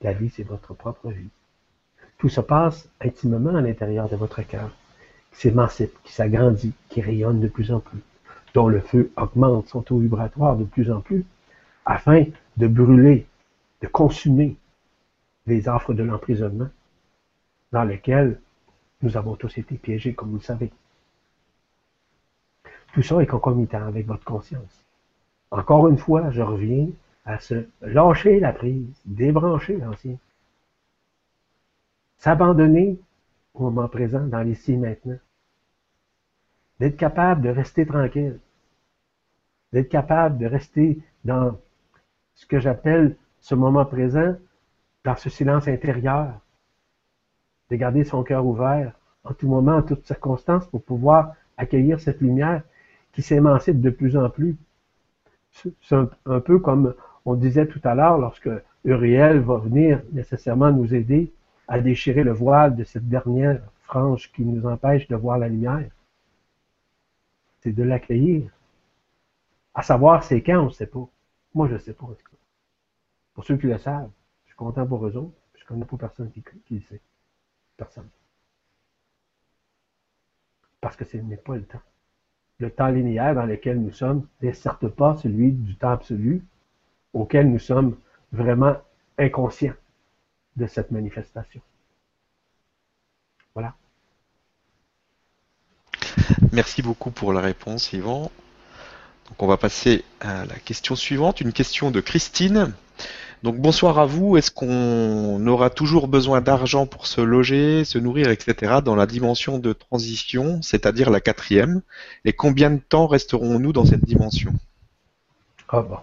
La vie, c'est votre propre vie. Tout se passe intimement à l'intérieur de votre cœur, qui s'émancipe, qui s'agrandit, qui rayonne de plus en plus dont le feu augmente son taux vibratoire de plus en plus, afin de brûler, de consumer les offres de l'emprisonnement dans lesquelles nous avons tous été piégés, comme vous le savez. Tout ça est concomitant avec votre conscience. Encore une fois, je reviens à se lâcher la prise, débrancher l'ancien. S'abandonner au moment présent, dans l'ici maintenant. D'être capable de rester tranquille d'être capable de rester dans ce que j'appelle ce moment présent, dans ce silence intérieur, de garder son cœur ouvert en tout moment, en toutes circonstances, pour pouvoir accueillir cette lumière qui s'émancipe de plus en plus. C'est un, peu comme on disait tout à l'heure, lorsque Uriel va venir nécessairement nous aider à déchirer le voile de cette dernière frange qui nous empêche de voir la lumière. C'est de l'accueillir. À savoir, c'est quand, on ne sait pas. Moi, je ne sais pas. Pour ceux qui le savent, je suis content pour eux autres. Je connais pas personne qui, qui le sait. Personne. Parce que ce n'est pas le temps. Le temps linéaire dans lequel nous sommes n'est certes pas celui du temps absolu auquel nous sommes vraiment inconscients de cette manifestation. Voilà. Merci beaucoup pour la réponse, Yvan. Donc on va passer à la question suivante, une question de Christine. Donc bonsoir à vous. Est-ce qu'on aura toujours besoin d'argent pour se loger, se nourrir, etc. dans la dimension de transition, c'est-à-dire la quatrième? Et combien de temps resterons-nous dans cette dimension? Ah bon.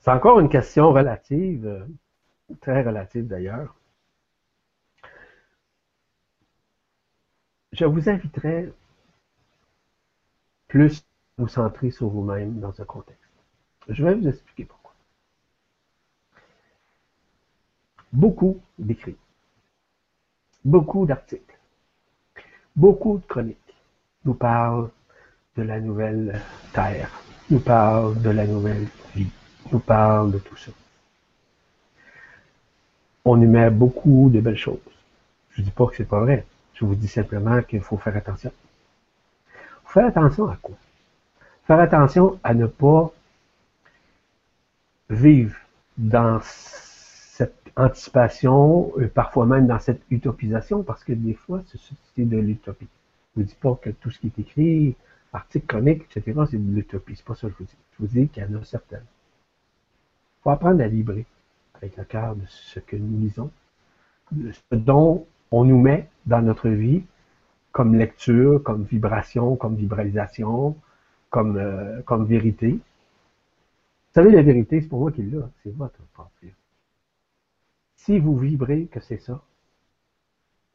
C'est encore une question relative, très relative d'ailleurs. Je vous inviterai plus à vous centrer sur vous-même dans ce contexte. Je vais vous expliquer pourquoi. Beaucoup d'écrits, beaucoup d'articles, beaucoup de chroniques nous parlent de la nouvelle Terre, nous parlent de la nouvelle vie, nous parlent de tout ça. On y met beaucoup de belles choses. Je ne dis pas que c'est pas vrai. Je vous dis simplement qu'il faut faire attention. Faire attention à quoi? Faire attention à ne pas vivre dans anticipation, euh, parfois même dans cette utopisation, parce que des fois, c'est de l'utopie. Je ne vous dis pas que tout ce qui est écrit, articles, chroniques, etc., c'est de l'utopie. C'est pas ça que je vous dis. Je vous dis qu'il y en a certaines. Il faut apprendre à vibrer avec le cœur de ce que nous lisons, de ce dont on nous met dans notre vie comme lecture, comme vibration, comme vibralisation, comme, euh, comme vérité. Vous savez, la vérité, c'est pour moi qui l'a, c'est votre propre. Si vous vibrez que c'est ça,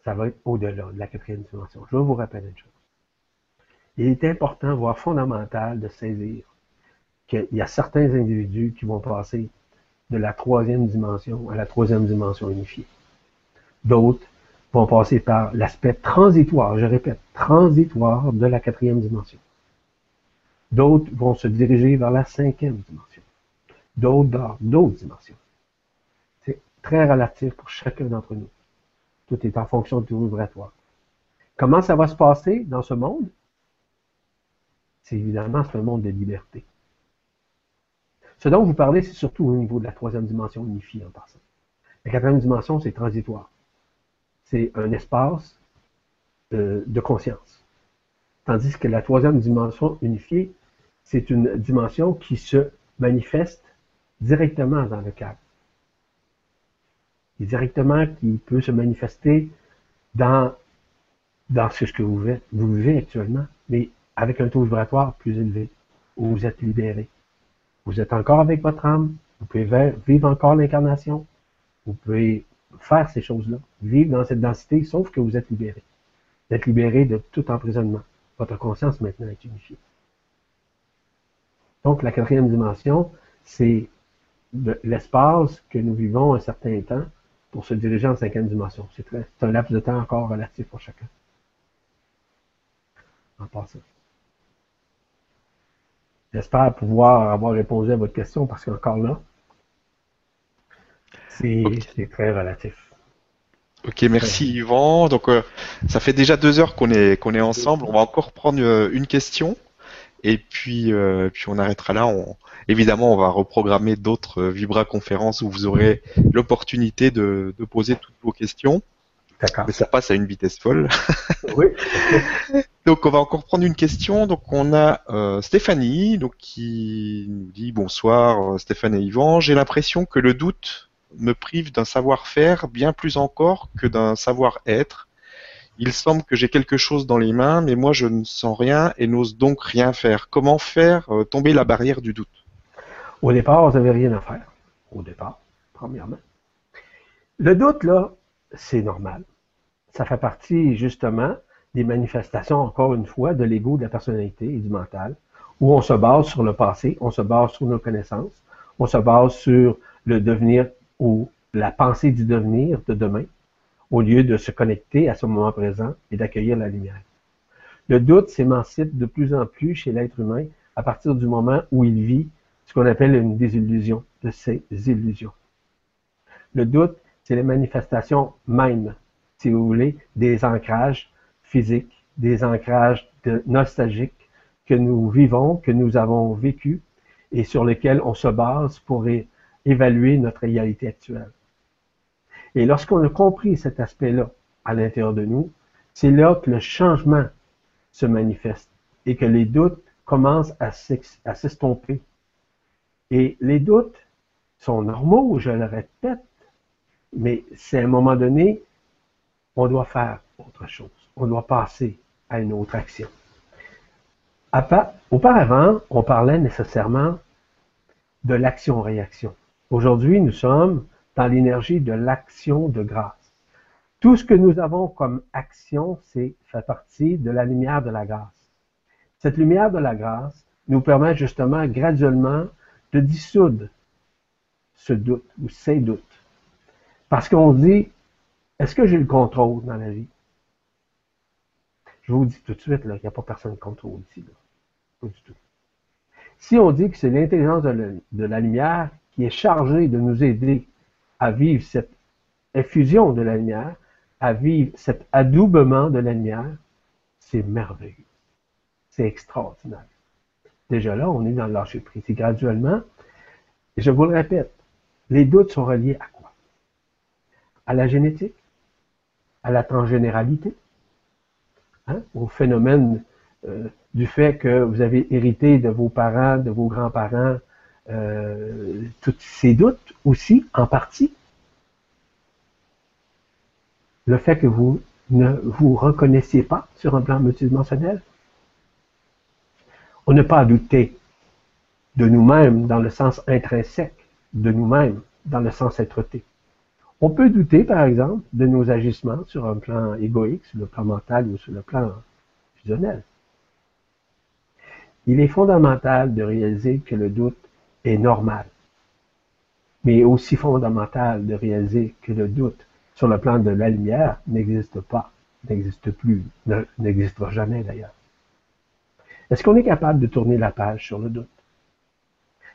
ça va être au-delà de la quatrième dimension. Je vais vous rappeler une chose. Il est important, voire fondamental, de saisir qu'il y a certains individus qui vont passer de la troisième dimension à la troisième dimension unifiée. D'autres vont passer par l'aspect transitoire, je répète, transitoire de la quatrième dimension. D'autres vont se diriger vers la cinquième dimension. D'autres dans d'autres dimensions. Très relatif pour chacun d'entre nous. Tout est en fonction du vibratoire. Comment ça va se passer dans ce monde? C'est évidemment un monde de liberté. Ce dont vous parlez, c'est surtout au niveau de la troisième dimension unifiée en passant. La quatrième dimension, c'est transitoire c'est un espace euh, de conscience. Tandis que la troisième dimension unifiée, c'est une dimension qui se manifeste directement dans le cadre. Directement qui peut se manifester dans, dans ce que vous vivez, vous vivez actuellement, mais avec un taux vibratoire plus élevé, où vous êtes libéré. Vous êtes encore avec votre âme, vous pouvez vivre encore l'incarnation, vous pouvez faire ces choses-là, vivre dans cette densité, sauf que vous êtes libéré. Vous êtes libéré de tout emprisonnement. Votre conscience maintenant est unifiée. Donc, la quatrième dimension, c'est l'espace que nous vivons un certain temps pour se diriger en cinquième dimension. C'est un laps de temps encore relatif pour chacun. En passant. J'espère pouvoir avoir répondu à votre question parce qu'encore là, c'est très relatif. Ok, merci Yvan. Donc, euh, ça fait déjà deux heures qu'on est qu'on est ensemble. On va encore prendre euh, une question et puis euh, puis on arrêtera là. On, évidemment, on va reprogrammer d'autres Vibra conférences où vous aurez l'opportunité de, de poser toutes vos questions. Mais ça passe à une vitesse folle. oui. donc on va encore prendre une question. Donc on a Stéphanie, donc qui nous dit bonsoir Stéphane et Yvan. J'ai l'impression que le doute me prive d'un savoir-faire bien plus encore que d'un savoir-être. Il semble que j'ai quelque chose dans les mains, mais moi je ne sens rien et n'ose donc rien faire. Comment faire euh, tomber la barrière du doute? Au départ, vous n'avez rien à faire. Au départ, premièrement. Le doute, là, c'est normal. Ça fait partie, justement, des manifestations, encore une fois, de l'ego, de la personnalité et du mental, où on se base sur le passé, on se base sur nos connaissances, on se base sur le devenir ou la pensée du devenir de demain, au lieu de se connecter à ce moment présent et d'accueillir la lumière. Le doute s'émancipe de plus en plus chez l'être humain à partir du moment où il vit ce qu'on appelle une désillusion de ces illusions. Le doute, c'est les manifestations même, si vous voulez, des ancrages physiques, des ancrages nostalgiques que nous vivons, que nous avons vécu et sur lesquels on se base pour évaluer notre réalité actuelle. Et lorsqu'on a compris cet aspect-là à l'intérieur de nous, c'est là que le changement se manifeste et que les doutes commencent à s'estomper. Et les doutes sont normaux, je le répète, mais c'est à un moment donné, on doit faire autre chose. On doit passer à une autre action. Auparavant, on parlait nécessairement de l'action-réaction. Aujourd'hui, nous sommes dans l'énergie de l'action de grâce. Tout ce que nous avons comme action, c'est fait partie de la lumière de la grâce. Cette lumière de la grâce nous permet justement graduellement de dissoudre ce doute ou ces doutes. Parce qu'on dit, est-ce que j'ai le contrôle dans la vie? Je vous dis tout de suite, il n'y a pas personne de contrôle ici. Pas du tout. Si on dit que c'est l'intelligence de, la lumière qui est chargée de nous aider à vivre cette effusion de la lumière, à vivre cet adoubement de la lumière, c'est merveilleux. C'est extraordinaire. Déjà là, on est dans le lâcher. Et graduellement, je vous le répète, les doutes sont reliés à quoi? À la génétique, à la transgénéralité, hein? au phénomène euh, du fait que vous avez hérité de vos parents, de vos grands-parents, euh, tous ces doutes aussi, en partie. Le fait que vous ne vous reconnaissiez pas sur un plan multidimensionnel. On n'a pas douter de nous-mêmes dans le sens intrinsèque, de nous-mêmes dans le sens être-té. On peut douter, par exemple, de nos agissements sur un plan égoïque, sur le plan mental ou sur le plan fusionnel. Il est fondamental de réaliser que le doute est normal, mais aussi fondamental de réaliser que le doute sur le plan de la lumière n'existe pas, n'existe plus, n'existera jamais d'ailleurs. Est-ce qu'on est capable de tourner la page sur le doute?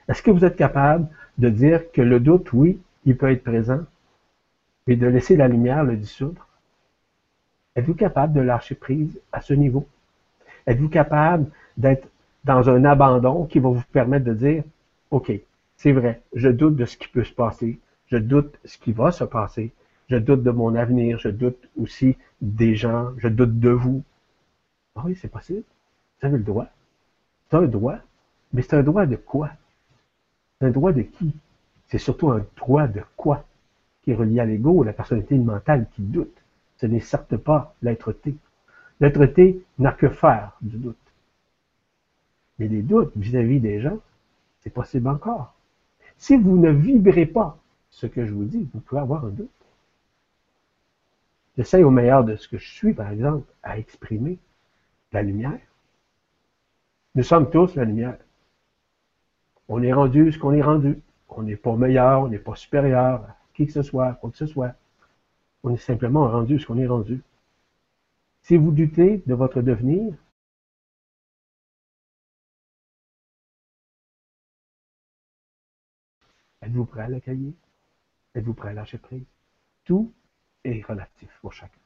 Est-ce que vous êtes capable de dire que le doute, oui, il peut être présent, mais de laisser la lumière le dissoudre? Êtes-vous capable de lâcher prise à ce niveau? Êtes-vous capable d'être dans un abandon qui va vous permettre de dire, OK, c'est vrai, je doute de ce qui peut se passer, je doute ce qui va se passer, je doute de mon avenir, je doute aussi des gens, je doute de vous. Ah oui, c'est possible. Vous avez le droit. C'est un droit. Mais c'est un droit de quoi? C'est un droit de qui? C'est surtout un droit de quoi? Qui est relié à l'ego, la personnalité mentale qui doute? Ce n'est certes pas l'être-té. L'être-té n'a que faire du doute. Mais les doutes vis-à-vis des gens, c'est possible encore. Si vous ne vibrez pas ce que je vous dis, vous pouvez avoir un doute. J'essaie au meilleur de ce que je suis, par exemple, à exprimer la lumière. Nous sommes tous la lumière. On est rendu ce qu'on est rendu. On n'est pas meilleur, on n'est pas supérieur à qui que ce soit, quoi que ce soit. On est simplement rendu ce qu'on est rendu. Si vous doutez de votre devenir, Êtes-vous prêt à l'accueillir? Êtes-vous prêt à lâcher prise? Tout est relatif pour chacun.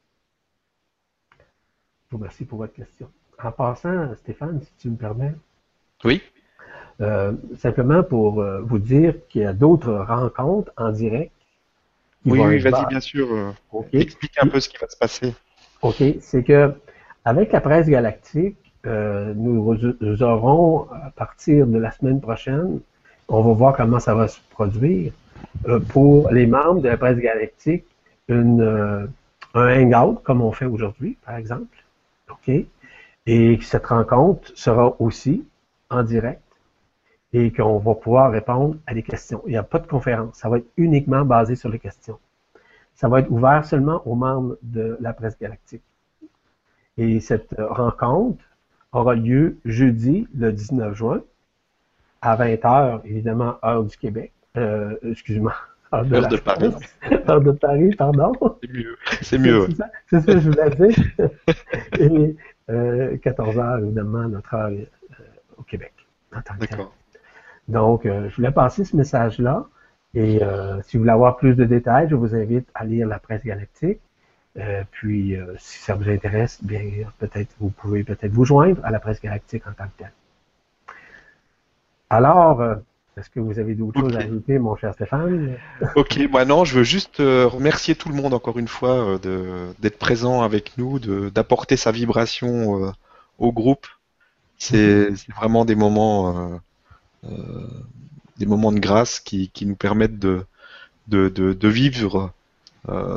Je vous remercie pour votre question. En passant, Stéphane, si tu me permets. Oui. Euh, simplement pour euh, vous dire qu'il y a d'autres rencontres en direct. Oui, oui, vas-y, bien sûr. Euh, explique un peu ce qui va se passer. OK. C'est que avec la presse galactique, nous, nous aurons, à partir de la semaine prochaine, on va voir comment ça va se produire. Euh, pour les membres de la presse galactique, une, euh, un hangout, comme on fait aujourd'hui, par exemple. OK? Et cette rencontre sera aussi en direct et qu'on va pouvoir répondre à des questions. Il n'y a pas de conférence. Ça va être uniquement basé sur les questions. Ça va être ouvert seulement aux membres de la presse galactique. Et cette rencontre aura lieu jeudi, le 19 juin, à 20h, évidemment, heure du Québec. Euh, excuse-moi. Heure de, Paris. heure de Paris, pardon. C'est mieux. C'est mieux. C'est ça, que je voulais dire. Et euh, 14h, évidemment, notre heure euh, au Québec. D'accord. Donc, euh, je voulais passer ce message-là. Et si vous voulez avoir plus de détails, je vous invite à lire la presse galactique. puis, si ça vous intéresse, bien, peut-être vous pouvez peut-être vous joindre à la presse galactique en tant que telle. Alors, est-ce que vous avez d'autres choses à ajouter, mon cher Stéphane? Ok, moi non, je veux juste euh, remercier tout le monde encore une fois euh, d'être présent avec nous, d'apporter sa vibration euh, au groupe. C'est vraiment des moments, des moments de grâce qui, nous permettent de, de, vivre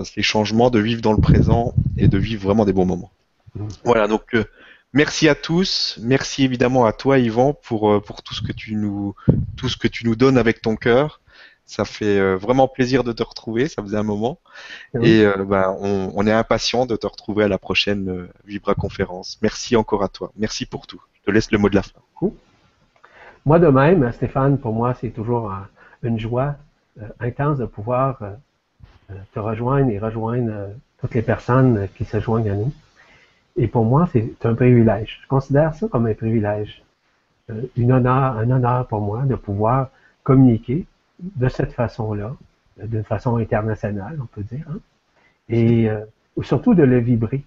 ces changements, de vivre dans le présent et de vivre vraiment des bons moments. Mmh. Voilà, donc Merci à tous. Merci évidemment à toi, Yvan, pour, euh, pour tout, ce que tu nous, tout ce que tu nous donnes avec ton cœur. Ça fait euh, vraiment plaisir de te retrouver. Ça faisait un moment. Et euh, ben, on, est impatient de te retrouver à la prochaine Vibra conférence. Merci encore à toi. Merci pour tout. Je te laisse le mot de la fin. Moi de même, Stéphane, pour moi, c'est toujours une joie intense de pouvoir te rejoindre et rejoindre toutes les personnes qui se joignent à nous. Et pour moi, c'est un privilège. Je considère ça comme un privilège. Euh, une honneur, un honneur pour moi de pouvoir communiquer de cette façon-là, d'une façon internationale, on peut dire, hein. et euh, surtout de le vibrer.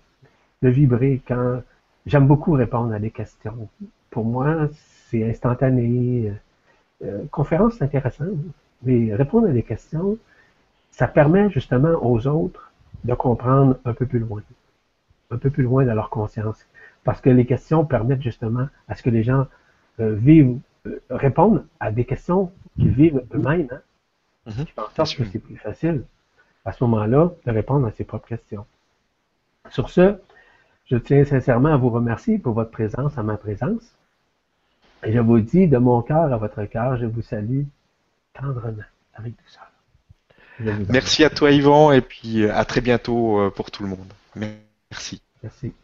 De vibrer quand j'aime beaucoup répondre à des questions. Pour moi, c'est instantané. Euh, conférence, c'est intéressant, mais répondre à des questions, ça permet justement aux autres de comprendre un peu plus loin un peu plus loin de leur conscience. Parce que les questions permettent justement à ce que les gens euh, vivent, euh, répondent à des questions qu'ils vivent eux-mêmes. Hein, mm que c'est plus facile à ce moment-là de répondre à ses propres questions. Sur ce, je tiens sincèrement à vous remercier pour votre présence à ma présence. Et je vous dis de mon cœur à votre cœur, je vous salue tendrement, avec douceur. Merci à toi Yvan et puis à très bientôt euh, pour tout le monde. Merci. Merci.